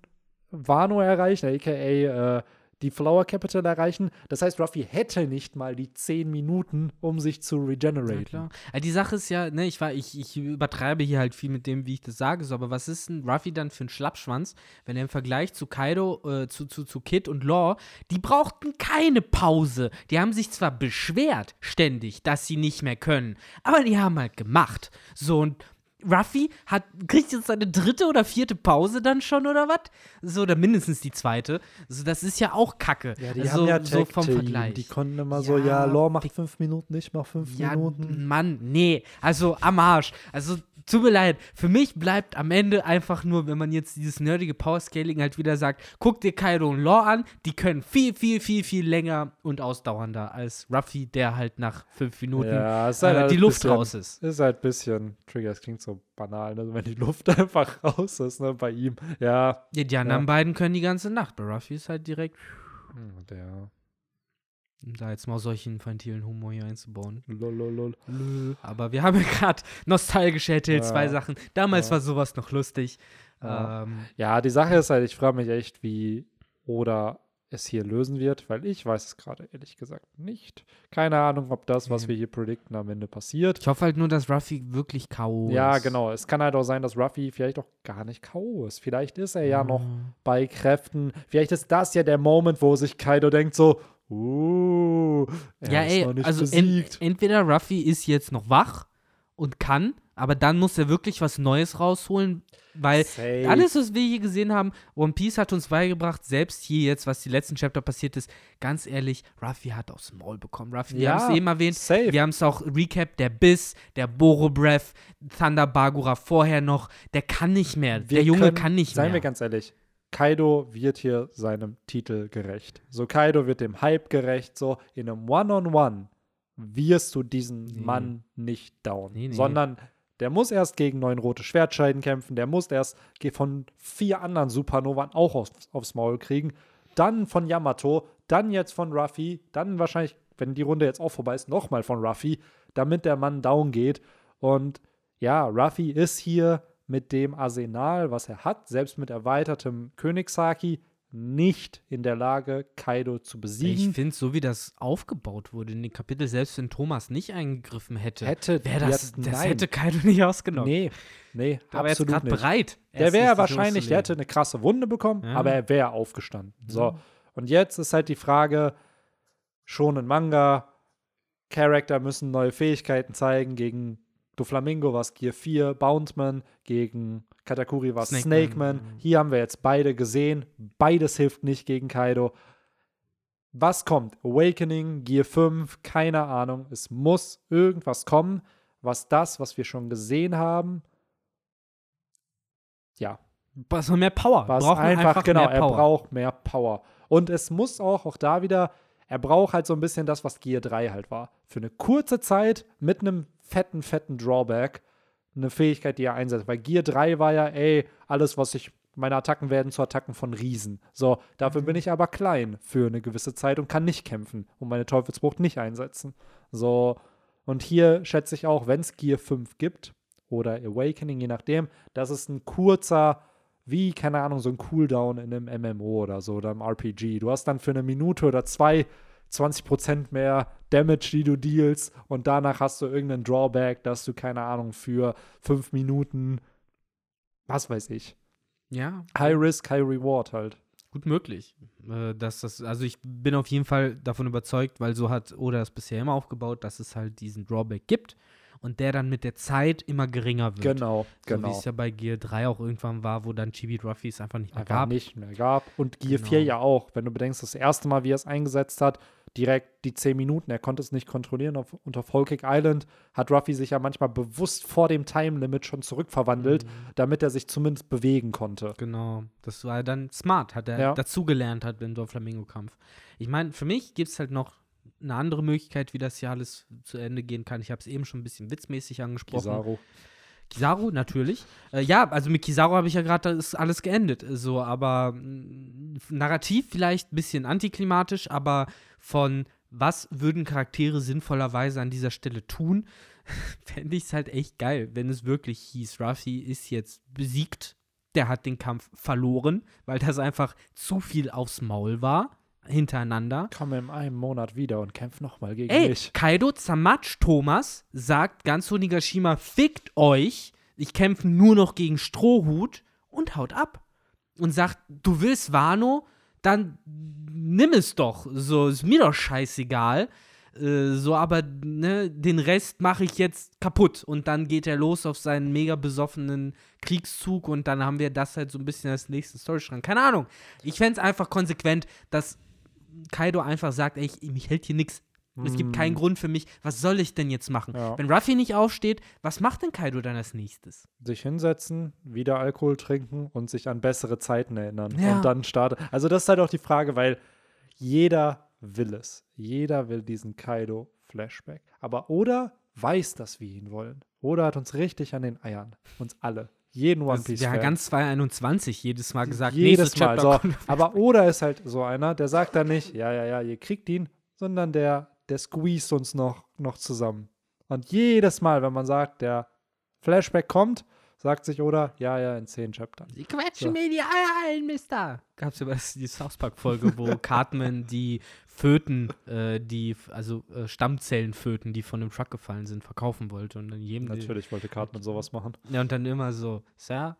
Wano erreichen, aka äh, die Flower Capital erreichen. Das heißt, Ruffy hätte nicht mal die 10 Minuten, um sich zu Ja, regeneraten. klar. Also die Sache ist ja, ne, ich, war, ich, ich übertreibe hier halt viel mit dem, wie ich das sage, so, aber was ist ein Ruffy dann für ein Schlappschwanz, wenn er im Vergleich zu Kaido, äh, zu, zu, zu Kid und Law, die brauchten keine Pause. Die haben sich zwar beschwert, ständig, dass sie nicht mehr können, aber die haben halt gemacht. So, und Ruffy hat, kriegt jetzt seine dritte oder vierte Pause dann schon oder was? So, oder mindestens die zweite. So, das ist ja auch Kacke. Ja, die also, haben ja so vom. Vergleich. Die konnten immer so, Ja, ja, Law macht 5 Minuten, ich mach 5 Ja, Minuten. Mann, nee. Also am Arsch. Also tut mir leid. Für mich bleibt am Ende einfach nur, wenn man jetzt dieses nerdige Power-Scaling halt wieder sagt, guck dir Kaido und Law an, die können viel, viel, viel, viel länger und ausdauernder als Ruffy, der halt nach fünf Minuten Ja, halt äh, die Luft bisschen, raus ist. Ist halt ein bisschen, Trigger, es klingt so banal, ne? wenn die Luft einfach raus ist, ne, bei ihm. Ja, Ja, die anderen beiden können die ganze Nacht. Bei Ruffy ist halt direkt, hm, der, um da jetzt mal solchen infantilen Humor hier einzubauen. lololol. Aber wir haben ja gerade nostalgisch erzählt, Ja. zwei Sachen. Damals Ja. war sowas noch lustig. Ja. Ähm, Ja, die Sache ist halt, ich frage mich echt, wie Oda es hier lösen wird, weil ich weiß es gerade ehrlich gesagt nicht. Keine Ahnung, ob das, was wir hier predikten, am Ende passiert. Ich hoffe halt nur, dass Ruffy wirklich K.O. Ja, ist. genau. Es kann halt auch sein, dass Ruffy vielleicht auch gar nicht K.O. ist. Vielleicht ist er ja noch Mhm. bei Kräften. Vielleicht ist das ja der Moment, wo sich Kaido denkt so, uh, er Ja, ist ey, noch nicht also en besiegt. entweder Ruffy ist jetzt noch wach und kann, aber dann muss er wirklich was Neues rausholen, weil Safe. alles, was wir hier gesehen haben, One Piece hat uns beigebracht, selbst hier jetzt, was die letzten Chapter passiert ist, ganz ehrlich, Ruffy hat aufs Maul bekommen. Ruffy, wir Ja, haben es eben erwähnt, safe. wir haben es auch Recap, der Biss, der Boro Breath, Thunder Bagura vorher noch, der kann nicht mehr. Wir der Junge können- kann nicht Seien mehr. wir ganz ehrlich, Kaido wird hier seinem Titel gerecht. So, Kaido wird dem Hype gerecht. So, in einem One-on-One wirst du diesen Nee. Mann nicht down. Nee, nee. Sondern der muss erst gegen neun rote Schwertscheiden kämpfen. Der muss erst von vier anderen Supernovan auch aufs, aufs Maul kriegen. Dann von Yamato, dann jetzt von Ruffy, dann wahrscheinlich, wenn die Runde jetzt auch vorbei ist, nochmal von Ruffy, damit der Mann down geht. Und ja, Ruffy ist hier mit dem Arsenal, was er hat, selbst mit erweitertem Königshaki, nicht in der Lage, Kaido zu Ich besiegen. finde, so wie das aufgebaut wurde in den Kapitel, selbst wenn Thomas nicht eingegriffen hätte, Hätte wäre ja, das, das hätte Kaido nicht ausgenommen. Nee, nee, der war jetzt absolut gerade bereit. Der wäre wahrscheinlich, der hätte eine krasse Wunde bekommen, Ja. aber er wäre aufgestanden. So. Und jetzt ist halt die Frage, schon in Manga, Charakter müssen neue Fähigkeiten zeigen. Gegen Doflamingo war es Gear 4, Boundman, gegen Katakuri war Snake Snake Man, mhm. Hier haben wir jetzt beide gesehen. Beides hilft nicht gegen Kaido. Was kommt? Awakening, Gear 5, keine Ahnung. Es muss irgendwas kommen, was das, was wir schon gesehen haben, ja, Was mehr Power. was Brauchen einfach, genau, mehr er braucht mehr Power. Und es muss auch, auch da wieder, er braucht halt so ein bisschen das, was Gear 3 halt war. Für eine kurze Zeit mit einem fetten, fetten Drawback eine Fähigkeit, die er einsetzt. Weil Gear 3 war ja, ey, alles, was ich, meine Attacken werden zu Attacken von Riesen. So, dafür bin ich aber klein für eine gewisse Zeit und kann nicht kämpfen und meine Teufelsbrucht nicht einsetzen. So, und hier schätze ich auch, wenn es Gear 5 gibt oder Awakening, je nachdem, dass es ein kurzer wie, keine Ahnung, so ein Cooldown in einem MMO oder so oder im RPG. Du hast dann für eine Minute oder zwei 20% mehr Damage, die du dealst und danach hast du irgendeinen Drawback, dass du, keine Ahnung, für fünf Minuten, was weiß ich. Ja. High Risk, High Reward halt. Gut möglich. Äh, dass das, also ich bin auf jeden Fall davon überzeugt, weil so hat Oda es bisher immer aufgebaut, dass es halt diesen Drawback gibt und der dann mit der Zeit immer geringer wird. Genau, so genau. wie es ja bei Gear 3 auch irgendwann war, wo dann Chibi Ruffys einfach nicht mehr Einfach gab. nicht mehr gab. Und Gear Genau. 4 ja auch. Wenn du bedenkst, das erste Mal, wie er es eingesetzt hat, direkt die 10 Minuten, er konnte es nicht kontrollieren. Auf, und auf Whole Cake Island hat Ruffy sich ja manchmal bewusst vor dem Time Limit schon zurückverwandelt, Mhm. damit er sich zumindest bewegen konnte. Genau, das war dann smart, hat er Ja. dazugelernt hat beim Dorflamingo-Kampf. Ich meine, für mich gibt es halt noch eine andere Möglichkeit, wie das hier alles zu Ende gehen kann. Ich habe es eben schon ein bisschen witzmäßig angesprochen. Kizaru. Kizaru, natürlich. Äh, ja, also mit Kizaru habe ich ja gerade, da ist alles geendet. So, aber mh, narrativ vielleicht ein bisschen antiklimatisch, aber von was würden Charaktere sinnvollerweise an dieser Stelle tun, fände ich es halt echt geil, wenn es wirklich hieß, Ruffy ist jetzt besiegt, der hat den Kampf verloren, weil das einfach zu viel aufs Maul war, hintereinander. Komm in einem Monat wieder und kämpf nochmal gegen Ey, mich. Kaido Zamachi Thomas sagt ganz Onigashima, fickt euch, ich kämpfe nur noch gegen Strohhut und haut ab. Und sagt, du willst Wano, dann nimm es doch. So, ist mir doch scheißegal. Äh, so, aber ne, den Rest mache ich jetzt kaputt. Und dann geht er los auf seinen mega besoffenen Kriegszug und dann haben wir das halt so ein bisschen als nächsten Storystrang. Keine Ahnung. Ich fände es einfach konsequent, dass Kaido einfach sagt, ey, ich, mich hält hier nichts. Es gibt keinen Grund für mich. Was soll ich denn jetzt machen? Ja. Wenn Ruffy nicht aufsteht, was macht denn Kaido dann als nächstes? Sich hinsetzen, wieder Alkohol trinken und sich an bessere Zeiten erinnern. Ja. Und dann startet. Also, das ist halt auch die Frage, weil jeder will es. Jeder will diesen Kaido-Flashback. Aber Oda weiß, dass wir ihn wollen. Oda hat uns richtig an den Eiern. Uns alle. Jeden One Piece. ja Fan. ganz 221 jedes Mal gesagt, Jedes Mal. So. Aber Oda ist halt so einer, der sagt dann nicht, ja, ja, ja, ihr kriegt ihn, sondern der, der squeezed uns noch, noch zusammen. Und jedes Mal, wenn man sagt, der Flashback kommt, sagt sich Oda, ja, ja, in zehn Chaptern. Sie quetschen So. mir die Eier ein, Mister. Gab's ja das, die South Park-Folge, wo Cartman die Föten, äh, die, also äh, Stammzellenföten, die von dem Truck gefallen sind, verkaufen wollte. Und dann jedem. Natürlich wollte Cartman sowas machen. Ja, und dann immer so, Sir,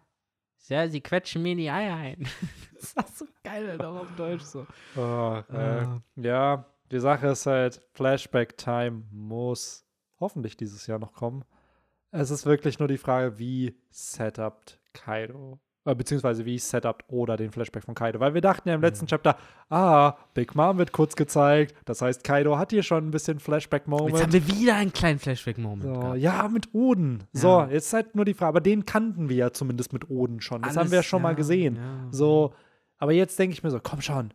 Sir, Sie quetschen mir die Eier ein. das war so geil, Alter, auf Deutsch so. Oh, äh, Ah. Ja, die Sache ist halt, Flashback Time muss hoffentlich dieses Jahr noch kommen. Es ist wirklich nur die Frage, wie setupt Kaido, äh, beziehungsweise wie setupt Oda den Flashback von Kaido. Weil wir dachten ja im letzten Chapter, ah, Big Mom wird kurz gezeigt. Das heißt, Kaido hat hier schon ein bisschen Jetzt Flashback-Moment. haben wir wieder einen kleinen Flashback-Moment. So, ja, mit Oden. So, Ja. jetzt ist halt nur die Frage, aber den kannten wir ja zumindest mit Oden schon. Das haben Alles, wir ja schon mal ja, gesehen. ja. So, aber jetzt denke ich mir so, komm schon.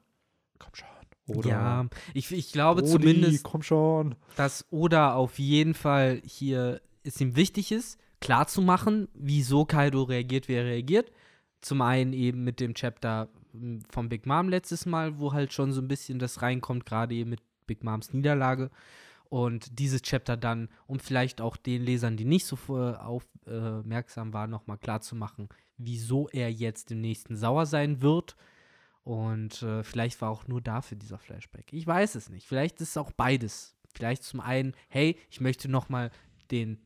Komm schon. Oda. Ja, ich, ich glaube Odi, zumindest, komm schon. dass Oda auf jeden Fall hier es ihm wichtig ist, klarzumachen, wieso Kaido reagiert, wie er reagiert. Zum einen eben mit dem Chapter m, vom Big Mom letztes Mal, wo halt schon so ein bisschen das reinkommt, gerade eben mit Big Moms Niederlage. Und dieses Chapter dann, um vielleicht auch den Lesern, die nicht so aufmerksam waren, nochmal klarzumachen, wieso er jetzt im nächsten sauer sein wird. Und äh, vielleicht war auch nur dafür dieser Flashback. Ich weiß es nicht. Vielleicht ist es auch beides. Vielleicht zum einen, hey, ich möchte nochmal den,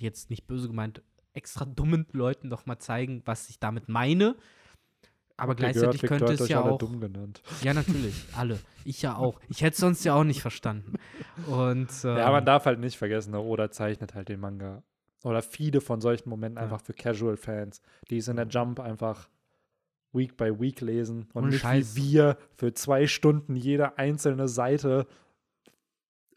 jetzt nicht böse gemeint, extra dummen Leuten nochmal zeigen, was ich damit meine. Aber Habt gleichzeitig gehört, könnte es euch ja alle auch. dumm genannt. Ja, natürlich, alle. Ich ja auch. Ich hätte es sonst ja auch nicht verstanden. Und ähm, Ja, man darf halt nicht vergessen, ne, Oda zeichnet halt den Manga. Oder viele von solchen Momenten Ja. einfach für Casual-Fans, die es in der Jump einfach Week by Week lesen und Ohne nicht Scheiß. wie wir für zwei Stunden jede einzelne Seite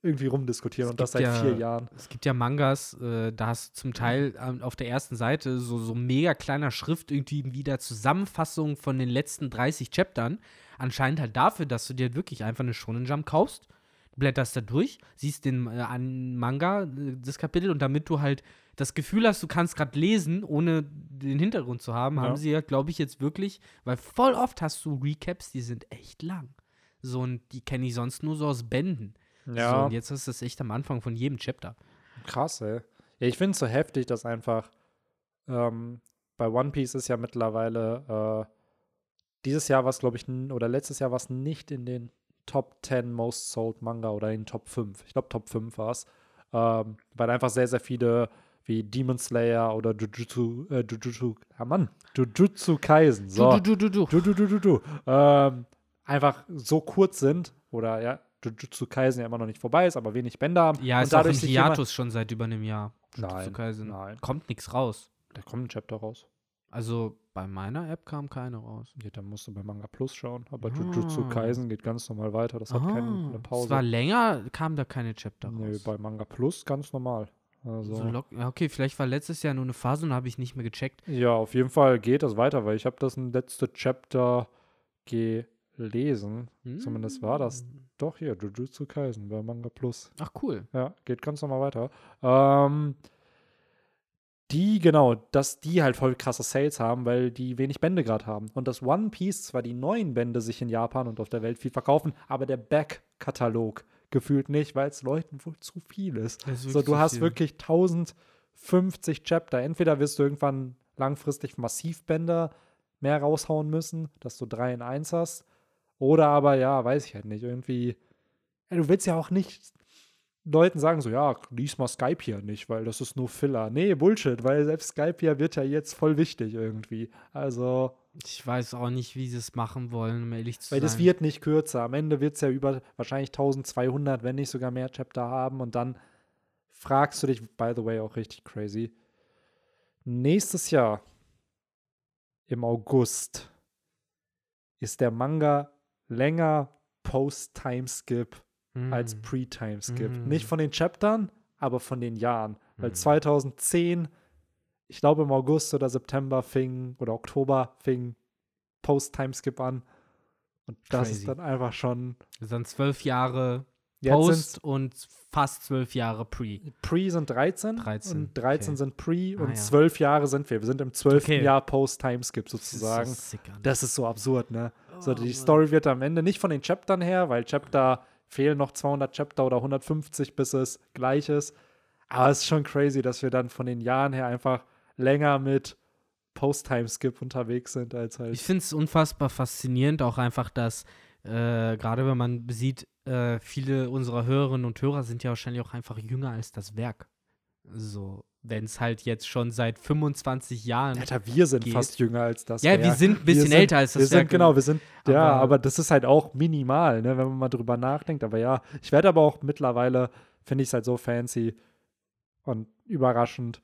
irgendwie rumdiskutieren Es und das seit ja- vier Jahren. Es gibt ja Mangas, äh, da hast du zum Teil ähm, auf der ersten Seite so, so mega kleiner Schrift irgendwie wieder Zusammenfassung von den letzten 30 Chaptern. Anscheinend halt dafür, dass du dir wirklich einfach eine Shonen Jump kaufst, blätterst da durch, siehst den äh, an Manga, äh, das Kapitel und damit du halt das Gefühl hast, du kannst gerade lesen, ohne den Hintergrund zu haben, Ja. haben sie ja, glaube ich, jetzt wirklich, weil voll oft hast du Recaps, die sind echt lang. So, und die kenne ich sonst nur so aus Bänden. So, Ja, und jetzt ist das echt am Anfang von jedem Chapter. krass, ey. Ja, ich finde es so heftig, dass einfach ähm, bei One Piece ist ja mittlerweile äh, dieses Jahr war es, glaube ich, oder letztes Jahr war es nicht in den Top 10 Most Sold Manga oder in den Top 5. Ich glaube, Top 5 war es. Ähm, weil einfach sehr, sehr viele wie Demon Slayer oder Jujutsu, äh, Jujutsu, ah Mann, Jujutsu Kaisen, so, Du, du, du, du. du, du, du, du, du, ähm, einfach so kurz sind oder ja, Jujutsu Kaisen ja immer noch nicht vorbei ist, aber wenig Bänder haben. Ja, und ist auch im Hiatus schon seit über einem Jahr. Nein, nein. Kommt nichts raus. Da kommt ein Chapter raus. Also bei meiner App kam keine raus. Ja, dann musst du bei Manga Plus schauen. Aber Ah. Jujutsu Kaisen geht ganz normal weiter. Das hat keine eine Es Pause. war länger, kam da keine Chapter raus. bei Manga Plus ganz normal. Also, So lock- ja, okay, vielleicht war letztes Jahr nur eine Phase und habe ich nicht mehr gecheckt. ja, auf jeden Fall geht das weiter, weil ich habe das letzte Chapter gelesen. Zumindest war das Hm. Doch hier, Jujutsu Kaisen bei Manga Plus. Ach cool. Ja, geht ganz normal weiter. Ähm, die, genau, dass die halt voll krasse Sales haben, weil die wenig Bände gerade haben. Und dass One Piece zwar die neuen Bände sich in Japan und auf der Welt viel verkaufen, aber der Back-Katalog gefühlt nicht, weil es Leuten wohl zu viel ist. Ist So, du hast viel. wirklich 1050 Chapter. Entweder wirst du irgendwann langfristig Massivbänder mehr raushauen müssen, dass du drei in eins hast. Oder aber, ja, weiß ich halt nicht, irgendwie. Ja, du willst ja auch nicht Leuten sagen, so, ja, lies mal Skype hier nicht, weil das ist nur Filler. Nee, Bullshit, weil selbst Skype hier wird ja jetzt voll wichtig irgendwie. Also, Ich weiß auch nicht, wie sie es machen wollen, um ehrlich zu weil sein. das wird nicht kürzer. Am Ende wird es ja über wahrscheinlich 1200, wenn nicht sogar mehr Chapter haben. Und dann fragst du dich, by the way, auch richtig crazy. Nächstes Jahr, im August, ist der Manga länger Post-Timeskip als Mhm. Pre-Timeskip. Mm. Nicht von den Chaptern, aber von den Jahren. Weil Mm. 2010, ich glaube im August oder September fing oder Oktober fing Post-Timeskip an. Und das Crazy. ist dann einfach schon. Das sind zwölf Jahre Post und fast zwölf Jahre Pre. Pre sind 13, 13, und 13 okay. sind Pre Ah, und ja. 12 Jahre sind wir. Wir sind im 12. Okay. Jahr Post-Timeskip Das sozusagen. ist so sick. Das ist so absurd, ne? So, Oh, die. Story wird am Ende nicht von den Chaptern her, weil Chapter fehlen noch 200 Chapter oder 150, bis es gleich ist. Aber es ist schon crazy, dass wir dann von den Jahren her einfach länger mit Post-Timeskip unterwegs sind, als Ich halt. finde es unfassbar faszinierend, auch einfach, dass äh, gerade wenn man sieht, äh, viele unserer Hörerinnen und Hörer sind ja wahrscheinlich auch einfach jünger als das Werk. So, wenn es halt jetzt schon seit 25 Jahren. Alter, wir sind geht. fast jünger als das. ja, wir Werk. sind ein bisschen sind, älter als das Wir sind, Werk. genau, wir sind, ja, Aber- aber das ist halt auch minimal, ne, wenn man mal drüber nachdenkt. Aber ja, ich werde aber auch mittlerweile, finde ich es halt so fancy und überraschend.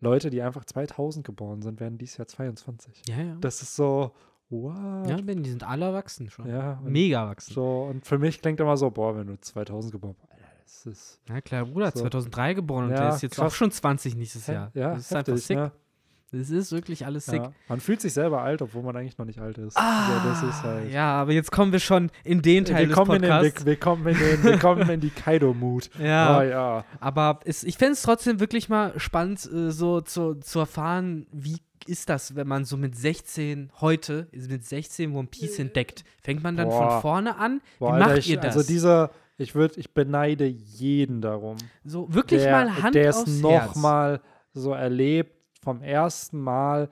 Leute, die einfach 2000 geboren sind, werden dieses Jahr 22. Ja, ja. Das ist so, what? ja, die sind alle erwachsen schon. Ja, Mega erwachsen. so, und für mich klingt immer so, boah, wenn du 2000 geboren Alter, das ist, Ja, klar, Bruder, So. 2003 geboren und Ja, der ist jetzt krass. auch schon 20 nächstes Jahr. ja, das ist einfach heftig, sick. ne? Das ist wirklich alles sick. Ja. Man fühlt sich selber alt, obwohl man eigentlich noch nicht alt ist. Ah, ist halt. ja, aber jetzt kommen wir schon in den Teil wir, kommen des in den, Podcasts. wir, kommen in den, wir kommen in die Kaido-Mood. ja, Oh, ja. aber es, ich fände es trotzdem wirklich mal spannend, äh, so zu, zu erfahren, wie ist das, wenn man so mit 16 heute, mit 16 One Piece entdeckt? Fängt man dann Boah. von vorne an? Boah, wie Alter, macht ich, ihr das? Also dieser, ich würde, ich beneide jeden darum. so wirklich der, mal Hand der es aufs noch Herz. mal so erlebt vom ersten Mal.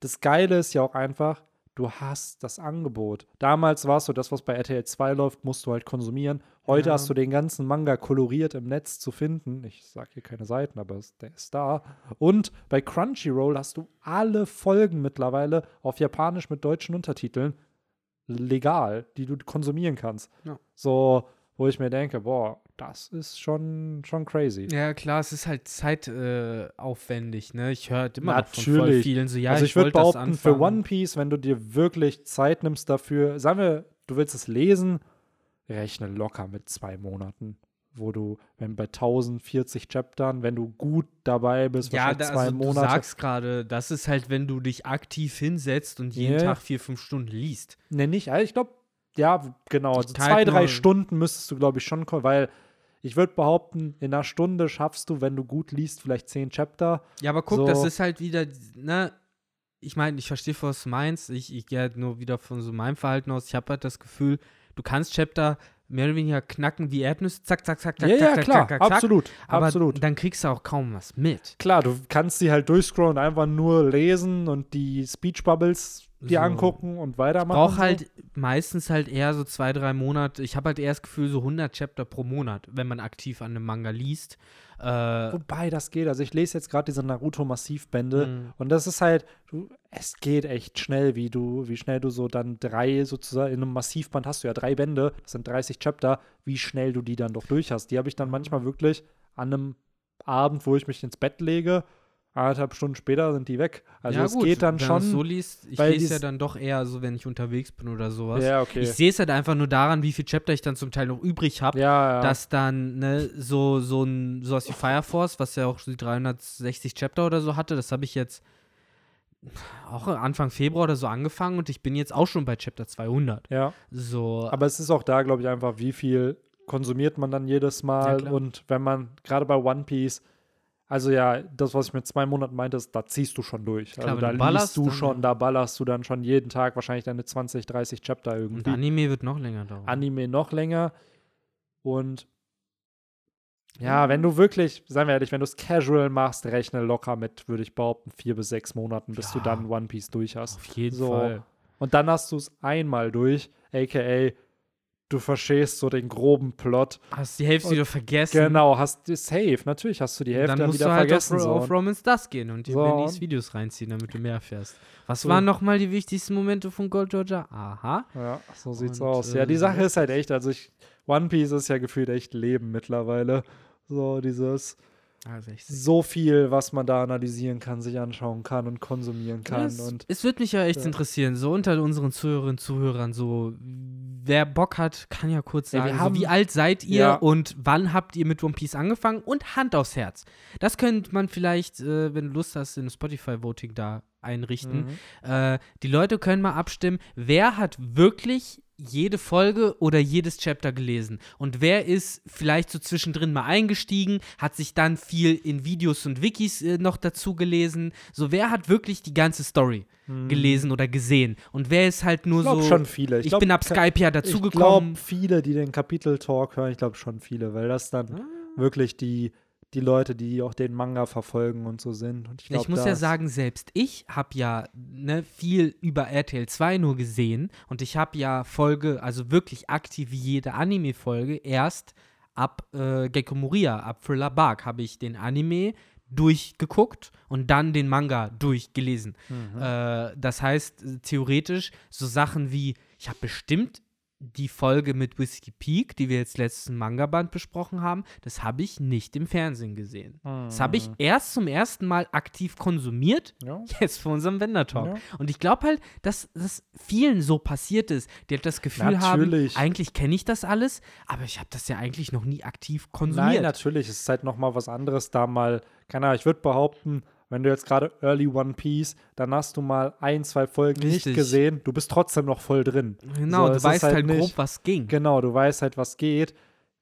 Das Geile ist ja auch einfach, du hast das Angebot. Damals war es so, das, was bei RTL 2 läuft, musst du halt konsumieren. Heute Ja. hast du den ganzen Manga koloriert im Netz zu finden. Ich sage hier keine Seiten, aber der ist da. Und bei Crunchyroll hast du alle Folgen mittlerweile auf Japanisch mit deutschen Untertiteln legal, die du konsumieren kannst. Ja. So, wo ich mir denke, boah, das ist schon, schon crazy. Ja, klar, es ist halt zeitaufwendig, äh, ne? Ich höre immer noch von voll Natürlich. vielen so, ja, also ich, ich würde wollte das behaupten, für anfangen. One Piece, wenn du dir wirklich Zeit nimmst dafür, sagen wir, du willst es lesen, rechne locker mit zwei Monaten. Wo du, wenn bei 1040 Chaptern, wenn du gut dabei bist, Ja, da, zwei also du Monate. sagst gerade, das ist halt, wenn du dich aktiv hinsetzt und jeden Ja. Tag vier, fünf Stunden liest. Ne, nicht, also ich glaube, ja, genau. Also zwei, drei Stunden müsstest du, glaube ich, schon, ko- weil ich würde behaupten, in einer Stunde schaffst du, wenn du gut liest, vielleicht zehn Chapter. Ja, aber guck, So. das ist halt wieder, ne, ich meine, ich verstehe, was du meinst. Ich, ich gehe halt nur wieder von so meinem Verhalten aus. Ich habe halt das Gefühl, du kannst Chapter mehr oder weniger knacken wie Erdnüsse, zack, zack, zack, zack, Ja, zack, ja, zack, klar, zack, zack, zack. absolut, Aber absolut. dann kriegst du auch kaum was mit. Klar, du kannst sie halt durchscrollen und einfach nur lesen und die Speech Bubbles dir So. angucken und weitermachen. Brauch so. halt meistens halt eher so zwei, drei Monate. Ich habe halt eher das Gefühl, so 100 Chapter pro Monat, wenn man aktiv an einem Manga liest. Äh, Wobei das geht. Also ich lese jetzt gerade diese Naruto-Massivbände Mhm. und das ist halt, du, es geht echt schnell, wie du, wie schnell du so dann drei sozusagen, in einem Massivband hast du ja drei Bände, das sind 30 Chapter, wie schnell du die dann doch durch hast. Die habe ich dann manchmal wirklich an einem Abend, wo ich mich ins Bett lege, anderthalb Stunden später sind die weg. Also ja, es gut, geht dann wenn schon. so liest, ich lese ja dann doch eher so, wenn ich unterwegs bin oder sowas. ja, okay. Ich sehe es halt einfach nur daran, wie viel Chapter ich dann zum Teil noch übrig habe. ja, ja. dass dann ne, so so ein sowas wie Fire Force, was ja auch so die 360 Chapter oder so hatte, das habe ich jetzt auch Anfang Februar oder so angefangen und ich bin jetzt auch schon bei Chapter 200. ja. So Aber es ist auch da, glaube ich, einfach, wie viel konsumiert man dann jedes Mal. klar. und wenn man, gerade bei One Piece, also ja, das, was ich mit zwei Monaten meinte, ist, da ziehst du schon durch. Klar, also da du ballerst, liest du schon, ja. da ballerst du dann schon jeden Tag wahrscheinlich deine 20, 30 Chapter und irgendwie. Anime wird noch länger dauern. Anime noch länger. Und ja, wenn du wirklich, seien wir ehrlich, wenn du es casual machst, rechne locker mit, würde ich behaupten, vier bis sechs Monaten, bis du Ja. dann One Piece durch hast. Auf jeden So. Fall. Und dann hast du es einmal durch, aka du verstehst so den groben Plot. Hast die Hälfte Und- wieder vergessen. Genau, hast du safe, natürlich hast du die Hälfte dann dann musst wieder du halt vergessen. auf, so. auf Romans das gehen und dir So, Bennys Videos reinziehen, damit du mehr erfährst. Was So. waren nochmal die wichtigsten Momente von Gold Roger? Aha. ja, so sieht's Und, aus. äh, Ja, die so Sache ist halt echt, also ich, One Piece ist ja gefühlt echt Leben mittlerweile. So dieses, Also so viel, was man da analysieren kann, sich anschauen kann und konsumieren kann. es, und es würde mich ja echt Ja. interessieren, so unter unseren Zuhörerinnen und Zuhörern, so wer Bock hat, kann ja kurz Ja, sagen, haben- so, wie alt seid ihr Ja. und wann habt ihr mit One Piece angefangen und Hand aufs Herz. Das könnte man vielleicht, äh, wenn du Lust hast, in Spotify-Voting da einrichten. Mhm. Äh, die Leute können mal abstimmen, wer hat wirklich jede Folge oder jedes Chapter gelesen und wer ist vielleicht so zwischendrin mal eingestiegen, hat sich dann viel in Videos und Wikis äh, noch dazu gelesen. So, wer hat wirklich die ganze Story gelesen oder gesehen und wer ist halt nur. Ich glaube so. schon viele. Ich, glaub, bin ab Skype ja Ich glaube, dazugekommen. viele, die den Kapitel-Talk hören, ich glaube schon viele, weil das dann Ah. wirklich die, die Leute, die auch den Manga verfolgen und so sind. Und ich, glaub, Ich muss ja sagen, selbst ich habe ja ne, viel über RTL 2 nur gesehen und ich habe ja Folge, also wirklich aktiv wie jede Anime-Folge, erst ab äh, Gecko Moria, ab Thriller Bark, habe ich den Anime durchgeguckt und dann den Manga durchgelesen. Mhm. Äh, das heißt, äh, theoretisch so Sachen wie, ich habe bestimmt die Folge mit Whiskey Peak, die wir jetzt letzten Manga-Band besprochen haben, das habe ich nicht im Fernsehen gesehen. Das habe ich erst zum ersten Mal aktiv konsumiert, Mhm. Ja. jetzt für unseren Vendor-Talk. Ja. Und ich glaube halt, dass das vielen so passiert ist, die halt das Gefühl Natürlich. haben, eigentlich kenne ich das alles, aber ich habe das ja eigentlich noch nie aktiv Nein, konsumiert. natürlich. Es ist halt nochmal was anderes, da mal, keine Ahnung, ich würde behaupten, wenn du jetzt gerade Early One Piece, dann hast du mal ein, zwei Folgen Richtig. nicht gesehen, du bist trotzdem noch voll drin. genau, So, du weißt halt, nicht- grob, was ging. Genau, du weißt halt, was geht.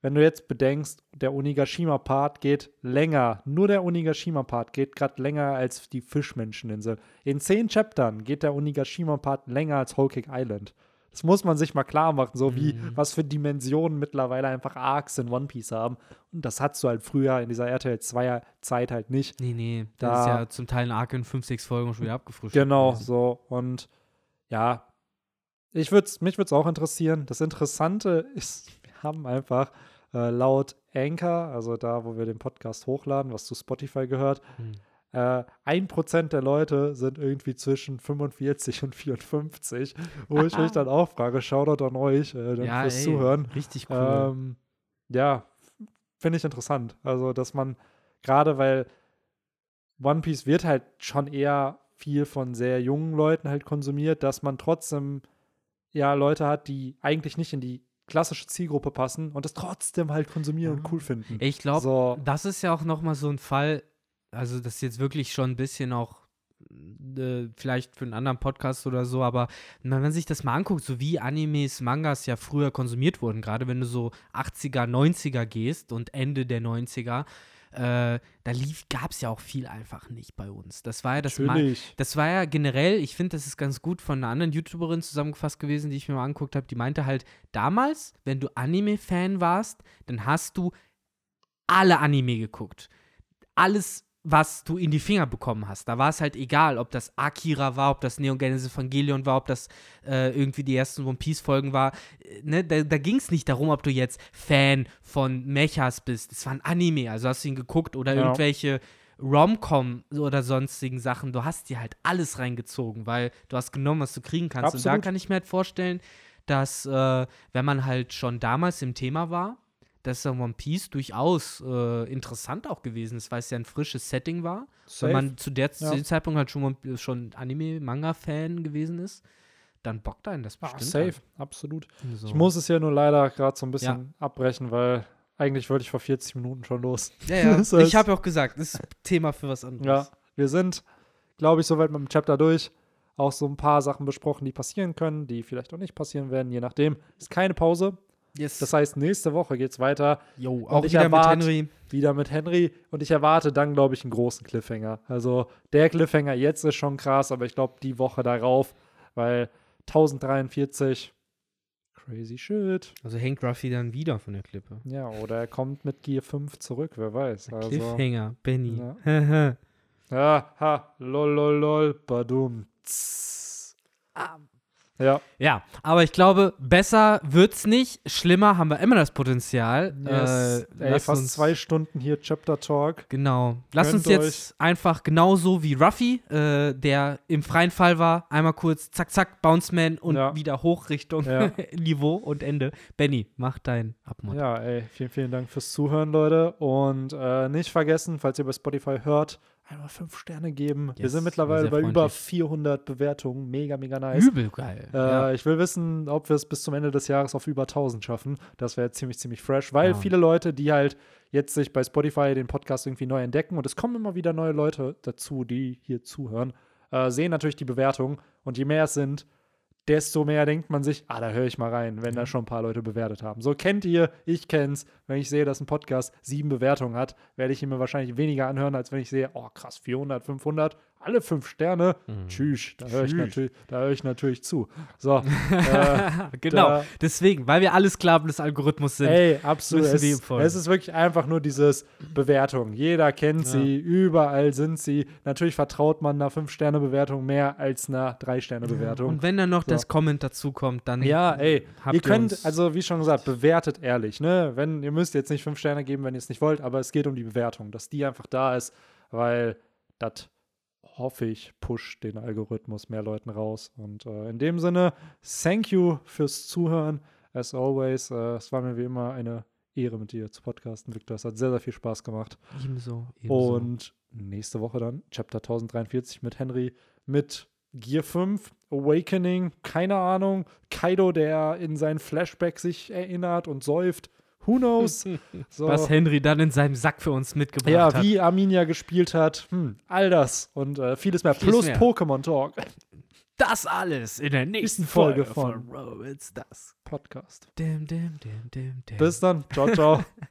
Wenn du jetzt bedenkst, der Onigashima-Part geht länger, nur der Onigashima-Part geht gerade länger als die Fischmenscheninsel. In zehn Chaptern geht der Onigashima-Part länger als Whole Cake Island. Das muss man sich mal klar machen, so wie Mhm. was für Dimensionen mittlerweile einfach Arcs in One Piece haben. Und das hattest du halt früher in dieser RTL 2er Zeit halt nicht. Nee, nee, das Da- ist ja zum Teil ein Arc in 5, 6 Folgen schon wieder abgefrühstückt. Genau, gewesen. so. Und ja, ich würd's, mich würde es auch interessieren. Das Interessante ist, wir haben einfach äh, laut Anchor, also da, wo wir den Podcast hochladen, was zu Spotify gehört, Hm. Äh, ein Prozent der Leute sind irgendwie zwischen 45 und 54, wo ich mich dann auch frage, Shoutout an euch äh, dann Ja, fürs ey, Zuhören. Richtig cool. Ähm, ja, finde ich interessant. Also, dass man gerade, weil One Piece wird halt schon eher viel von sehr jungen Leuten halt konsumiert, dass man trotzdem ja Leute hat, die eigentlich nicht in die klassische Zielgruppe passen und das trotzdem halt konsumieren Ja. und cool finden. ich glaube, so, das ist ja auch noch mal so ein Fall, also das ist jetzt wirklich schon ein bisschen auch äh, vielleicht für einen anderen Podcast oder so, aber wenn man sich das mal anguckt, so wie Animes, Mangas ja früher konsumiert wurden, gerade wenn du so 80er, 90er gehst und Ende der 90er, äh, da lief, gab es ja auch viel einfach nicht bei uns. Das war ja das das war ja generell, ich finde, das ist ganz gut von einer anderen YouTuberin zusammengefasst gewesen, die ich mir mal angeguckt habe. Die meinte halt, damals, wenn du Anime-Fan warst, dann hast du alle Anime geguckt. Alles, was du in die Finger bekommen hast. Da war es halt egal, ob das Akira war, ob das Neon Genesis Evangelion war, ob das äh, irgendwie die ersten One Piece-Folgen war. Äh, ne? Da, da ging es nicht darum, ob du jetzt Fan von Mechas bist. Es war ein Anime, also hast du ihn geguckt oder Ja. irgendwelche Rom-Com oder sonstigen Sachen. Du hast dir halt alles reingezogen, weil du hast genommen, was du kriegen kannst. Und da Absolut. kann ich mir halt vorstellen, dass, äh, wenn man halt schon damals im Thema war, dass dann One Piece durchaus äh, interessant auch gewesen ist, weil es ja ein frisches Setting war. Safe. Wenn man zu, der, zu Ja. dem Zeitpunkt halt schon, One- schon Anime-Manga-Fan gewesen ist, dann bockt einen das Ah, bestimmt. safe, absolut. an. So. Ich muss es ja nur leider gerade so ein bisschen abbrechen, weil eigentlich wollte ich vor 40 Minuten schon los. Ja, ja. Das heißt- ich habe ja auch gesagt, das ist Thema für was anderes. Ja, wir sind, glaube ich, soweit mit dem Chapter durch. Auch so ein paar Sachen besprochen, die passieren können, die vielleicht auch nicht passieren werden, je nachdem. Ist keine Pause. Yes. Das heißt, nächste Woche geht es weiter. Jo, auch ich wieder erwart- mit Henry. Wieder mit Henry. Und ich erwarte dann, glaube ich, einen großen Cliffhanger. Also der Cliffhanger jetzt ist schon krass, aber ich glaube, die Woche darauf, weil 1043, crazy shit. Also hängt Ruffy dann wieder von der Klippe. Ja, oder er kommt mit Gear 5 zurück, wer weiß. Also, Cliffhanger, Benny. Ja. ja, ha, lol, lol, lol, badum. tss. Ja, ja, aber ich glaube, besser wird's nicht. Schlimmer haben wir immer das Potenzial. yes. Äh, Ey, fast zwei Stunden hier Chapter Talk. Genau. Lass uns jetzt einfach genauso wie Ruffy, äh, der im freien Fall war, einmal kurz zack, zack, Bounce Man und Ja. wieder hoch Richtung Ja. Niveau und Ende. Benny, mach dein Abmod. Ja, ey, vielen, vielen Dank fürs Zuhören, Leute. Und äh, nicht vergessen, falls ihr bei Spotify hört, einmal fünf Sterne geben. Wir Yes, sind mittlerweile bei über freundlich. 400 Bewertungen. Mega, mega nice. Übel geil. Äh, ja. Ich will wissen, ob wir es bis zum Ende des Jahres auf über 1000 schaffen. Das wäre ziemlich, ziemlich fresh, weil Ja. viele Leute, die halt jetzt sich bei Spotify den Podcast irgendwie neu entdecken und es kommen immer wieder neue Leute dazu, die hier zuhören, äh, sehen natürlich die Bewertungen und je mehr es sind, desto mehr denkt man sich, ah, da höre ich mal rein, wenn da schon ein paar Leute bewertet haben. So kennt ihr, ich kenn's, wenn ich sehe, dass ein Podcast sieben Bewertungen hat, werde ich ihn mir wahrscheinlich weniger anhören, als wenn ich sehe, oh krass, 400, 500, alle fünf Sterne, tschüss, da höre ich, höre ich natürlich zu. So, äh, genau. da- Deswegen, weil wir alles Sklaven des Algorithmus sind. Ey, absolut. Es, es ist wirklich einfach nur dieses Bewertung. Jeder kennt sie, überall sind sie. Natürlich vertraut man einer 5-Sterne-Bewertung mehr als einer 3-Sterne-Bewertung. Und wenn dann noch So. das Comment dazu kommt, dann Ja, ey, habt ihr könnt, also wie schon gesagt, bewertet ehrlich, ne? Wenn, ihr müsst jetzt nicht 5 Sterne geben, wenn ihr es nicht wollt, aber es geht um die Bewertung, dass die einfach da ist, weil das hoffe ich, pusht den Algorithmus mehr Leuten raus. Und äh, in dem Sinne, thank you fürs Zuhören. As always, äh, es war mir wie immer eine Ehre mit dir zu podcasten, Victor. Es hat sehr, sehr viel Spaß gemacht. ebenso, ebenso. Und nächste Woche dann Chapter 1043 mit Henry mit Gear 5, Awakening, keine Ahnung, Kaido, der in seinen Flashback sich erinnert und säuft. Who knows? So. was Henry dann in seinem Sack für uns mitgebracht ja, hat. wie Arminia gespielt hat, hm, all das und äh, vieles mehr. Vieles Plus. Pokémon Talk Das alles in der nächsten Folge Folge von von Robots das. Podcast. Dim, dim, dim, dim, dim. Bis dann. Ciao, ciao.